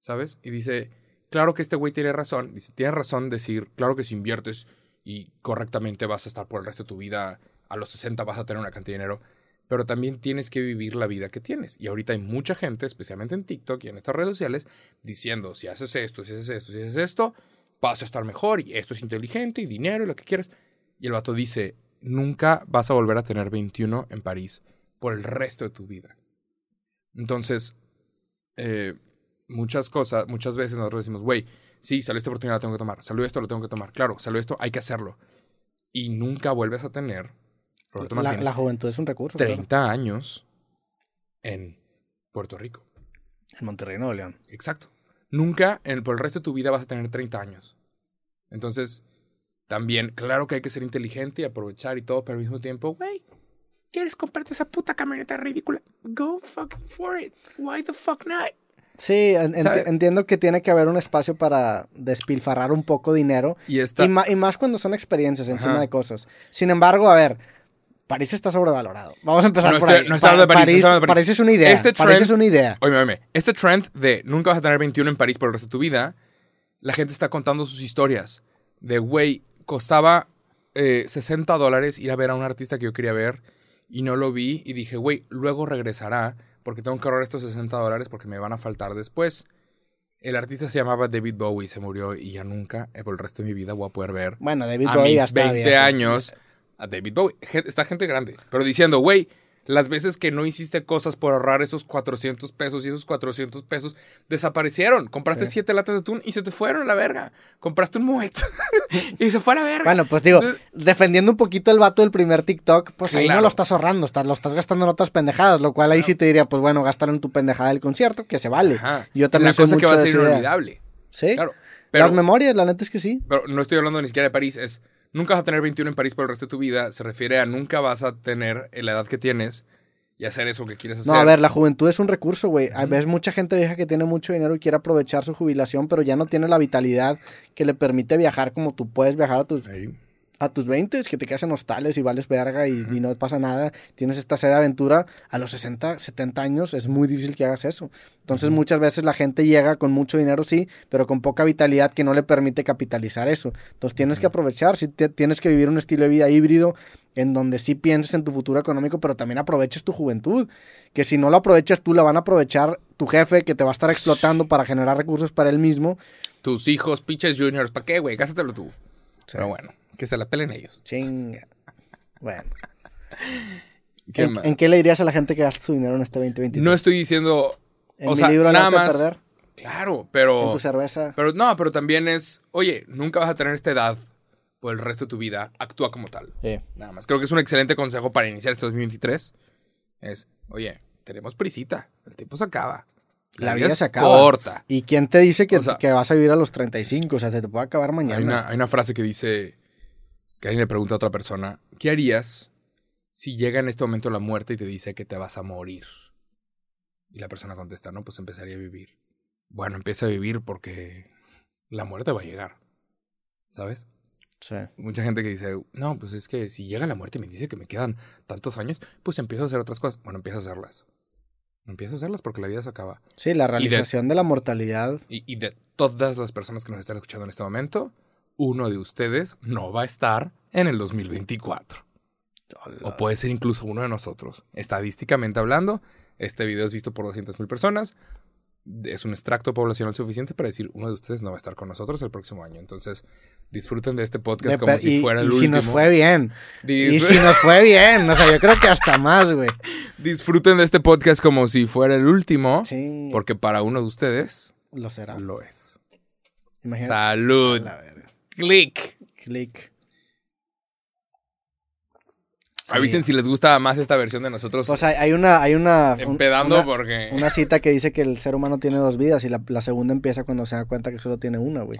¿Sabes? Y dice, claro que este güey tiene razón. Dice, tiene razón decir, claro que si inviertes y correctamente vas a estar por el resto de tu vida, a los 60 vas a tener una cantidad de dinero. pero también tienes que vivir la vida que tienes. Y ahorita hay mucha gente, especialmente en TikTok y en estas redes sociales, diciendo, si haces esto, si haces esto, si haces esto, vas a estar mejor y esto es inteligente y dinero y lo que quieras. Y el vato dice, nunca vas a volver a tener 21 en París por el resto de tu vida. Entonces, eh, muchas cosas, muchas veces nosotros decimos, güey, sí, salió esta oportunidad, la tengo que tomar. Salió esto, lo tengo que tomar. Claro, salió esto, hay que hacerlo. Y nunca vuelves a tener, Roberto La, Martínez, la juventud es un recurso. claro. 30 años en Puerto Rico. En Monterrey, Nuevo León. Exacto. Nunca en, por el resto de tu vida vas a tener 30 años. Entonces, también, claro que hay que ser inteligente y aprovechar y todo, pero al mismo tiempo, güey, ¿quieres comprarte esa puta camioneta ridícula? Go fucking for it. Why the fuck not? Sí, entiendo que tiene que haber un espacio para despilfarrar un poco dinero. Y esta... Y, más cuando son experiencias encima Ajá. de cosas. Sin embargo, a ver, París está sobrevalorado. Vamos a empezar No por estoy- ahí. no estoy hablando de París, París, estoy hablando de París. París es una idea. Este París trend- es una idea. Oye, oye, este trend de nunca vas a tener 21 en París por el resto de tu vida, la gente está contando sus historias. De, güey, costaba eh, 60 dólares ir a ver a un artista que yo quería ver y no lo vi y dije, güey, luego regresará porque tengo que ahorrar estos 60 dólares porque me van a faltar después. El artista se llamaba David Bowie, se murió y ya nunca, eh, por el resto de mi vida, voy a poder ver Bueno, David a Bowie mis está 20 viejo. años a David Bowie. Está gente grande, pero diciendo, güey, las veces que no hiciste cosas por ahorrar esos 400 pesos y esos 400 pesos desaparecieron. Compraste Sí. siete latas de atún y se te fueron a la verga. Compraste un Moet y se fue a la verga. Bueno, pues digo, Entonces, defendiendo un poquito el vato del primer TikTok, pues ahí no lo estás ahorrando, estás, lo estás gastando en otras pendejadas, lo cual ahí sí te diría, pues bueno, gastar en tu pendejada del concierto, que se vale. ajá. Yo también soy cosa que va a ser inolvidable. Sí, Claro. Pero, las memorias, la neta es que sí. pero no estoy hablando ni siquiera de París. Es nunca vas a tener 21 en París por el resto de tu vida. Se refiere a nunca vas a tener la edad que tienes y hacer eso que quieres hacer. No, a ver, la juventud es un recurso, güey. A veces mucha gente vieja que tiene mucho dinero y quiere aprovechar su jubilación, pero ya no tiene la vitalidad que le permite viajar como tú puedes viajar a tus. A tus 20, que te quedas en hostales y vales verga y, y no pasa nada. Tienes esta sed de aventura. A los 60, 70 años es muy difícil que hagas eso. Entonces muchas veces la gente llega con mucho dinero, sí, pero con poca vitalidad que no le permite capitalizar eso. Entonces tienes que aprovechar, sí, te- tienes que vivir un estilo de vida híbrido en donde sí pienses en tu futuro económico, pero también aproveches tu juventud. Que si no lo aprovechas tú, la van a aprovechar tu jefe que te va a estar explotando para generar recursos para él mismo. Tus hijos, pinches juniors, ¿para qué, güey? Gástatelo tú. Pero bueno, que se la pelen ellos. Chinga. Bueno. ¿Qué ¿En, en qué le dirías a la gente que gasta su dinero en este 2023? No estoy diciendo. en o mi sea, libro nada más. perder, Claro, en pero. tu cerveza. Pero no, pero también es. Oye, nunca vas a tener esta edad por el resto de tu vida. Actúa como tal. Sí. Nada más. Creo que es un excelente consejo para iniciar este 2023. Es, oye, tenemos prisita. El tiempo se acaba. La vida se acaba. corta. ¿Y quién te dice que, O sea- que vas a vivir a los 35? O sea, se te puede acabar mañana. Hay una, hay una frase que dice que alguien le pregunta a otra persona, ¿qué harías si llega en este momento la muerte y te dice que te vas a morir? Y la persona contesta, no, pues empezaría a vivir. Bueno, empieza a vivir porque la muerte va a llegar. ¿Sabes? Sí. Mucha gente que dice, no, pues es que si llega la muerte y me dice que me quedan tantos años, pues empiezo a hacer otras cosas. Bueno, empieza a hacerlas. Empieza a hacerlas porque la vida se acaba. Sí, la realización de... la mortalidad. Y, y de todas las personas que nos están escuchando en este momento, uno de ustedes no va a estar en el 2024. O puede ser incluso uno de nosotros. Estadísticamente hablando, este video es visto por 200.000 personas. Es un extracto poblacional suficiente para decir uno de ustedes no va a estar con nosotros el próximo año. Entonces, disfruten de este podcast como si y- fuera el y último. si nos fue bien. Y si nos fue bien. O sea, yo creo que hasta más, güey. Disfruten de este podcast como si fuera el último. Sí. Porque para uno de ustedes Lo será. lo es. Imagínate. Salud. Click. Click. Sí. Avisen si les gusta más esta versión de nosotros Pues hay, hay una, hay una, un- empedando una, porque... una cita que dice que el ser humano tiene dos vidas y la, la segunda empieza cuando se da cuenta que solo tiene una, güey.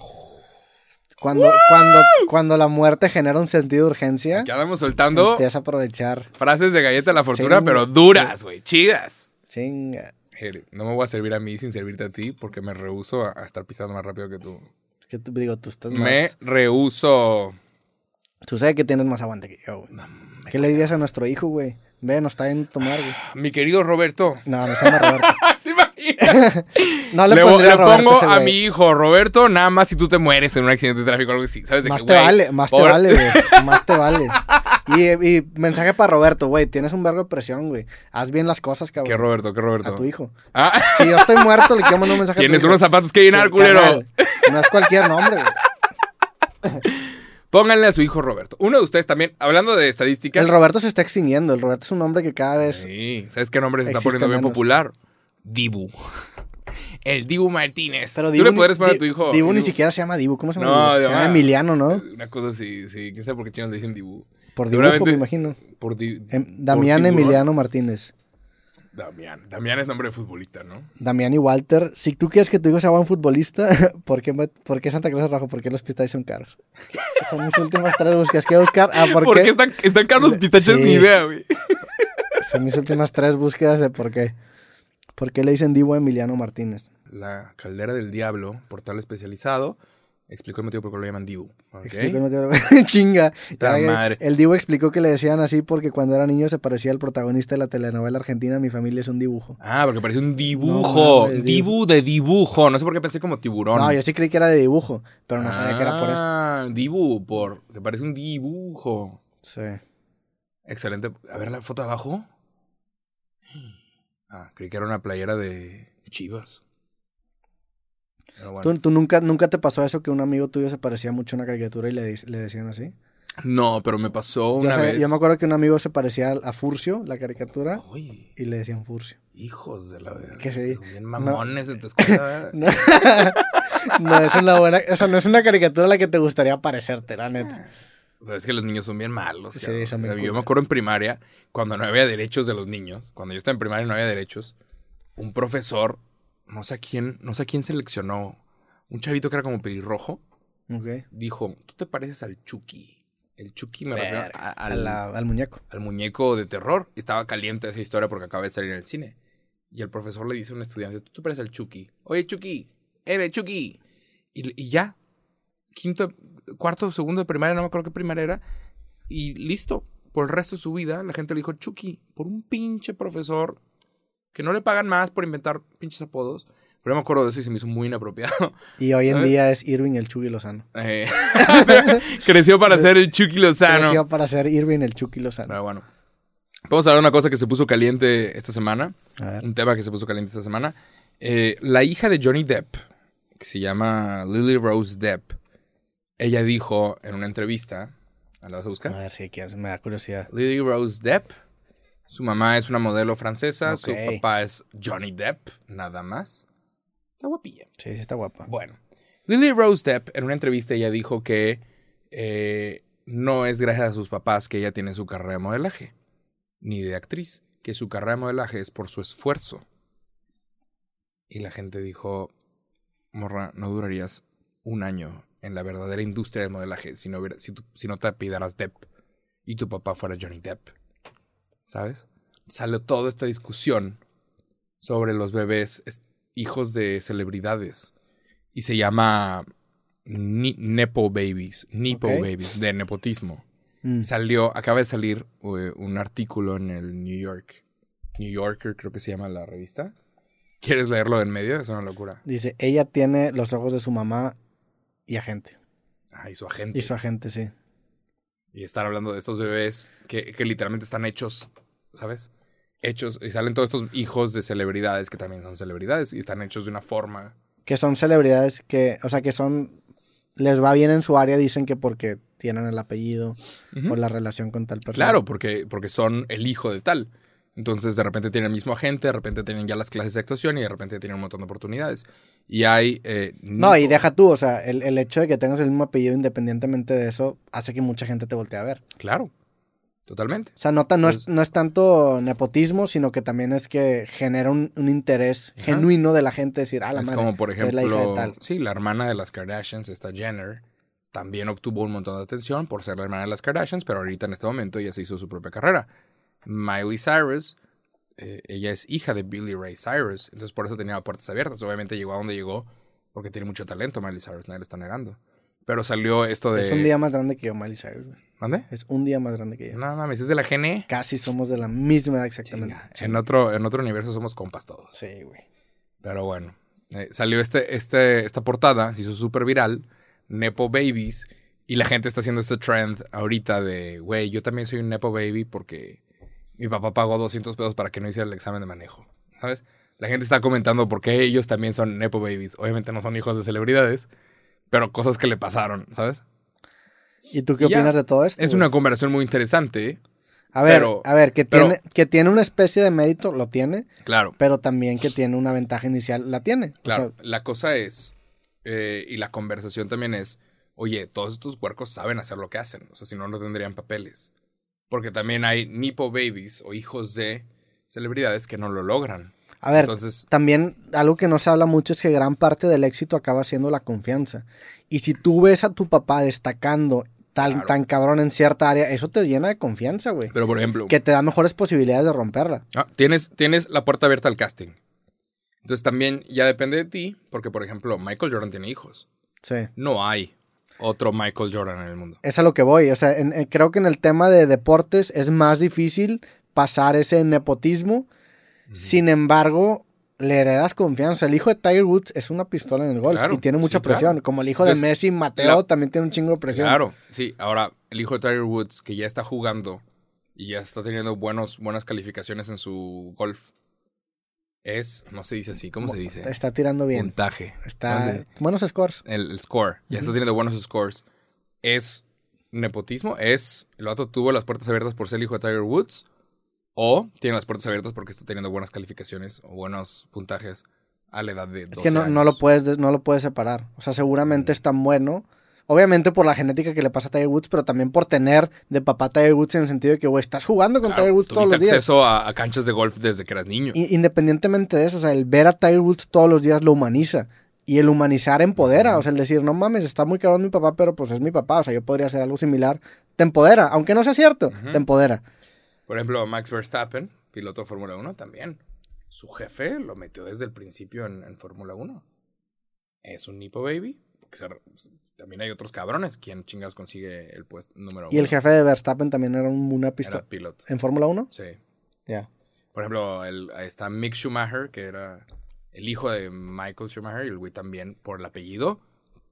Cuando, cuando, cuando la muerte genera un sentido de urgencia, Aquí andamos soltando empieza a aprovechar. frases de galleta de la fortuna, pero duras, güey, chidas. Chinga. Jere, No me voy a servir a mí sin servirte a ti porque me rehuso a, a estar pisando más rápido que tú. Que tú- digo, tú estás Me más. rehuso. Tú sabes que tienes más aguante que yo, güey. ¿Qué le dirías a nuestro hijo, güey? Ve, no está en tomar, güey. Mi querido Roberto. No, no se llama Roberto. No le, Le, le pongo ese a mi hijo Roberto, nada más si tú te mueres en un accidente de tráfico o algo así. ¿Sabes? De Más que, te vale, más te vale, güey. Más te vale. Y, y mensaje para Roberto, güey. Tienes un verbo de presión, güey. Haz bien las cosas, ¿Qué cabrón. Roberto? ¿Qué Roberto? A tu hijo. Ah, Si yo estoy muerto, le quiero mandar un mensaje a tu tienes hijo. unos zapatos que llenar, Sí, culero. No es cualquier nombre, güey. Pónganle a su hijo Roberto. Uno de ustedes también, hablando de estadísticas. El Roberto se está extinguiendo. El Roberto es un nombre que cada vez. Sí, ¿sabes qué nombre se está poniendo bien menos. popular? Dibu. El Dibu Martínez. Pero Tú Dibu le podrías poner a tu hijo. Dibu ni siquiera se llama Dibu. ¿Cómo se llama? No, Dibu? se llama Emiliano, ¿no? Una cosa así, sí. ¿Quién sabe por qué chinos le dicen Dibu? Por Seguramente- me imagino. Por Em, Damián. Emiliano Martínez. Damián. Damián es nombre de futbolista, ¿no? Damián y Walter. Si tú quieres que tu hijo sea buen futbolista, ¿por qué, por qué Santa Cruz es rojo? ¿Por qué los pistaches son caros? Son mis últimas tres búsquedas. ¿Qué buscar? Ah, ¿por, ¿Por qué? qué están, están caros los pistachos? Sí. Ni idea, güey. Son mis últimas tres búsquedas de por qué. ¿Por qué le dicen Dibu a Emiliano Martínez? La Caldera del Diablo, portal especializado, explicó el motivo por qué lo llaman Dibu. ¿ok? Explico el motivo. Chinga. Madre. El Dibu explicó que le decían así porque cuando era niño se parecía al protagonista de la telenovela argentina Mi familia es un dibujo. Ah, porque parece un dibujo. Dibu de dibujo. No sé por qué pensé como tiburón. No, yo sí creí que era de dibujo, pero no sabía que era por esto. Ah, Dibu, por. Que parece un dibujo. Sí. Excelente. A ver la foto de abajo. Ah, creí que era una playera de Chivas. Pero bueno. ¿Tú, tú nunca, nunca te pasó eso que un amigo tuyo se parecía mucho a una caricatura y le, le decían así? No, pero me pasó Yo, una sé- vez. yo me acuerdo que un amigo se parecía a Furcio, la caricatura, Uy, y le decían Furcio. hijos de la verga. Que sí. Son bien mamones de tu escuela. No, no es una buena, o sea, no es una caricatura a la que te gustaría parecerte, la neta. Pero es que los niños son bien malos. Sí, son bien yo me acuerdo en primaria, cuando no había derechos de los niños, cuando yo estaba en primaria y no había derechos, un profesor, no sé a quién, no sé a quién seleccionó, un chavito que era como pelirrojo, Ok. dijo, tú te pareces al Chucky. El Chucky me refiero a- a al, la- al muñeco. al muñeco de terror. Y estaba caliente esa historia porque acaba de salir en el cine. Y el profesor le dice a un estudiante, tú te pareces al Chucky. Oye, Chucky, eh, Chucky. Y, y ya, quinto, cuarto, segundo de primaria, no me acuerdo qué primaria era. Y listo, por el resto de su vida, la gente le dijo Chucky, por un pinche profesor que no le pagan más por inventar pinches apodos. Pero yo me acuerdo de eso y se me hizo muy inapropiado. Y hoy en ¿Sabes? día es Irving el Chucky Lozano. Eh, creció para ser el Chucky Lozano. Creció para ser Irving el Chucky Lozano. Pero bueno. Vamos a hablar de una cosa que se puso caliente esta semana. A ver. Un tema que se puso caliente esta semana. Eh, la hija de Johnny Depp, que se llama Lily Rose Depp, ella dijo en una entrevista, ¿la vas a A buscar? ver si quieres, me da curiosidad. Lily Rose Depp, su mamá es una modelo francesa, su papá es Johnny Depp, nada más. Está guapilla. Sí, sí está guapa. Bueno, Lily Rose Depp en una entrevista ella dijo que eh, no es gracias a sus papás que ella tiene su carrera de modelaje, ni de actriz, que su carrera de modelaje es por su esfuerzo. Y la gente dijo, morra, no durarías un año en la verdadera industria del modelaje si no, hubiera, si, tu- si no te apellidaras Depp y tu papá fuera Johnny Depp. ¿Sabes? Salió toda esta discusión sobre los bebés hijos de celebridades. Y se llama ni- Nepo Babies. Nepo. Babies, de nepotismo. Mm. Salió, acaba de salir eh, un artículo en el New York. New Yorker, creo que se llama la revista. ¿Quieres leerlo de en medio? Es una locura. Dice, ella tiene los ojos de su mamá y agente. Ah, y su agente. Y su agente, sí. Y estar hablando de estos bebés que, que literalmente están hechos, ¿sabes? Hechos, y salen todos estos hijos de celebridades que también son celebridades y están hechos de una forma. Que son celebridades que, o sea, que son, les va bien en su área, dicen que porque tienen el apellido o la relación con tal persona. Claro, porque, porque son el hijo de tal. Entonces, de repente tienen el mismo agente, de repente tienen ya las clases de actuación y de repente tienen un montón de oportunidades. Y hay... eh, No, y deja tú, o sea, el, el hecho de que tengas el mismo apellido independientemente de eso hace que mucha gente te voltee a ver. Claro, totalmente. O sea, no, no, es, no es tanto nepotismo, sino que también es que genera un, un interés Ajá. genuino de la gente decir, ah, la es madre, como, por es la hija de tal. sí, la hermana de las Kardashians, esta Jenner, también obtuvo un montón de atención por ser la hermana de las Kardashians, pero ahorita en este momento ella se hizo su propia carrera. Miley Cyrus, eh, ella es hija de Billy Ray Cyrus, entonces por eso tenía puertas abiertas. Obviamente llegó a donde llegó porque tiene mucho talento Miley Cyrus, nadie le está negando. Pero salió esto de... Es un día más grande que yo, Miley Cyrus. güey. ¿Mande? Es un día más grande que yo. No mames, es de la GNE. Casi somos de la misma edad exactamente. En otro, en otro universo somos compas todos. Sí, güey. Pero bueno, eh, salió este, este, esta portada, se hizo súper viral, Nepo Babies, y la gente está haciendo este trend ahorita de, güey, yo también soy un Nepo Baby porque mi papá pagó 200 pesos para que no hiciera el examen de manejo, ¿sabes? La gente está comentando por qué ellos también son Nepo Babies. Obviamente no son hijos de celebridades, pero cosas que le pasaron, ¿sabes? ¿Y tú qué Y opinas de todo esto? Es güey? una conversación muy interesante, A ver, pero- a ver, que pero- tiene, que tiene una especie de mérito, lo tiene, claro. pero también que tiene una ventaja inicial, la tiene. O Claro, sea, la cosa es, eh, y la conversación también es, oye, todos estos huercos saben hacer lo que hacen, o sea, si no, no tendrían papeles. Porque también hay Nipo Babies o hijos de celebridades que no lo logran. a ver, Entonces, también algo que no se habla mucho es que gran parte del éxito acaba siendo la confianza. Y si tú ves a tu papá destacando tan, Claro. tan cabrón en cierta área, eso te llena de confianza, güey. pero por ejemplo, Que te da mejores posibilidades de romperla. ah, tienes, tienes la puerta abierta al casting. Entonces también ya depende de ti, porque por ejemplo, Michael Jordan tiene hijos. Sí. No hay otro Michael Jordan en el mundo. Es a lo que voy. O sea, en- en- creo que en el tema de deportes es más difícil pasar ese nepotismo. Sin embargo, le heredas confianza. El hijo de Tiger Woods es una pistola en el golf Claro, y tiene mucha sí, claro. presión. Como el hijo de Entonces, Messi, Mateo, la- también tiene un chingo de presión. Claro, sí. Ahora, el hijo de Tiger Woods, que ya está jugando y ya está teniendo buenos, buenas calificaciones en su golf, es, no se dice así, ¿cómo se dice? Está tirando bien. Puntaje. ¿Cómo Está buenos scores. el, el score. Ya está teniendo buenos scores. ¿Es nepotismo? ¿Es el vato tuvo las puertas abiertas por ser el hijo de Tiger Woods? ¿O tiene las puertas abiertas porque está teniendo buenas calificaciones o buenos puntajes a la edad de 12 Es que no, no lo puedes, des- no lo puedes separar. O sea, seguramente es tan bueno. Obviamente por la genética que le pasa a Tiger Woods, pero también por tener de papá Tiger Woods en el sentido de que, güey, estás jugando con Claro, Tiger Woods todos los días. acceso a, a canchas de golf desde que eras niño. Independientemente de eso, o sea, el ver a Tiger Woods todos los días lo humaniza. Y el humanizar empodera. O sea, el decir, no mames, está muy cabrón mi papá, pero pues es mi papá. O sea, yo podría hacer algo similar. Te empodera. Aunque no sea cierto, te empodera. Por ejemplo, Max Verstappen, piloto de Fórmula 1, también. Su jefe lo metió desde el principio en, en Fórmula 1. Es un Nipo Baby. Porque se- también hay otros cabrones. ¿Quién chingados consigue el puesto número Y el uno? jefe de Verstappen también era un- una Era pistola. piloto. ¿En Fórmula 1? Sí. Ya. Por ejemplo, el, ahí está Mick Schumacher, que era el hijo de Michael Schumacher. Y el güey también, por el apellido,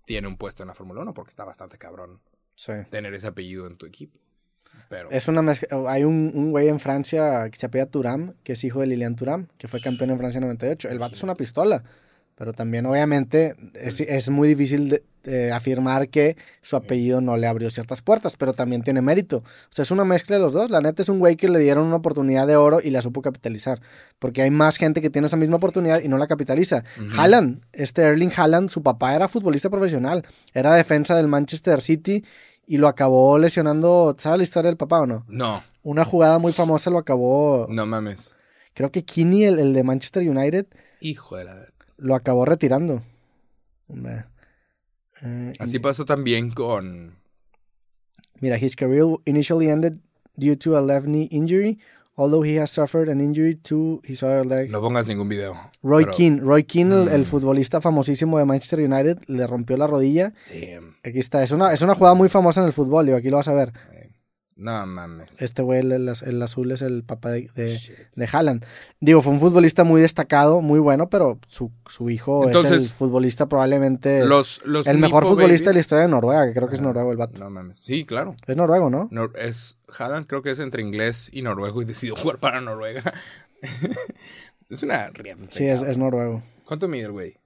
tiene un puesto en la Fórmula 1 porque está bastante cabrón Sí. tener ese apellido en tu equipo. Pero Es una mezcla- Hay un, un güey en Francia que se apellida Turam, que es hijo de Lilian Turam, que fue campeón en Francia en 98. El vato es una pistola. Pero también, obviamente, es, es muy difícil de- de afirmar que su apellido no le abrió ciertas puertas, pero también tiene mérito. O sea, es una mezcla de los dos. La neta es un güey que le dieron una oportunidad de oro y la supo capitalizar. Porque hay más gente que tiene esa misma oportunidad y no la capitaliza. Ujú. Haaland, este Erling Haaland, su papá era futbolista profesional. Era defensa del Manchester City y lo acabó lesionando. ¿Sabes la historia del papá o no? no, Una jugada muy famosa lo acabó. no mames. Creo que Kinney, el, el de Manchester United, Hijo de la... lo acabó retirando. Eh, Así pasó también con... Mira, his career initially ended due to a left knee injury, although he has suffered an injury to his other leg. No pongas ningún video. Roy pero- Keane, Roy Keane, el, el Mm. futbolista famosísimo de Manchester United, le rompió la rodilla. Damn. Aquí está, es una, es una jugada muy famosa en el fútbol, digo, aquí lo vas a ver. No mames. Este güey, el, el- el azul, es el papá de, de, de Haaland. Digo, fue un futbolista muy destacado, muy bueno, pero su, su hijo es el futbolista probablemente Los, los el mejor futbolista de la historia de Noruega, que creo que es noruego el vato. No mames. Sí, claro. Es noruego, ¿no? Es Haaland creo que es entre inglés y noruego y decidió jugar para Noruega. es una riata este Sí, es, es noruego. ¿Cuánto mide el güey?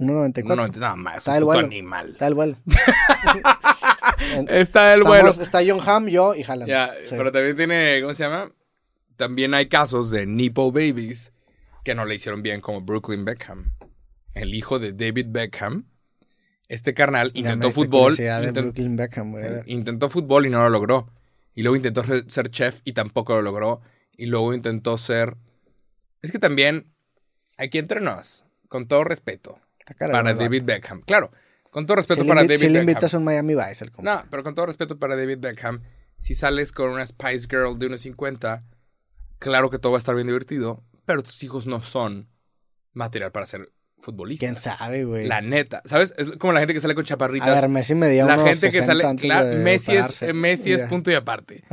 1.94. No, nada más. Está un el vuelo. animal. Está el vuelo. Está el vuelo. Está John Hamm, yo y Haaland. Ya, Sí. pero también tiene, ¿cómo se llama? También hay casos de Nipo Babies que no le hicieron bien como Brooklyn Beckham. El hijo de David Beckham. Este carnal intentó fútbol. curiosidad de inten- Brooklyn Beckham. Intentó fútbol y no lo logró. Y luego intentó ser- chef y tampoco lo logró. Y luego intentó ser... Es que también, aquí entre nos, con todo respeto, para. David Beckham. Claro, con todo respeto Si le, para David si le Beckham. invitas a un Miami Vice. No, pero con todo respeto para David Beckham, si sales con una Spice Girl de 1.50, claro que todo va a estar bien divertido, pero tus hijos no son material para ser futbolistas. ¿Quién sabe, güey? La neta. ¿Sabes? Es como la gente que sale con chaparritas. A ver, Messi me dio la unos gente que 60 sale. antes de Messi es, eh, Messi es punto y aparte.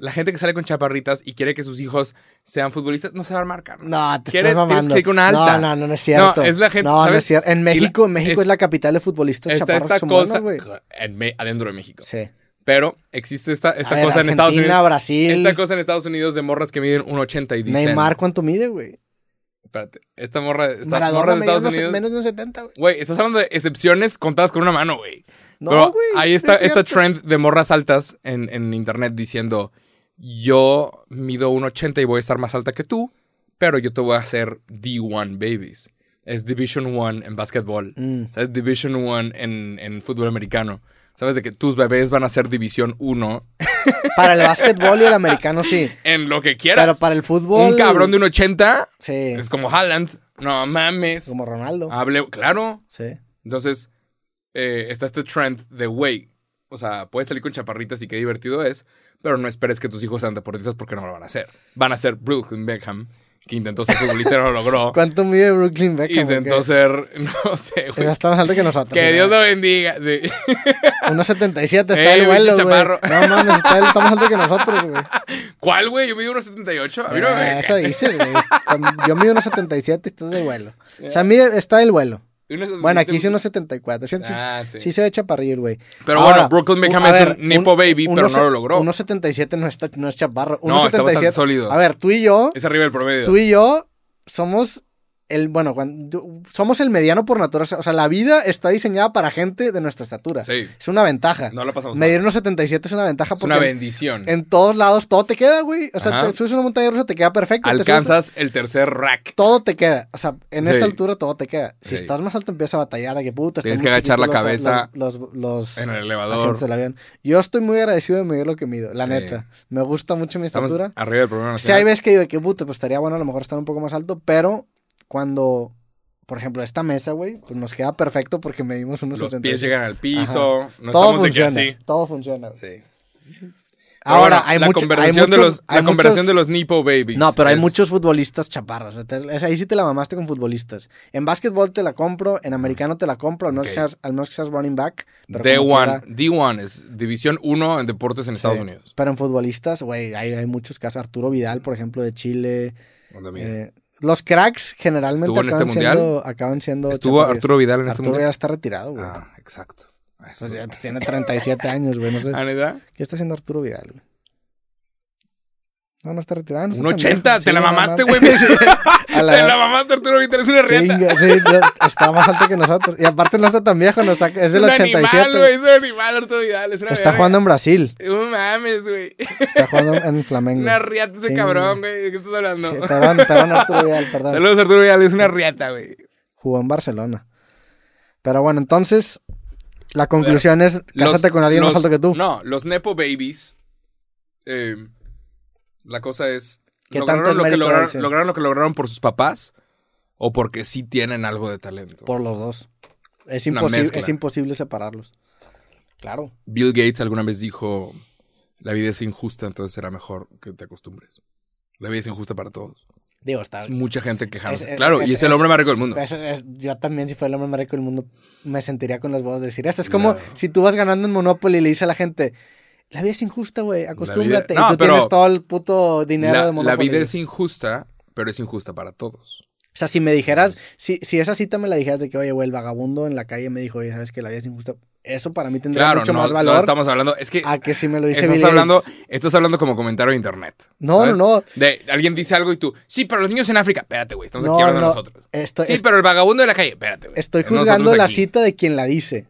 La gente que sale con chaparritas y quiere que sus hijos sean futbolistas no se va a marcar. No, te Quiere- estás mamando. que ir con una alta. No, no, no, no es cierto. No, es la gente, No, no cierto. En Y la- México, México es, es- la capital de futbolistas Está chaparros esta cosa buenos, en adentro de México. Sí. Pero existe esta, esta ver, cosa en Estados Unidos. Brasil. Esta cosa en Estados Unidos de morras que miden 1.80 y dicen. Neymar, ¿cuánto mide, güey? Espérate. Esta morra. Esta Maradona morra de Estados unos- Unidos. menos de un 70, güey. Güey, estás hablando de excepciones contadas con una mano, güey. No, Pero güey. Ahí está es esta trend de morras altas en, en internet diciendo: Yo mido 1.80 y voy a estar más alta que tú, pero yo te voy a hacer D1 babies. Es Division 1 en básquetbol. Mm. ¿Sabes? Division 1 en, en fútbol americano. ¿Sabes? De que tus bebés van a ser División 1 Para el básquetbol y el americano sí. en lo que quieras. Pero para el fútbol. Un cabrón de 1.80 Sí. es como Haaland. No mames. Como Ronaldo. Hable, claro. Sí. Entonces, eh, está este trend de, güey, o sea, puedes salir con chaparritas y qué divertido es, pero no esperes que tus hijos sean deportistas porque no lo van a hacer. Van a ser Brooklyn Beckham, que intentó ser futbolista y no lo logró. ¿Cuánto mide Brooklyn Beckham? Intentó ser, no sé, güey. Está más alto que nosotros. Que güey. Dios lo bendiga. Sí. Unos 77 está Eh, el vuelo, güey. No mames, está, el- está más alto que nosotros, güey. ¿Cuál, güey? Yo mido unos 78. A mí no me Eh, eso dices, güey. Yo mido unos 77 y estás del vuelo. O sea, mide, está del vuelo. Bueno, aquí 77. hice unos 74. Sí, sí, Ah, sí. sí se ve chaparrillo el güey. Pero Ahora, bueno, Brooklyn Beckham a es ver, un Nipo Baby, pero unos- no lo logró. Unos 77 no, está, no es chaparro. No, Unos está bastante 77. sólido. A ver, tú y yo, Es arriba del promedio. tú y yo somos el, bueno, cuando, somos el mediano por naturaleza. O sea, la vida está diseñada para gente de nuestra estatura. Sí. Es una ventaja. No la pasamos. Medir unos 77 es una ventaja Es porque una bendición. en todos lados todo te queda, güey. O sea, te subes una montaña rusa, te queda perfecto. subes- Alcanzas el tercer rack. todo te queda. O sea, en Sí. esta altura todo te queda. Si Sí. estás más alto, empiezas a batallar que puta. Tienes que agachar la cabeza Los, los, los- En el elevador. del avión. Yo estoy muy agradecido de medir lo que mido, la neta. Me gusta mucho mi Estamos estatura. arriba del programa Si hay veces que digo que puta, pues estaría bueno a lo mejor estar un poco más alto, pero cuando, por ejemplo, esta mesa, güey, pues nos queda perfecto porque medimos unos Los 70. pies llegan al piso. No todo estamos de que funciona. así. Todo funciona. Sí. Ahora, bueno, hay, la mucho- hay conversación de muchos- los, hay la conversación muchos- de los Nipo Babies. No, pero hay muchos futbolistas chaparros. o sea, te- es- ahí sí te la mamaste con futbolistas. En básquetbol te la compro, en americano te la compro, al menos, que, seas, al menos que seas running back. Pero D1, como quiera- D1 es División 1 en deportes en sí. Estados Unidos. Pero en futbolistas, güey, hay, hay muchos casos. Arturo Vidal, por ejemplo, de Chile. Eh, los cracks generalmente ¿Estuvo en este acaban, mundial? siendo, acaban siendo. ¿Estuvo chaparrillos. Arturo Vidal en este Arturo mundial? Vidal está retirado, güey. Ah, exacto. Eso. Pues ya tiene 37 años, güey. No sé. ¿Ah? ¿Qué está haciendo Arturo Vidal, güey? No, no está retirado. No está Un tan 80, viejo. te la mamaste, güey. A la- la mamaste, Arturo Vidal, es una. Chinga, sí, está más alto que nosotros. Y aparte no está tan viejo, no está- es del un 87. animal. Es un animal, Arturo Vidal. Es una está jugando en Brasil. No mames, güey. Está jugando en Flamengo. Una riata ese Sí. cabrón, güey. ¿De qué estás hablando? Sí, perdón, perdón, Arturo Vidal, perdón. Saludos, Arturo Vidal. Es una riata, güey. Jugó en Barcelona. Pero bueno, entonces, la conclusión es, cásate Los- con alguien más alto que tú. No, los Nepo Babies. eh, la cosa es. ¿Qué tanto Lograron lo, que lograron, de ese? lograron lo que lograron por sus papás o porque sí tienen algo de talento. Por los dos. Es imposible, es imposible separarlos. Claro. Bill Gates alguna vez dijo: La vida es injusta, entonces será mejor que te acostumbres. La vida es injusta para todos. Digo, está. Es mucha gente quejándose. Es- es- claro, y es el hombre más rico del mundo. Yo también, si fuera el hombre más rico del mundo, me sentiría con las bodas de decir esto. Es como si tú vas ganando en Monopoly y le dices a la gente, la vida es injusta, güey, acostúmbrate. No, y tú pero tienes todo el puto dinero La, de la Monopoly. vida es injusta, pero es injusta para todos. O sea, si me dijeras, si, si esa cita me la dijeras de que, oye, güey, el vagabundo en la calle me dijo, oye, sabes que la vida es injusta, eso para mí tendría Claro, mucho no, más no valor estamos hablando. Es que a que si me lo dice estás hablando, estás hablando como comentario de internet. No, ¿sabes? no, no. De alguien dice algo y tú, sí, pero los niños en África. Espérate, güey, estamos No, aquí hablando no. nosotros. Estoy, Sí, pero el vagabundo de la calle. Espérate, güey. estoy juzgando la aquí. cita de quien la dice.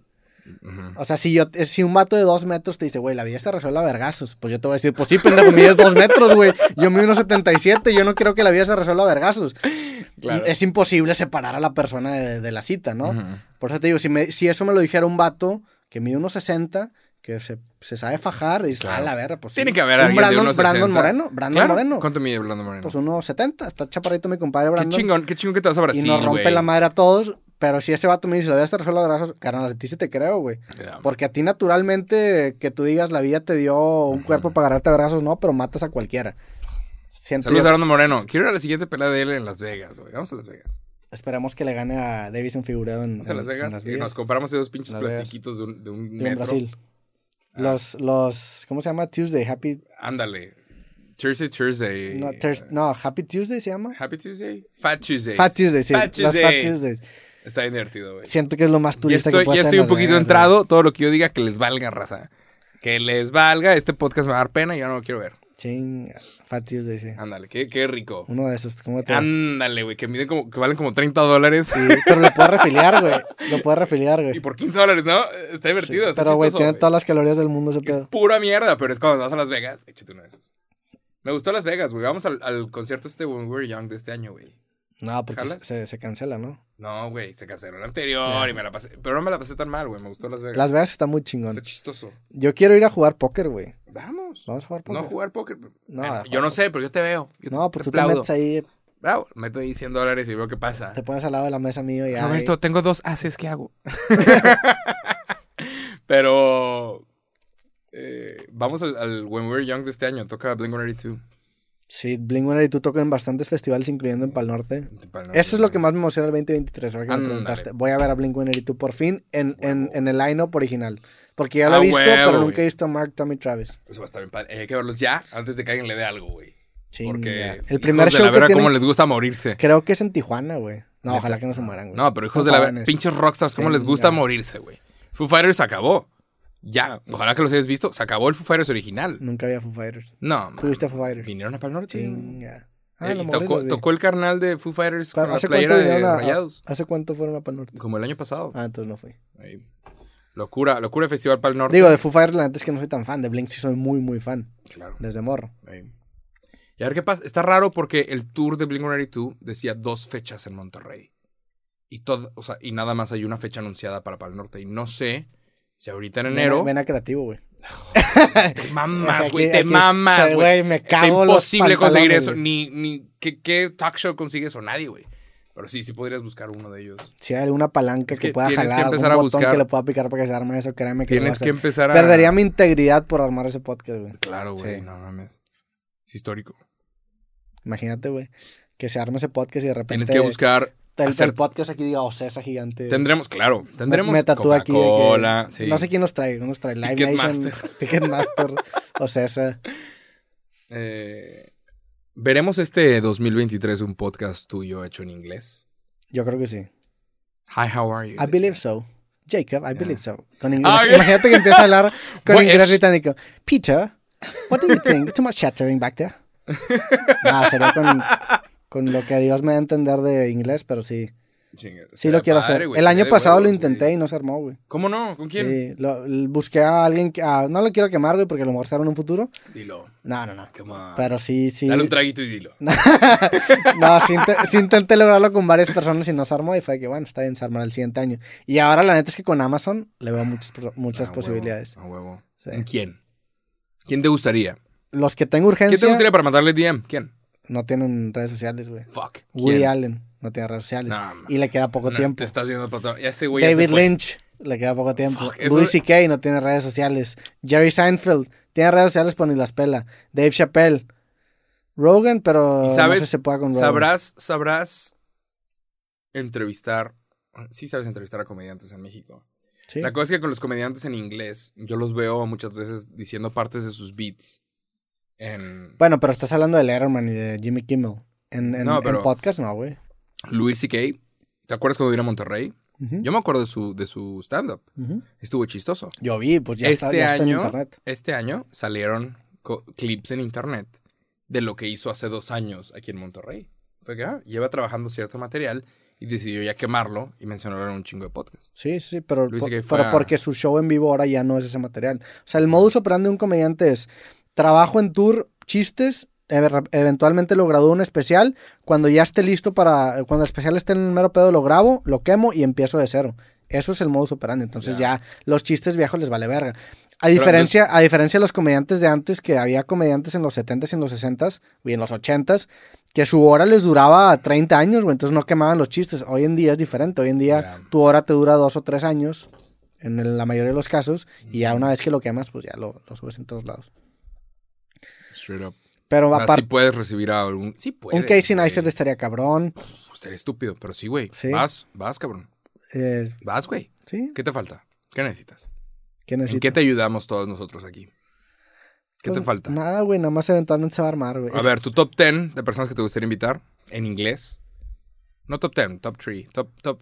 Ujú. O sea, si yo, si un vato de dos metros te dice, güey, la vida se resuelve a vergazos, pues yo te voy a decir, pues sí, pendejo, mides dos metros, güey. Yo mido unos 77, yo no quiero que la vida se resuelva a vergazos. Claro. Es imposible separar a la persona de, de la cita, ¿no? Ujú. Por eso te digo, si, me- si eso me lo dijera un vato que mide unos 60, que se, se sabe fajar, y dices, Claro. ah, la verga, pues sí. Tiene que haber un alguien de Brandon, unos Brandon 60. Moreno, Brandon Claro. Moreno. ¿Cuánto mide Brandon Moreno? Pues unos 70, está chaparrito mi compadre qué Brandon. chingón, qué chingón que te vas a Brasil, y nos rompe güey. la madre a todos, pero si ese vato me dice, la vida se resuelve a vergazos, carnal, a ti sí te creo, güey. Porque a ti naturalmente que tú digas la vida te dio un cuerpo para agarrarte a brazos, no, pero matas a cualquiera. Siento Saludos yo- a Brandon Moreno. Quiero ir a la siguiente pelea de él en Las Vegas, güey. Vamos a Las Vegas. Esperamos que le gane a Davison Figueredo en, Vamos a en- Las en Vegas Las y nos compramos esos pinches Las Vegas. plastiquitos de un, de un Y en metro. Brasil. Ah. Los, los, ¿cómo se llama? Tuesday, Happy, Ándale. Tuesday, Tuesday. no, Happy Tuesday se llama. Happy Tuesday. Fat Tuesday. Fat Tuesday, sí. Fat Los Fat Tuesdays. Está bien divertido, güey. Siento que es lo más turista estoy, que puede ya estoy un poquito Vegas, entrado. Todo lo que yo diga que les valga, raza. Que les valga. Este podcast me va a dar pena y yo no lo quiero ver. Ching, Fat Tuesday, sí. Ándale, qué, qué rico. Uno de esos, ¿cómo te Ándale, güey, que miden como, que valen como 30 dólares. Sí, pero lo puedes refiliar, güey. Lo puedes refiliar, Y güey. por 15 dólares, ¿no? Está divertido. está Pero, güey, chistoso, tiene güey. todas las calorías del mundo ese Es pedo. pura mierda, pero es cuando vas a Las Vegas, échate uno de esos. Me gustó Las Vegas, güey. Vamos al, al concierto este When We Were Young de este año, güey. No, porque ¿Jalas? se, se cancela, ¿no? No, güey, se canceló el anterior y me la pasé. Pero no me la pasé tan mal, güey. Me gustó Las Vegas. Las Vegas está muy Está chingón. chistoso. Yo quiero ir a jugar póker, güey. Vamos. Vamos a jugar póker. No jugar póker. No, a yo no sé, pero yo te veo. Yo No, pues te tú te metes ahí, Bravo, meto ahí 100 dólares y veo qué pasa. te pones al lado de la mesa mío y ya. Roberto, tengo dos haces, ¿qué hago? pero eh, vamos al, al When We Were Young de este año. Toca Blink-182. Sí, Blink-182 toca en bastantes festivales, incluyendo en Pal Norte. Eso es lo que más me emociona el 2023, ahora que me preguntaste. Voy a ver a Blink-182 por fin en, en, en el line-up original. Porque ya lo Ah, he visto, huevo, pero nunca he visto a Mark, Tommy, Travis. Eso va a estar bien padre. Eh, hay que verlos ya antes de que alguien le dé algo, güey. Porque el primer hijos de show la tienen, cómo les gusta morirse. creo que es en Tijuana, güey. No, Neta. ojalá que no se mueran, güey. No, pero hijos Son de la jóvenes. pinches rockstars, cómo les gusta morirse, güey. Foo Fighters acabó. Ya, ojalá que los hayas visto. Se acabó el Foo Fighters original. Nunca había Foo Fighters. No, ¿Tú viste a Foo Fighters? vinieron a Pal Norte. Chinga. Eh, a y tocó, el carnal de Foo Fighters con la ¿Hace playera cuánto, de a- Rayados. ¿Hace cuánto fueron a Pal Norte? Como el año pasado. Ah, entonces no fui. Ahí. Locura, locura de Festival Pal Norte. Digo, de Foo Fighters la neta es que no soy tan fan. De Blink sí soy muy, muy fan. Claro. Desde morro. Ahí. Y a ver qué pasa. Está raro porque el tour de Blink-182 decía dos fechas en Monterrey. Y, todo, o sea, y nada más hay una fecha anunciada para Pal Norte. Y no sé si ahorita en enero... Ven a creativo, güey. Te mamas, güey, te mamas, o güey. me cago los imposible conseguir eso. güey. Ni, ni ¿qué, ¿qué talk show consigue eso? Nadie, güey. Pero sí, sí podrías buscar uno de ellos. Si hay alguna palanca Es que, que pueda tienes que jalar, algún a botón buscar- que le pueda picar para que se arme eso, créeme que Tienes que empezar a... Perdería mi integridad por armar ese podcast, güey. Claro, güey, Sí. no mames. Es histórico. Imagínate, güey. Que se arme ese podcast y de repente... Tienes que buscar... El, hacer- el podcast aquí diga Ocesa gigante. Tendremos, claro, tendremos me, me aquí que- sí. No sé quién nos trae. ¿Quién nos trae? Live Nation, Ticketmaster. Ticketmaster, Ocesa. Eh, Veremos este 2023 un podcast tuyo hecho en inglés. Yo creo que sí. Hi, how are you? I believe so. Jacob, I believe so. Con inglés. Ah. Imagínate que empieza a hablar con Voy- inglés es- británico. Peter, what do you think? Too much chattering back there. Nah, sería con, con lo que Dios me da a entender de inglés, pero sí. Chinga, Sí lo quiero hacer. El año pasado lo intenté y no se armó, güey. ¿Cómo no? ¿Con quién? Sí, lo- busqué a alguien que... ah, no lo quiero quemar, güey, porque lo será en un futuro. Dilo. No, no, no. Come on. Pero sí, sí. Dale un traguito y dilo. No, sí, inte- sí intenté lograrlo con varias personas y no se armó y fue que, bueno, está bien, se armará el siguiente año. Y ahora la neta es que con Amazon le veo muchas, muchas Ah, posibilidades. huevo, a huevo. Sí. ¿En quién? ¿Quién te gustaría? Los que tengo urgencia ¿Quién te gustaría para mandarle DM? ¿Quién? No tienen redes sociales, güey. Fuck. Woody ¿Quién? Allen no tiene redes sociales. No, y le queda poco No, tiempo. Te estás yendo para este güey David. Lynch le queda poco tiempo. Fuck, Louis C.K. no tiene redes sociales. Jerry Seinfeld tiene redes sociales, pero ni las pela. Dave Chappelle. Rogan, pero ¿Y sabes? no sé si se pueda con Rogan. Sabrás, sabrás entrevistar. Sí sabes entrevistar a comediantes en México. Sí. La cosa es que con los comediantes en inglés, yo los veo muchas veces diciendo partes de sus beats. En Bueno, pero estás hablando de Letterman y de Jimmy Kimmel. En, en, No, en podcast no, güey. Louis C.K. ¿Te acuerdas cuando vino a Monterrey? Yo me acuerdo de su, de su stand-up. Estuvo chistoso. Yo vi, pues ya, está, este, está en año, internet. este año salieron clips en internet de lo que hizo hace dos años aquí en Monterrey. Fue que ah, lleva trabajando cierto material y decidió ya quemarlo y mencionarlo en un chingo de podcast. Sí, sí, pero, Luis por- pero a- porque su show en vivo ahora ya no es ese material. O sea, el modus operandi de un comediante es trabajo en tour, chistes, ev- eventualmente lo gradúo un especial, cuando ya esté listo para, cuando el especial esté en el mero pedo, lo grabo, lo quemo y empiezo de cero. Eso es el modus operandi. Entonces Ya. ya los chistes viejos les vale verga. A diferencia, a diferencia de los comediantes de antes, que había comediantes en los 70s y en los 60s y en los 80s, que su hora les duraba 30 años, güey, entonces no quemaban los chistes. Hoy en día es diferente. Hoy en día tu hora te dura dos o tres años, en la mayoría de los casos, y ya una vez que lo quemas, pues ya lo, lo subes en todos lados. Straight up. Pero Ah, sí aparte, puedes recibir a algún. Sí puedes. un Casey. Neistat estaría cabrón. Pues, estaría estúpido, pero sí, güey. Sí. Vas, vas, cabrón. Eh, Vas, güey. sí, ¿Qué te falta? ¿Qué necesitas? ¿qué ¿En necesita? qué te ayudamos todos nosotros aquí? ¿Qué te Pues, falta? Nada, güey, nada más eventualmente se va a armar, güey. A Es- ver, tu top 10 de personas que te gustaría invitar en inglés. No top 10, top 3, top, top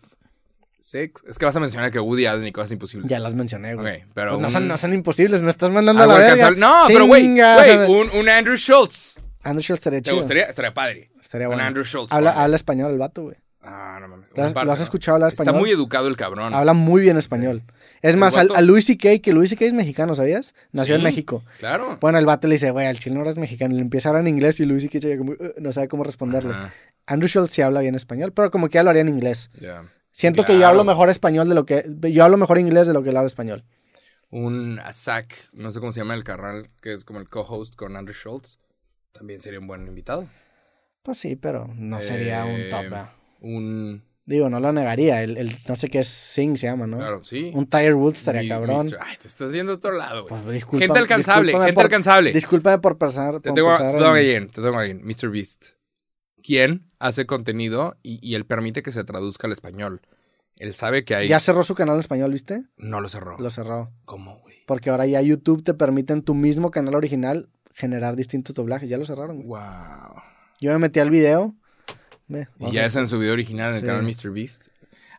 6. Es que vas a mencionar que Woody Allen y cosas imposibles. Ya las mencioné, güey. Pero Pues no, un- son, no son imposibles, me estás mandando a la verga. No, pero güey, un, un Andrew Schultz. Andrew Schultz estaría ¿Te chido. gustaría? Estaría padre. Estaría un bueno. Andrew Schultz. Habla, español el vato, güey. Ah, no mames. ¿Lo has- escuchado hablar Está español? muy educado el cabrón. Habla muy bien español. Es El más, al- a, Luis C.K., que Luis C.K. es mexicano, ¿sabías? Nació en Sí. México. Claro. Bueno, el vato le dice, güey, al chile no eres mexicano. Le empieza a hablar en inglés y Luis C.K. como, "Uh", no sabe cómo responderle. Ajá, Andrew Schultz sí habla bien español, pero como que ya lo haría en inglés. ya. Siento que yo hablo mejor español de lo que... Yo hablo mejor inglés de lo que él habla español. Un Zach, no sé cómo se llama el carnal, que es como el co-host con Andrew Schultz. También sería un buen invitado. Pues sí, pero no sería un Eh, top. ¿verdad? Un. Digo, no lo negaría. El, el- no sé qué es Sing, se llama, ¿no? Claro, sí. Un Tiger Woods estaría Mi- cabrón. Ay, te estás yendo a otro lado, güey. Pues, disculpa- gente alcanzable, gente por- alcanzable. Discúlpame por pensar... Te tengo, te tengo alguien, te tengo a alguien. Mr. Beast. ¿Quién hace contenido y, y él permite que se traduzca al español? Él sabe que hay. Ya cerró su canal en español, ¿viste? No lo cerró. Lo cerró. ¿Cómo, güey? Porque ahora ya YouTube te permite en tu mismo canal original generar distintos doblajes. Ya lo cerraron. güey. Wow. Yo me metí al video. Y ya es en su video original en el canal Mr. Beast.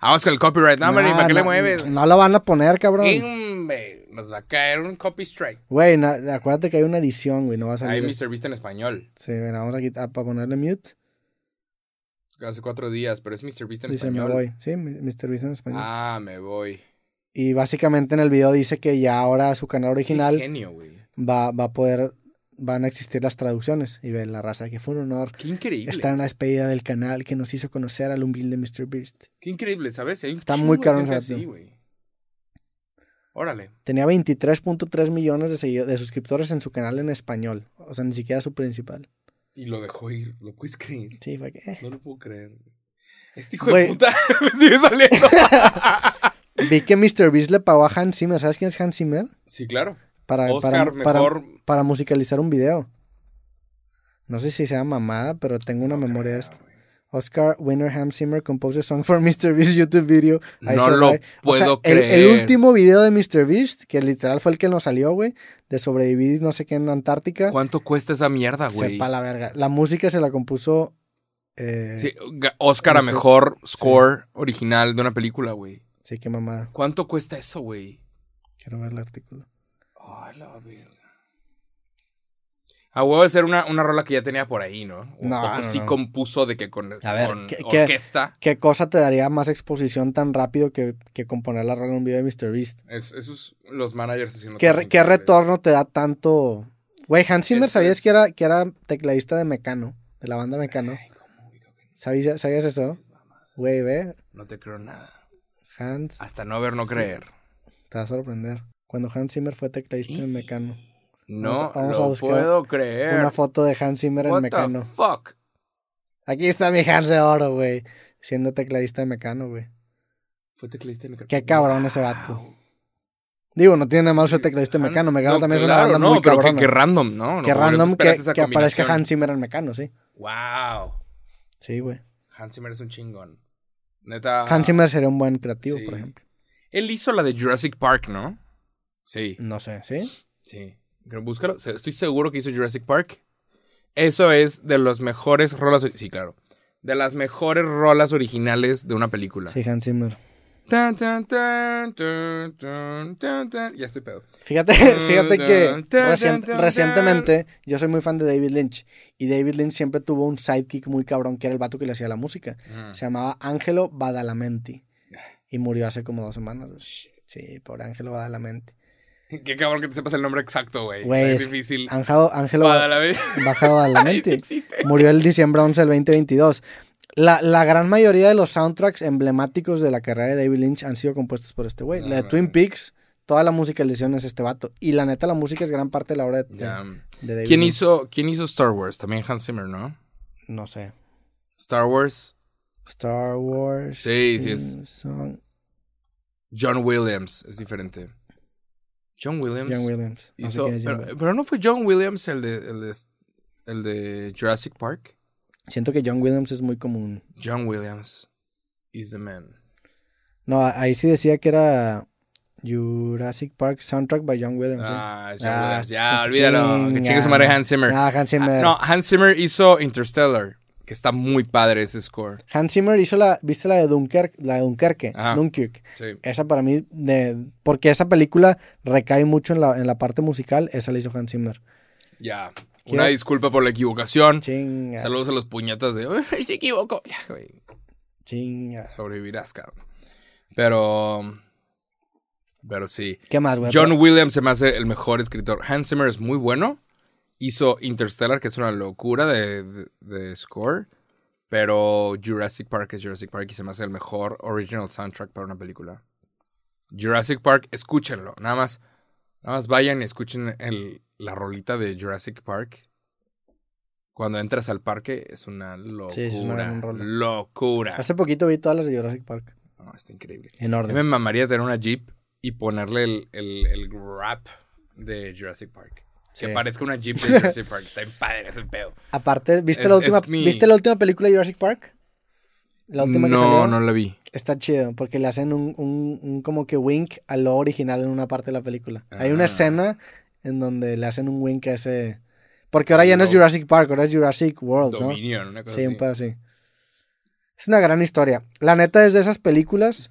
Vamos con el copyright. No, hombre, Nah, ¿para qué le mueves? No lo van a poner, cabrón. Hombre, Nos va a caer un copy strike. Güey, acuérdate que hay una edición, güey. No va a Hay salir. esto. Mr. Beast en español. Sí, mira, vamos a quitar para ponerle mute. Hace cuatro días, pero es Mr. Beast en Dice, español. me voy. Sí, Mr. Beast en español. Ah, me voy. Y básicamente en el video dice que ya ahora su canal Qué original genio, va, va a poder. Van a existir las traducciones. Y ve la raza que fue un honor Qué increíble. estar en la despedida del canal que nos hizo conocer al humilde Mr. Beast. Qué increíble, ¿sabes? Hay un Está muy caro ese así. Órale. Tenía 23.3 millones de, de suscriptores en su canal en español. O sea, ni siquiera su principal. Y lo dejó ir. ¿Lo puedes creer? Sí, fue que. eh. No lo puedo creer. Este hijo Güey. de puta me sigue saliendo. Vi que Mr. Beast le pagó a Hans Zimmer. ¿Sabes quién es Hans Zimmer? sí, claro. Para, Oscar, para, para, mejor. para musicalizar un video. No sé si sea mamada, pero tengo una memoria de esto. Oscar Winner Hans Zimmer composed a song for Mr. Beast YouTube video. I No lo Survive. O sea, puedo el, el creer. último video de Mr. Beast, que literal fue el que nos salió, güey, de sobrevivir no sé qué en Antártica. ¿Cuánto cuesta esa mierda, güey? Sepa la verga. La música se la compuso. eh, Sí, Oscar a mejor score original de una película, güey. sí, qué mamada. ¿Cuánto cuesta eso, güey? Quiero ver el artículo. Ay, la verga. A huevo de ser una, una rola que ya tenía por ahí, ¿no? O- No, o no, sí no. compuso de que con, A ver, con ¿qué- qué- orquesta. ¿Qué cosa te daría más exposición tan rápido que, que componer la rola en un video de Mr. Beast? Es, esos los managers haciendo ¿Qué, re- qué retorno te da tanto? Güey, Hans Zimmer, ¿sabías es. que era, que era tecladista de Mecano? De la banda Mecano. Ay, cómo, ¿Sabías, ¿sabías eso? Güey, ve, No te creo nada. Hans, Hasta no ver, no creer. te va a sorprender. Cuando Hans Zimmer fue tecladista de Mecano. No Vamos a buscar puedo creer. Una foto de Hans Zimmer en What the Mecano. fuck? Aquí está mi Hans de oro, güey. Siendo tecladista de Mecano, güey. Fue teclista de Mecano. Qué cabrón ese vato. Digo, no tiene nada malo ser tecladista de Mecano. Mecano no, también claro, es una banda no, muy pero que, que random, ¿no? Qué No, random que, que aparezca. Hans Zimmer en Mecano, sí. Wow. Sí, güey. Hans Zimmer es un chingón. Neta. Hans Zimmer sería un buen creativo. Sí. por ejemplo. Él hizo la de Jurassic Park, ¿no? Sí, No sé, ¿sí? sí. Búscalo. Estoy seguro que hizo Jurassic Park. Eso es de los mejores rolas. Sí, claro. De las mejores rolas originales de una película. Sí, Hans Zimmer. Tan, tan, tan. Ya estoy pedo. Fíjate, fíjate que recientemente yo soy muy fan de David Lynch y David Lynch siempre tuvo un sidekick muy cabrón que era el vato que le hacía la música. Mm. Se llamaba Angelo Badalamenti y murió hace como dos semanas. Sí, por Angelo Badalamenti. Qué cabrón que te sepas el nombre exacto, güey. Güey, es difícil. Ángelo, Ángelo Guadalajara. Bajado Ay, sí Badalamenti. existe. Murió el diciembre 11 del 2022. La, la gran mayoría de los soundtracks emblemáticos de la carrera de David Lynch han sido compuestos por este güey. No, la de no, Twin no. Peaks, toda la musicalización es este vato. Y la neta, la música es gran parte de la obra de, David ¿Quién Lynch. hizo, ¿Quién hizo Star Wars? También Hans Zimmer, ¿no? No sé. Star Wars. Star Wars. Sí, sí es. theme song. John Williams. Es diferente. John Williams. John Williams. Hizo- pero, no fue John Williams el de, el de El de Jurassic Park. Siento que John Williams es muy común. John Williams is the man. No, ahí sí decía que era Jurassic Park soundtrack by John Williams. ¿sí? Ah, es John Ah, Williams. Ya, olvídalo. Que chingue su madre Hans Zimmer. Ah, Hans Zimmer. no, Hans Zimmer hizo Interstellar. Que está muy padre ese score. Hans Zimmer hizo la, ¿viste la de Dunkerque? La de Dunkerque, Ajá. Dunkirk. Sí. Esa para mí, de, porque esa película recae mucho en la, en la parte musical, esa la hizo Hans Zimmer. Ya. Una disculpa por la equivocación. Chinga, Saludos a los puñetas de. "Ay, se equivocó. Güey. chinga. Sobrevivirás, cabrón. Pero. Pero sí. ¿Qué más, güey? John Williams se me hace el mejor escritor. Hans Zimmer es muy bueno. Hizo Interstellar, que es una locura de, de- de score. Pero Jurassic Park es Jurassic Park y se me hace el mejor original soundtrack para una película. Jurassic Park, escúchenlo. Nada más, nada más vayan y escuchen el, la rolita de Jurassic Park. Cuando entras al parque es una locura. Sí, es una locura. Hace poquito vi todas las de Jurassic Park. No, está increíble. En A mí orden. me mamaría tener una Jeep y ponerle el, el, el rap de Jurassic Park. Que Sí. parezca una Jeep de Jurassic Park. Está en padre ese pedo. Aparte, ¿viste, Es- la última, mi- ¿viste la última película de Jurassic Park? La última que no, salió. no la vi. Está chido, porque le hacen un, un, un como que wink a lo original en una parte de la película. Hay una Ah. escena en donde le hacen un wink a ese... Porque ahora ya no es No. Jurassic Park, ahora es Jurassic World, ¿no? Dominion, una cosa Sí, así. un pedo así. Es una gran historia. La neta es de esas películas,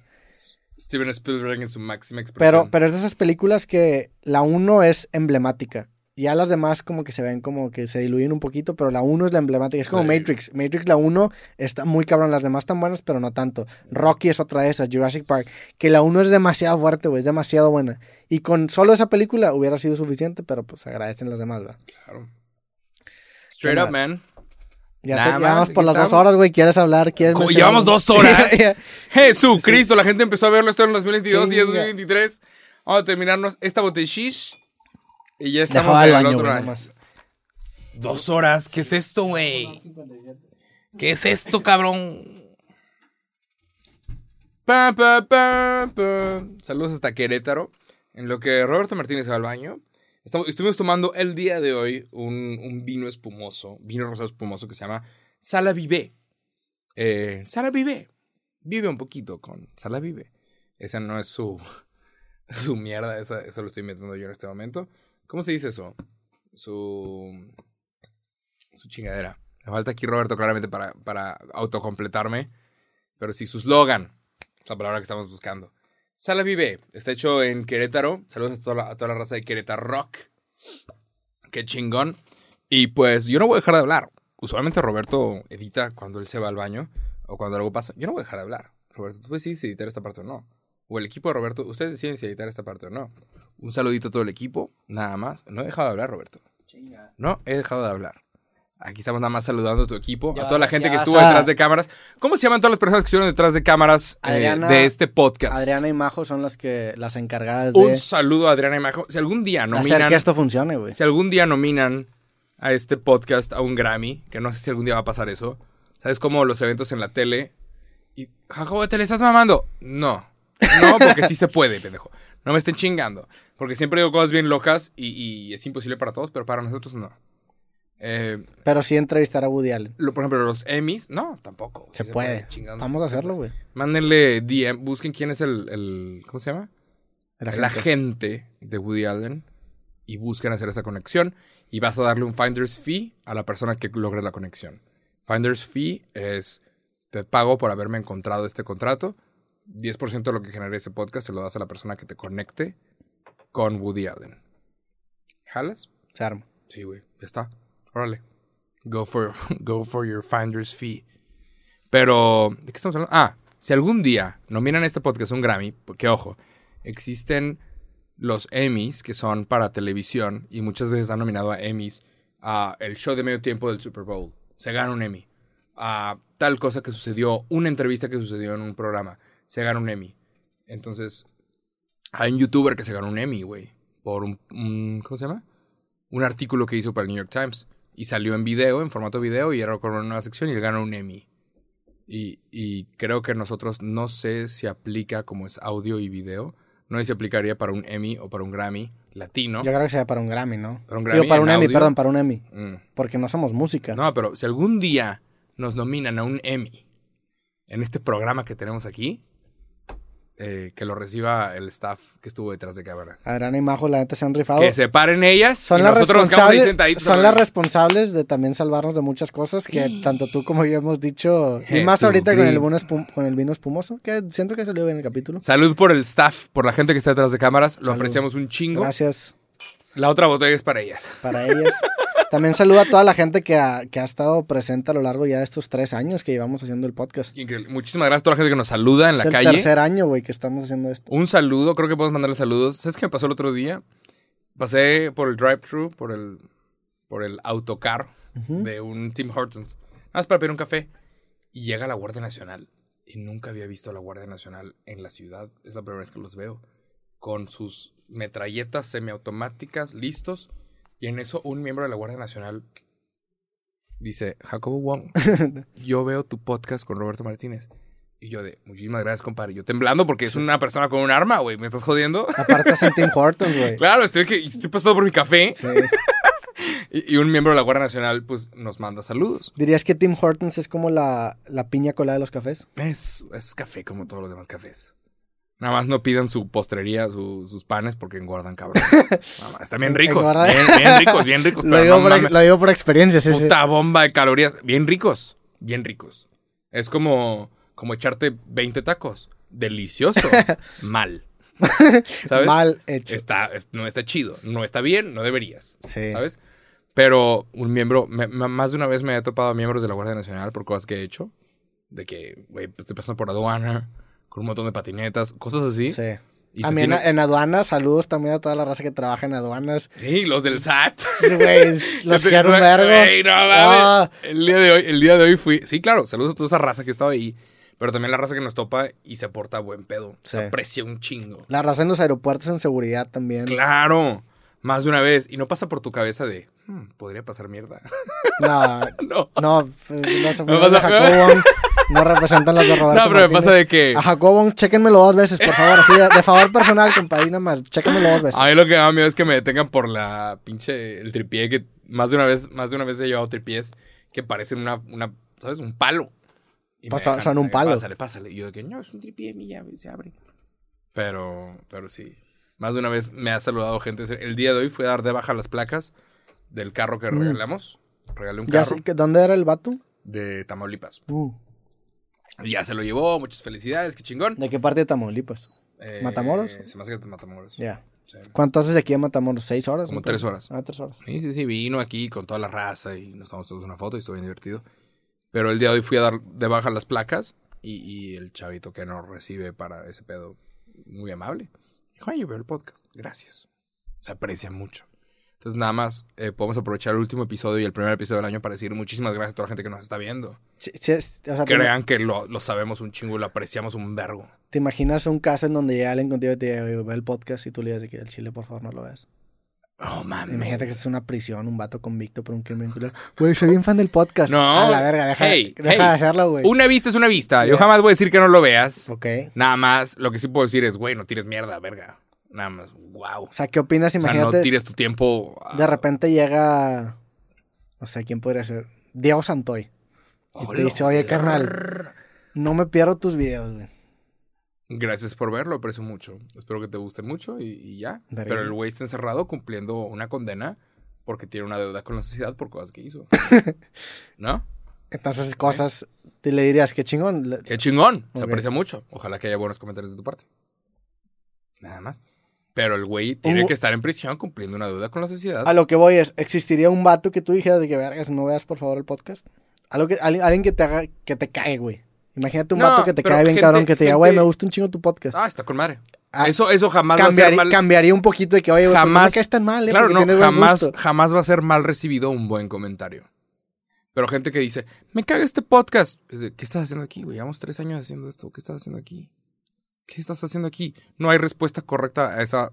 Steven Spielberg en su máxima expresión. pero, pero es de esas películas que la 1 es emblemática. Ya las demás como que se ven como que se diluyen un poquito, pero la 1 es la emblemática. Es como Sí. Matrix. Matrix la 1 está muy cabrón, las demás están buenas, pero no tanto. Rocky es otra de esas, Jurassic Park, que la 1 es demasiado fuerte, güey, es demasiado buena. Y con solo esa película hubiera sido suficiente, pero pues agradecen las demás, ¿verdad? Claro. Straight ¿Qué up, man. Ya, te, más, ya vamos por las dos horas, güey, ¿quieres hablar? ¿Quieres llevamos dos horas. Jesucristo, la gente empezó a verlo esto en el 2022 y es Chinga. 2023. Vamos a terminarnos esta botellish. Y ya estamos Dejaba en el baño, otro güey, año. nomás. Dos horas. ¿Qué es esto, güey? ¿Qué es esto, cabrón? Pa, pa, pa, pa. Saludos hasta Querétaro. En lo que Roberto Martínez va al baño. Estamos, estuvimos tomando el día de hoy un, un vino espumoso, vino rosado espumoso que se llama Sala Vive. Eh, Sala Vive. Vive un poquito con Sala Vive. Esa no es su, su mierda, esa, eso lo estoy metiendo yo en este momento. ¿Cómo se dice eso? Su. Su chingadera. Me falta aquí Roberto claramente para, para autocompletarme. Pero sí, su slogan. Es la palabra que estamos buscando. Sala Vive. Está hecho en Querétaro. Saludos a toda la, a toda la raza de Querétaro Rock. Qué chingón. Y pues yo no voy a dejar de hablar. Usualmente Roberto edita cuando él se va al baño o cuando algo pasa. Yo no voy a dejar de hablar. Roberto, tú decides si editar esta parte o no. O el equipo de Roberto, ustedes deciden si editar esta parte o no. Un saludito a todo el equipo, nada más. No he dejado de hablar, Roberto. No he dejado de hablar. Aquí estamos nada más saludando a tu equipo, Ya a toda la gente que estuvo a- detrás de cámaras. ¿Cómo se llaman todas las personas que estuvieron detrás de cámaras eh, Adriana- de este podcast? Adriana y Majo son las que las encargadas de Un saludo a Adriana y Majo. Si algún día hacer nominan, que esto funcione, güey. si algún día nominan a este podcast a un Grammy, que no sé si algún día va a pasar eso. ¿Sabes cómo los eventos en la tele? Y, jajo, ¿te le estás mamando? No. No, porque sí se puede, pendejo. No me estén chingando. Porque siempre digo cosas bien locas y, y es imposible para todos, pero para nosotros no. Eh, Pero sí entrevistar a Woody Allen. lo, por ejemplo, los Emmys, no, tampoco. Se puede. Vamos a hacerlo, güey. Mándenle DM, busquen quién es el, el ¿cómo se llama? El el agente. agente de Woody Allen y busquen hacer esa conexión y vas a darle un finder's fee a la persona que logre la conexión. Finder's fee es te pago por haberme encontrado este contrato. 10% de lo que genere ese podcast se lo das a la persona que te conecte con Woody Allen. ¿Jalas? Se arma. Sí, güey. Ya está. Órale. Go for, go for your finder's fee. Pero, ¿de qué estamos hablando? Ah, si algún día nominan este podcast un Grammy, porque ojo, existen los Emmys que son para televisión y muchas veces han nominado a Emmys a el show de medio tiempo del Super Bowl. Se gana un Emmy. A tal cosa que sucedió, una entrevista que sucedió en un programa, se gana un Emmy. Entonces, hay un youtuber que se ganó un Emmy, güey, por un, un- ¿cómo se llama? Un artículo que hizo para el New York Times. Y salió en video, en formato video, y era con una nueva sección y le ganó un Emmy. Y, y creo que nosotros, no sé si aplica como es audio y video, No sé si aplicaría para un Emmy o para un Grammy latino. Yo creo que sea para un Grammy, ¿no? Para un Digo, Grammy para en un Emmy, perdón, para un Emmy. Mm. Porque no somos música. No, pero si algún día nos nominan a un Emmy en este programa que tenemos aquí, eh, que lo reciba el staff que estuvo detrás de cámaras. Adrián y Majo, la neta, se han rifado. Que se paren ellas Son y las, nosotros nos quedamos ahí responsables, sentaditos. son las responsables de también salvarnos de muchas cosas que tanto tú como yo hemos dicho. Y más ahorita con el, vino espum- con el vino espumoso, que siento que salió bien el capítulo. Salud por el staff, por la gente que está detrás de cámaras. Lo Salud. apreciamos un chingo. Gracias La otra botella es para ellas. para ellas. También saludo a toda la gente que ha, que ha estado presente a lo largo ya de estos tres años que llevamos haciendo el podcast. Increíble. Muchísimas gracias a toda la gente que nos saluda en es la el calle. tercer año, güey, que estamos haciendo esto. Un saludo, creo que podemos mandarle saludos. ¿Sabes qué me pasó el otro día? Pasé por el drive-thru, por el, por el autocar de un Tim Hortons. Nada más para pedir un café. Y llega la Guardia Nacional. Y nunca había visto a la Guardia Nacional en la ciudad. Es la primera vez que los veo. Con sus metralletas semiautomáticas listos. Y en eso un miembro de la Guardia Nacional dice, Jacobo Wong, yo veo tu podcast con Roberto Martínez. Y yo de, muchísimas gracias, compadre. Yo temblando porque es una persona con un arma, güey. ¿Me estás jodiendo? Aparte está en Tim Hortons, güey. claro, estoy, estoy pasando por mi café. Sí. Y, y un miembro de la Guardia Nacional, pues, nos manda saludos. ¿Dirías que Tim Hortons es como la, la piña colada de los cafés? Es, es café como todos los demás cafés. Nada más no pidan su postrería, su- sus panes, porque engordan, cabrón. Nada más, están bien ricos. Bien, bien ricos, bien ricos. Lo digo, no por, mames, lo digo por experiencia, sí, sí. puta bomba de calorías. Bien ricos. Bien ricos. Es como, como echarte 20 tacos. Delicioso. Mal. ¿Sabes? Mal hecho. Está, es- no está chido. No está bien, no deberías. Sí. ¿Sabes? Pero un miembro, me- más de una vez me he topado a miembros de la Guardia Nacional por cosas que he hecho. De que, güey, pues, estoy pasando por aduana, con un montón de patinetas, cosas así. Sí. Y A te mí en, tiene- en aduanas, saludos también a toda la raza que trabaja en aduanas. Sí, los del SAT. Güey, los quiero un vergo. No. Ah, El día de hoy, el día de hoy fui. Sí, claro, saludos a toda esa raza que estaba ahí. Pero también la raza que nos topa y se porta buen pedo. Se aprecia un chingo. la raza en los aeropuertos en seguridad también. Claro. Más de una vez. Y no pasa por tu cabeza de. "Hmm, podría pasar mierda. No, no. no, los Me de pasa- Jacobo no representan los de Roberto No, pero me pasa de que. A Jacobo, chéquenmelo dos veces, por favor. Así, de, de favor personal, compadre, nada más. Chéquenmelo dos veces. A mí lo que me da miedo es que me detengan por la pinche. El tripié que más de una vez, más de una vez he llevado tripiés que parecen una, una ¿sabes? Un palo. Y son- dejan, son un "Ay, palo". Pásale, pásale. Y yo de que no, es un tripié, mi llave, se abre. Pero, pero sí. Más de una vez me ha saludado gente. El día de hoy fui a dar de baja las placas del carro que Mm. regalamos. Regalé un Ya carro sé que- ¿Dónde era el vato? de Tamaulipas. Uh, Y ya se lo llevó, muchas felicidades, qué chingón. ¿De qué parte de Tamaulipas? Eh, ¿Matamoros? Se me hace que de Matamoros. Ya. Sí. ¿Cuánto haces de aquí a Matamoros? ¿Seis horas? Como tres horas. Ah, tres horas. Sí, sí, sí, vino aquí con toda la raza y nos tomamos todos una foto y estuvo bien divertido. Pero el día de hoy fui a dar de baja las placas y, y el chavito que nos recibe para ese pedo, muy amable. Dijo, ay, yo veo el podcast. Gracias. Se aprecia mucho. Entonces, nada más, eh, podemos aprovechar el último episodio y el primer episodio del año para decir muchísimas gracias a toda la gente que nos está viendo. Sí, sí, es- o sea, te, Crean que lo, lo sabemos un chingo y lo apreciamos un vergo. te imaginas un caso en donde llega alguien contigo y te diga, "Oye, ve el podcast y tú le dices que el chile, por favor, no lo veas. Oh, mames. Imagínate que es una prisión, un vato convicto por un crimen culero. Güey, soy bien fan del podcast. No. A la verga, deja, Hey, deja hey. de hacerlo, güey. Una vista es una vista. Yo jamás voy a decir que no lo veas. Ok. Nada más, lo que sí puedo decir es, güey, no tires mierda, verga. Nada más, wow. O sea, ¿qué opinas? O sea, no Imagínate, tires tu tiempo. a- de repente llega, no sé, ¿quién podría ser? Diego Santoy. Y te dice, oye, carnal, no me pierdo tus videos, güey. Gracias por verlo, aprecio mucho. Espero que te gusten mucho y, y ya. Verga. Pero el güey está encerrado cumpliendo una condena porque tiene una deuda con la sociedad por cosas que hizo. ¿No? Entonces, cosas, te le dirías, qué chingón. Qué chingón. Se aprecia mucho. Ojalá que haya buenos comentarios de tu parte. Nada más. Pero el güey tiene que estar en prisión cumpliendo una deuda con la sociedad. A lo que voy es, ¿existiría un vato que tú dijeras de que, vergas, no veas por favor el podcast? Algo que, alguien, alguien que te haga, que te cae, güey. Imagínate un No, vato que te cae bien gente- cabrón, que te diga, güey, me gusta un chingo tu podcast. Ah, está con madre. Ah, eso, eso jamás va a ser cambiaría, mal. cambiaría un poquito de que, oye, pues no me jamás. caes tan mal, eh, claro, no, jamás, jamás va a ser mal recibido un buen comentario. Pero gente que dice, me caga este podcast. ¿Qué estás haciendo aquí, güey? Llevamos tres años haciendo esto. ¿Qué estás haciendo aquí? ¿Qué estás haciendo aquí? No hay respuesta correcta a esa,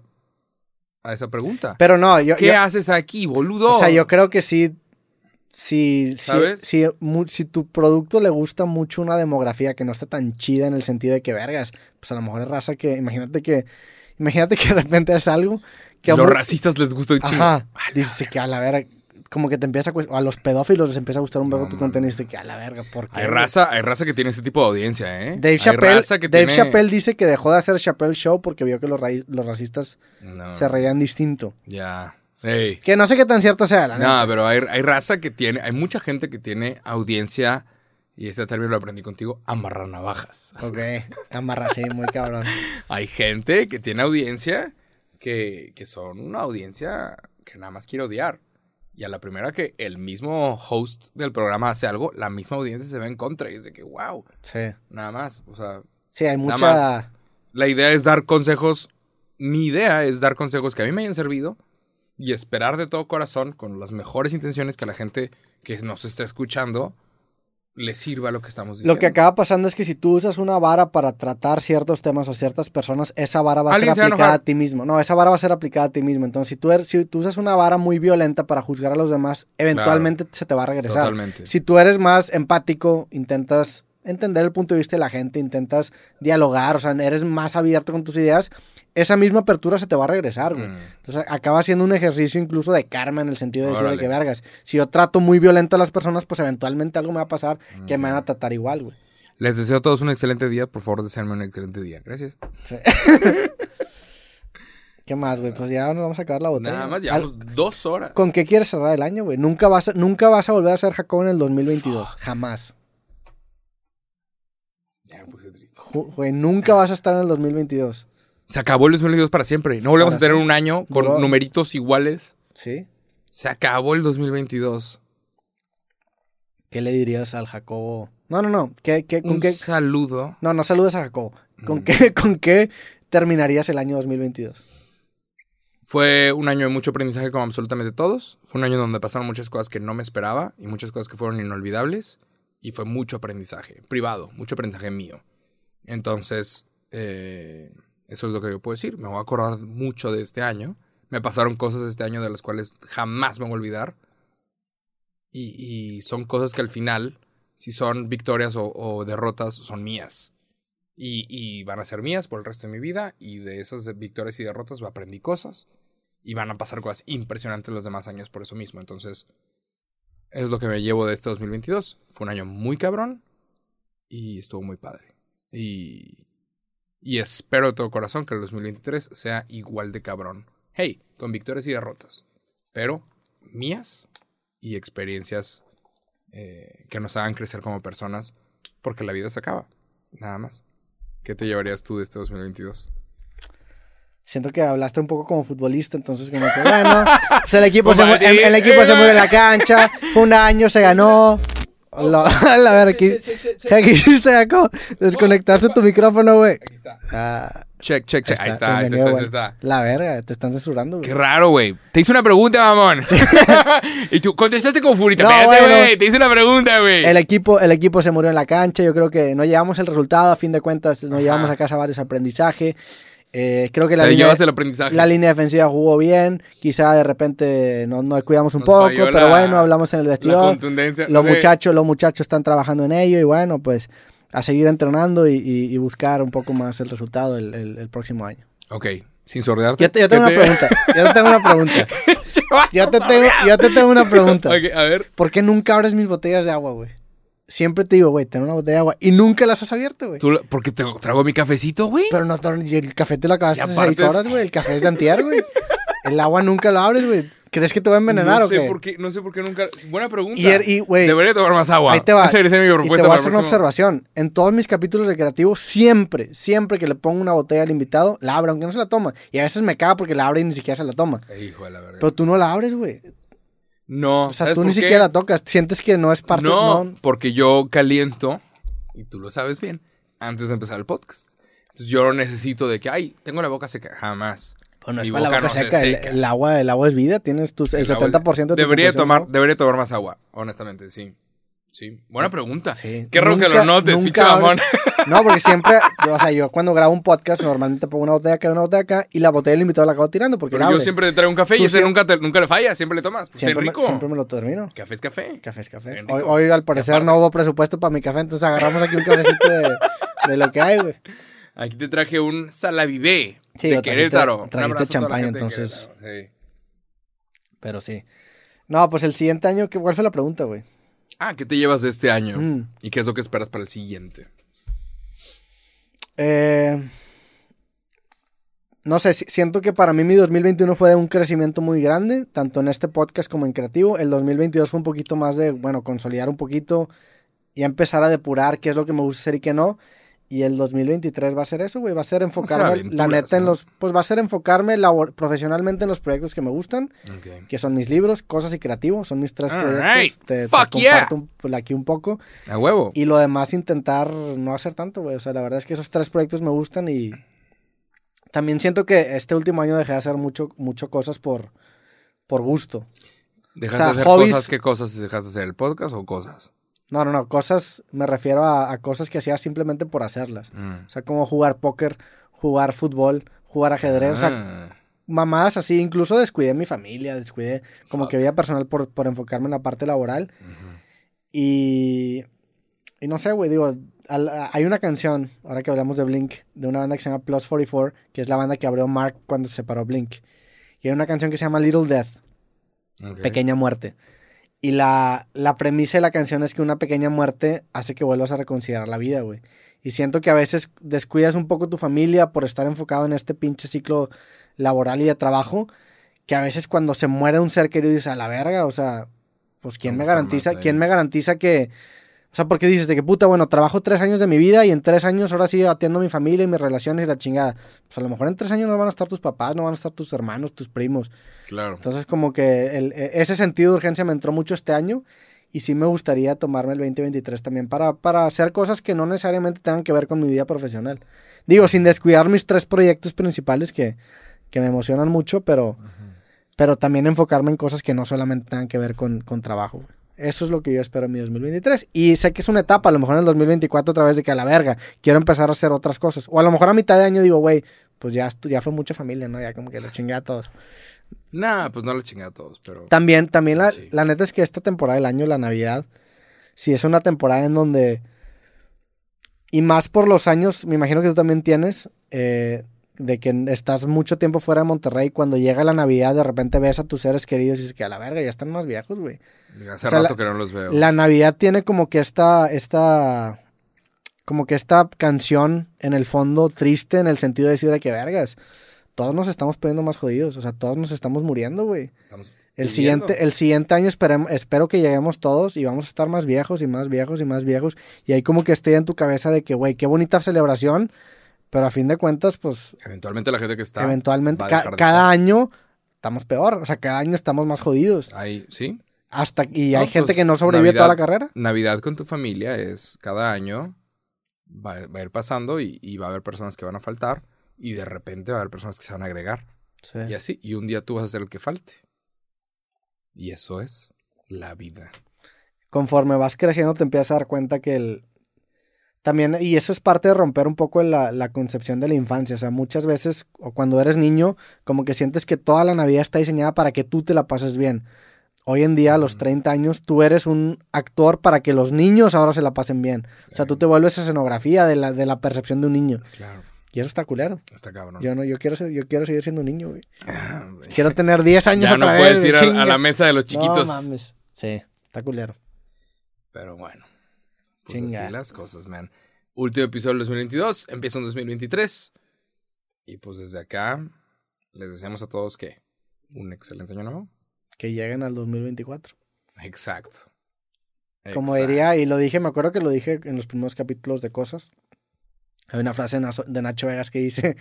a esa pregunta. Pero no, yo, ¿Qué yo- haces aquí, boludo? o sea, yo creo que sí, si, ¿Sabes? si, tu producto le gusta mucho una demografía que no está tan chida en el sentido de que, vergas, pues a lo mejor es raza que, imagínate que, Imagínate que de repente es algo que a Los racistas les gusta un chingo. Ajá. Dices que a la verga. Como que te empieza a, o a los pedófilos les empieza a gustar un vergo tu contenido y que a la verga, ¿por qué? Hay raza, hay raza que tiene ese tipo de audiencia, ¿eh? Dave Hay Chappelle, raza que Dave tiene- Chappelle dice que dejó de hacer Chappelle Show porque vio que los, ra- los racistas No, se reían distinto. Ya. Que no sé qué tan cierto sea, la No, neta. pero hay, hay raza que tiene, hay mucha gente que tiene audiencia, y este término lo aprendí contigo, amarrar navajas. Ok, amarra, sí, muy cabrón. Hay gente que tiene audiencia que, que son una audiencia que nada más quiere odiar. Y a la primera que el mismo host del programa hace algo, la misma audiencia se ve en contra y es de que, wow, Sí. nada más. O sea, Sí, hay mucha... la idea es dar consejos. Mi idea es dar consejos que a mí me hayan servido y esperar de todo corazón, con las mejores intenciones, que la gente que nos está escuchando le sirva lo que estamos diciendo. Lo que acaba pasando es que si tú usas una vara para tratar ciertos temas o ciertas personas, esa vara va a ser se a aplicada a, ti mismo. No, esa vara va a ser aplicada a ti mismo. Entonces, si tú, eres, si tú usas una vara muy violenta para juzgar a los demás, eventualmente se te va a regresar. Totalmente. Si tú eres más empático, intentas entender el punto de vista de la gente, intentas dialogar, o sea, eres más abierto con tus ideas, esa misma apertura se te va a regresar, güey. Mm. Entonces acaba siendo un ejercicio incluso de karma en el sentido de decir de Órale. que vergas. Si yo trato muy violento a las personas, pues eventualmente algo me va a pasar que me van a tratar igual, güey. Les deseo a todos un excelente día. Por favor, desearme un excelente día. Gracias. Sí. ¿Qué más, güey? Pues ya nos vamos a acabar la botella. Nada más, Al- llevamos dos horas. ¿Con qué quieres cerrar el año, güey? Nunca vas, a, nunca vas a volver a ser Jacob en el 2022. Jamás. Ya me puse triste. Güey, nunca vas a estar en el 2022. Se acabó el 2022 para siempre. No volvemos a tener un año con Duró- numeritos iguales. ¿Sí? Se acabó el 2022. ¿Qué le dirías al Jacobo? No, no, no. ¿Qué, qué, con Un qué? saludo. No, no saludes a Jacobo. ¿Con, Mm. qué, ¿Con qué terminarías el año 2022? Fue un año de mucho aprendizaje como absolutamente todos. Fue un año donde pasaron muchas cosas que no me esperaba y muchas cosas que fueron inolvidables. Y fue mucho aprendizaje privado, mucho aprendizaje mío. Entonces, eh, eso es lo que yo puedo decir. Me voy a acordar mucho de este año. Me pasaron cosas este año de las cuales jamás me voy a olvidar. Y, son cosas que al final, si son victorias o, o derrotas, son mías. Y, y van a ser mías por el resto de mi vida. Y de esas victorias y derrotas aprendí cosas. Y van a pasar cosas impresionantes los demás años por eso mismo. Entonces, es lo que me llevo de este 2022. Fue un año muy cabrón. Y estuvo muy padre. Y, y espero de todo corazón que el 2023 sea igual de cabrón. Hey, con victorias y derrotas. Pero mías y experiencias eh, que nos hagan crecer como personas. Porque la vida se acaba. Nada más. ¿Qué te llevarías tú de este 2022? Siento que hablaste un poco como futbolista, entonces como que, bueno, pues el equipo, se, el, el equipo se mueve en la cancha, fue un año, se ganó. Lo- a ver, ¿qué, ¿qué hiciste, Jacob? Desconectaste tu micrófono, güey. Aquí está. Ah, Check, check, check. Ahí está, ahí está, ahí está. La verga, te están censurando, güey. Qué raro, güey. Te hice una pregunta, mamón. y tú contestaste como furita. No, Espérate, bueno. güey. Te hice una pregunta, güey. El equipo, el equipo se murió en la cancha, yo creo que no llevamos el resultado, a fin de cuentas nos Ajá. llevamos a casa varios aprendizajes. Eh, creo que la línea, llevas el aprendizaje. la línea defensiva jugó bien, quizá de repente no, nos cuidamos un Nos poco, pero la- bueno, hablamos en el vestidor. Los muchachos, los muchachos están trabajando en ello y bueno, pues a seguir entrenando y, y- y buscar un poco más el resultado el, el- el próximo año. Ok. Sin sordearte. Yo te, yo tengo ¿Qué una pregunta. Yo te tengo una pregunta. Yo te tengo, sabía. yo te tengo una pregunta. A ver. ¿Por qué nunca abres mis botellas de agua, güey? Siempre te digo, güey, ten una botella de agua y nunca las has abierto, güey. ¿Tú, la- ¿Por qué te trago mi cafecito, güey? Pero no, y el café te lo acabaste hace seis horas, güey. El café es de antier, güey. El agua nunca lo abres, güey. ¿Crees que te va a envenenar no o sé qué? por qué, no sé por qué nunca. Buena pregunta. Y, er- y, güey, Debería tomar más agua. Ahí te va. Esa Y te voy a hacer una observación. En todos mis capítulos recreativos, siempre, siempre que le pongo una botella al invitado, la abre, aunque no se la toma. Y a veces me caga porque la abre y ni siquiera se la toma. Hijo de la verga. Pero tú no la abres, güey. No, O sea, ¿sabes tú ni qué? siquiera la tocas. Sientes que no es parte... no, No, porque yo caliento, y tú lo sabes bien, antes de empezar el podcast. Entonces yo necesito de que, ay, tengo la boca seca. Jamás. Pues no es para la boca se seca. El, agua, el agua es vida. Tienes tus, el, El agua- 70% de tu Debería tomar, debería tomar más agua, honestamente, sí. Sí, buena pregunta. Sí. Qué raro que lo notes, pinche mamón. No, porque siempre, yo, o sea, yo cuando grabo un podcast normalmente pongo una botella acá una botella acá y la botella del invitado la acabo tirando porque Pero yo siempre te traigo un café y ese siempre- nunca, te- nunca le falla, siempre le tomas. Pues siempre, bien me, rico. siempre me lo termino. Café es café. Café es café. Hoy, rico. hoy, al parecer no hubo presupuesto para mi café, entonces agarramos aquí un cafecito de, de lo que hay, güey. Aquí te traje un Salavivé Sí, de Querétaro. Trajiste champaña, entonces. Sí. Pero sí. No, pues el siguiente año, ¿qué- ¿cuál fue la pregunta, güey? Ah, ¿qué te llevas de este año? Mm. ¿Y qué es lo que esperas para el siguiente? Eh, no sé, si- siento que para mí mi 2021 fue de un crecimiento muy grande, tanto en este podcast como en creativo. El 2022 fue un poquito más de, bueno, consolidar un poquito y empezar a depurar qué es lo que me gusta hacer y qué no. Y el 2023 va a ser eso, güey, va a ser enfocarme, la neta, en los, pues va a ser enfocarme labor- profesionalmente en los proyectos que me gustan, Ok. que son mis libros, cosas y creativos, son mis tres All proyectos. right. Te, te Fuck yeah. comparto un- pues, aquí un poco. A huevo. Y lo demás intentar no hacer tanto, güey. O sea, la verdad es que esos tres proyectos me gustan y también siento que este último año dejé de hacer mucho, mucho cosas por, por gusto. ¿Dejas o sea, de hacer hobbies- cosas? ¿Qué cosas dejas de hacer? ¿El podcast o cosas? No, no, no, cosas, me refiero a, a cosas que hacía simplemente por hacerlas. Mm. O sea, como jugar póker, jugar fútbol, jugar ajedrez, o sea, Ah, mamadas así. Incluso descuidé mi familia, descuidé como Fuck. que vida personal por, por enfocarme en la parte laboral. Y, y no sé, güey, digo, al- a- hay una canción, ahora que hablamos de Blink, de una banda que se llama Plus 44, que es la banda que abrió Mark cuando se separó Blink. Y hay una canción que se llama Little Death. Pequeña Muerte. Y la, la premisa de la canción es que una pequeña muerte hace que vuelvas a reconsiderar la vida, güey. Y siento que a veces descuidas un poco tu familia por estar enfocado en este pinche ciclo laboral y de trabajo, que a veces cuando se muere un ser querido dices, a la verga, o sea, pues ¿quién ¿Cómo me garantiza, más quién me garantiza que... O sea, porque dices de que puta, bueno, trabajo tres años de mi vida y en tres años ahora sí atiendo a mi familia y mis relaciones y la chingada. Pues a lo mejor en tres años no van a estar tus papás, no van a estar tus hermanos, tus primos. Claro. Entonces, como que el- e- ese sentido de urgencia me entró mucho este año y sí me gustaría tomarme el 2023 también para, para hacer cosas que no necesariamente tengan que ver con mi vida profesional. Digo, sin descuidar mis tres proyectos principales que, que me emocionan mucho, pero, pero también enfocarme en cosas que no solamente tengan que ver con, con trabajo. Eso es lo que yo espero en mi 2023. Y sé que es una etapa, a lo mejor en el 2024 otra vez de que a la verga, quiero empezar a hacer otras cosas. O a lo mejor a mitad de año digo, güey, pues ya, ya fue mucha familia, ¿no? Ya como que la chingada a todos. Nah, pues no le chinga a todos, pero. También, también la, Sí. la neta es que esta temporada del año, la Navidad, sí es una temporada en donde. Y más por los años, me imagino que tú también tienes, eh, de que estás mucho tiempo fuera de Monterrey. Cuando llega la Navidad, de repente ves a tus seres queridos y dices que a la verga, ya están más viejos, güey. Hace o sea, rato la- que no los veo. La Navidad tiene como que esta, esta, como que esta canción en el fondo triste en el sentido de decir de que vergas, todos nos estamos poniendo más jodidos, o sea, todos nos estamos muriendo, güey. Estamos El viviendo. siguiente, el siguiente año esperem- espero que lleguemos todos y vamos a estar más viejos y más viejos y más viejos. Y ahí como que esté en tu cabeza de que, güey, qué bonita celebración, pero a fin de cuentas, pues Eventualmente la gente que está. eventualmente ca- de cada estar. año estamos peor, o sea, cada año estamos más jodidos. Ahí, sí. Hasta y No, hay gente pues, que no sobrevive toda la Navidad- carrera. Navidad con tu familia es cada año. Va, va a ir pasando y, y va a haber personas que van a faltar. Y de repente va a haber personas que se van a agregar. Sí. Y así. Y un día tú vas a ser el que falte. Y eso es la vida. Conforme vas creciendo te empiezas a dar cuenta que el... También, y eso es parte de romper un poco la, la concepción de la infancia. O sea, muchas veces, o cuando eres niño, como que sientes que toda la Navidad está diseñada para que tú te la pases bien. Hoy en día, a los Ujú. 30 años, tú eres un actor para que los niños ahora se la pasen bien. O sea, tú te vuelves escenografía de la, de la percepción de un niño. Claro. Y eso está culero. Está cabrón. Yo no, yo quiero, ser- yo quiero seguir siendo un niño, güey. Ah, güey. Quiero tener 10 años ya no otra vez. puedes ir a, a la mesa de los No chiquitos. mames. Sí, está culero. Pero bueno. Pues Chinga. así las cosas, man. Último episodio del 2022. Empieza un 2023. Y pues desde acá les deseamos a todos que un excelente año nuevo. Que lleguen al 2024. Exacto. Como Exacto. diría, y lo dije, me acuerdo que lo dije en los primeros capítulos de Cosas. Hay una frase de Nacho Vegas que dice: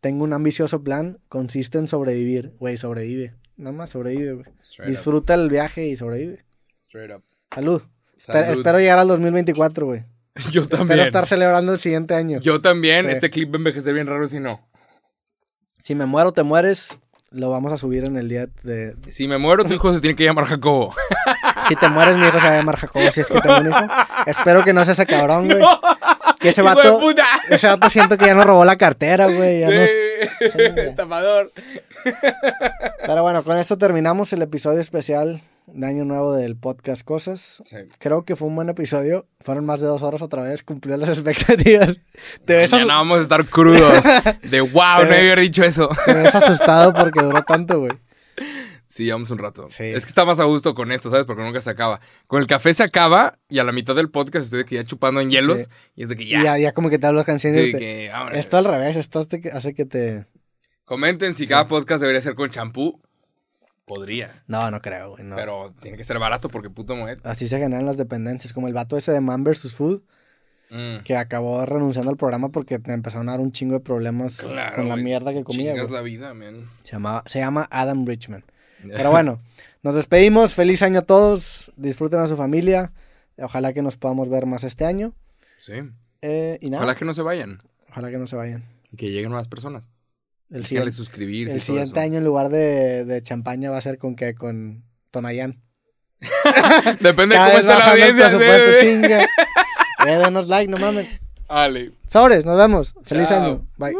Tengo un ambicioso plan, consiste en sobrevivir. Güey, sobrevive. Nada más sobrevive, güey. Up. Disfruta el viaje y sobrevive. Straight up. Salud. Espero llegar al 2024, güey. Yo Espero también. estar celebrando el siguiente año. Yo también. Sí. Este clip va a envejecer bien raro si no. Si me muero, te mueres. Lo vamos a subir en el día de. Si me muero, tu hijo se tiene que llamar Jacobo. Si te mueres, mi hijo se va a llamar Jacobo. Si es que tengo un hijo. Espero que no sea ese cabrón, güey. Que ese ¡Hijo de vato. puta! Ese vato siento que ya nos robó la cartera, güey. ya nos- Sí. Chinga. Tapador. Pero bueno, con esto terminamos el episodio especial de año nuevo del podcast Cosas. Sí. Creo que fue un buen episodio. Fueron más de dos horas otra vez, cumplió las expectativas. Te ves, Mañana asu- vamos a estar crudos. De wow, no había dicho eso. te ves asustado porque duró tanto, güey. Sí, llevamos un rato. Sí. Es que está más a gusto con esto, ¿sabes? Porque nunca se acaba. Con el café se acaba y a la mitad del podcast estoy de que ya chupando en hielos Sí. y es de que ya. ya, ya como que te hablo canciones. Sí, y te- que. Esto al revés, esto hace que te... Comenten si cada podcast debería ser con champú. Podría. No, no creo, güey. No. Pero tiene que ser barato porque puto moet. Así se generan las dependencias, como el vato ese de Man vs. Food, Mm. que acabó renunciando al programa porque te empezaron a dar un chingo de problemas Claro, con la mierda que comía. Chingas güey. la vida, man. Se, llamaba, se llama Adam Richman. Pero bueno, nos despedimos. Feliz año a todos. Disfruten a su familia. Ojalá que nos podamos ver más este año. Sí. Eh, y nada, Ojalá ojalá. que no se vayan. que no se vayan. Y que lleguen nuevas personas. El siguiente, suscribirse. el siguiente año en lugar de, de champaña va a ser con qué? Con Tonayán. Depende de Cada cómo vez esté la audiencia. sí. chinga. Eh, denos like, no mames. Ale. Sobres, nos vemos. Feliz Chao. año. Bye.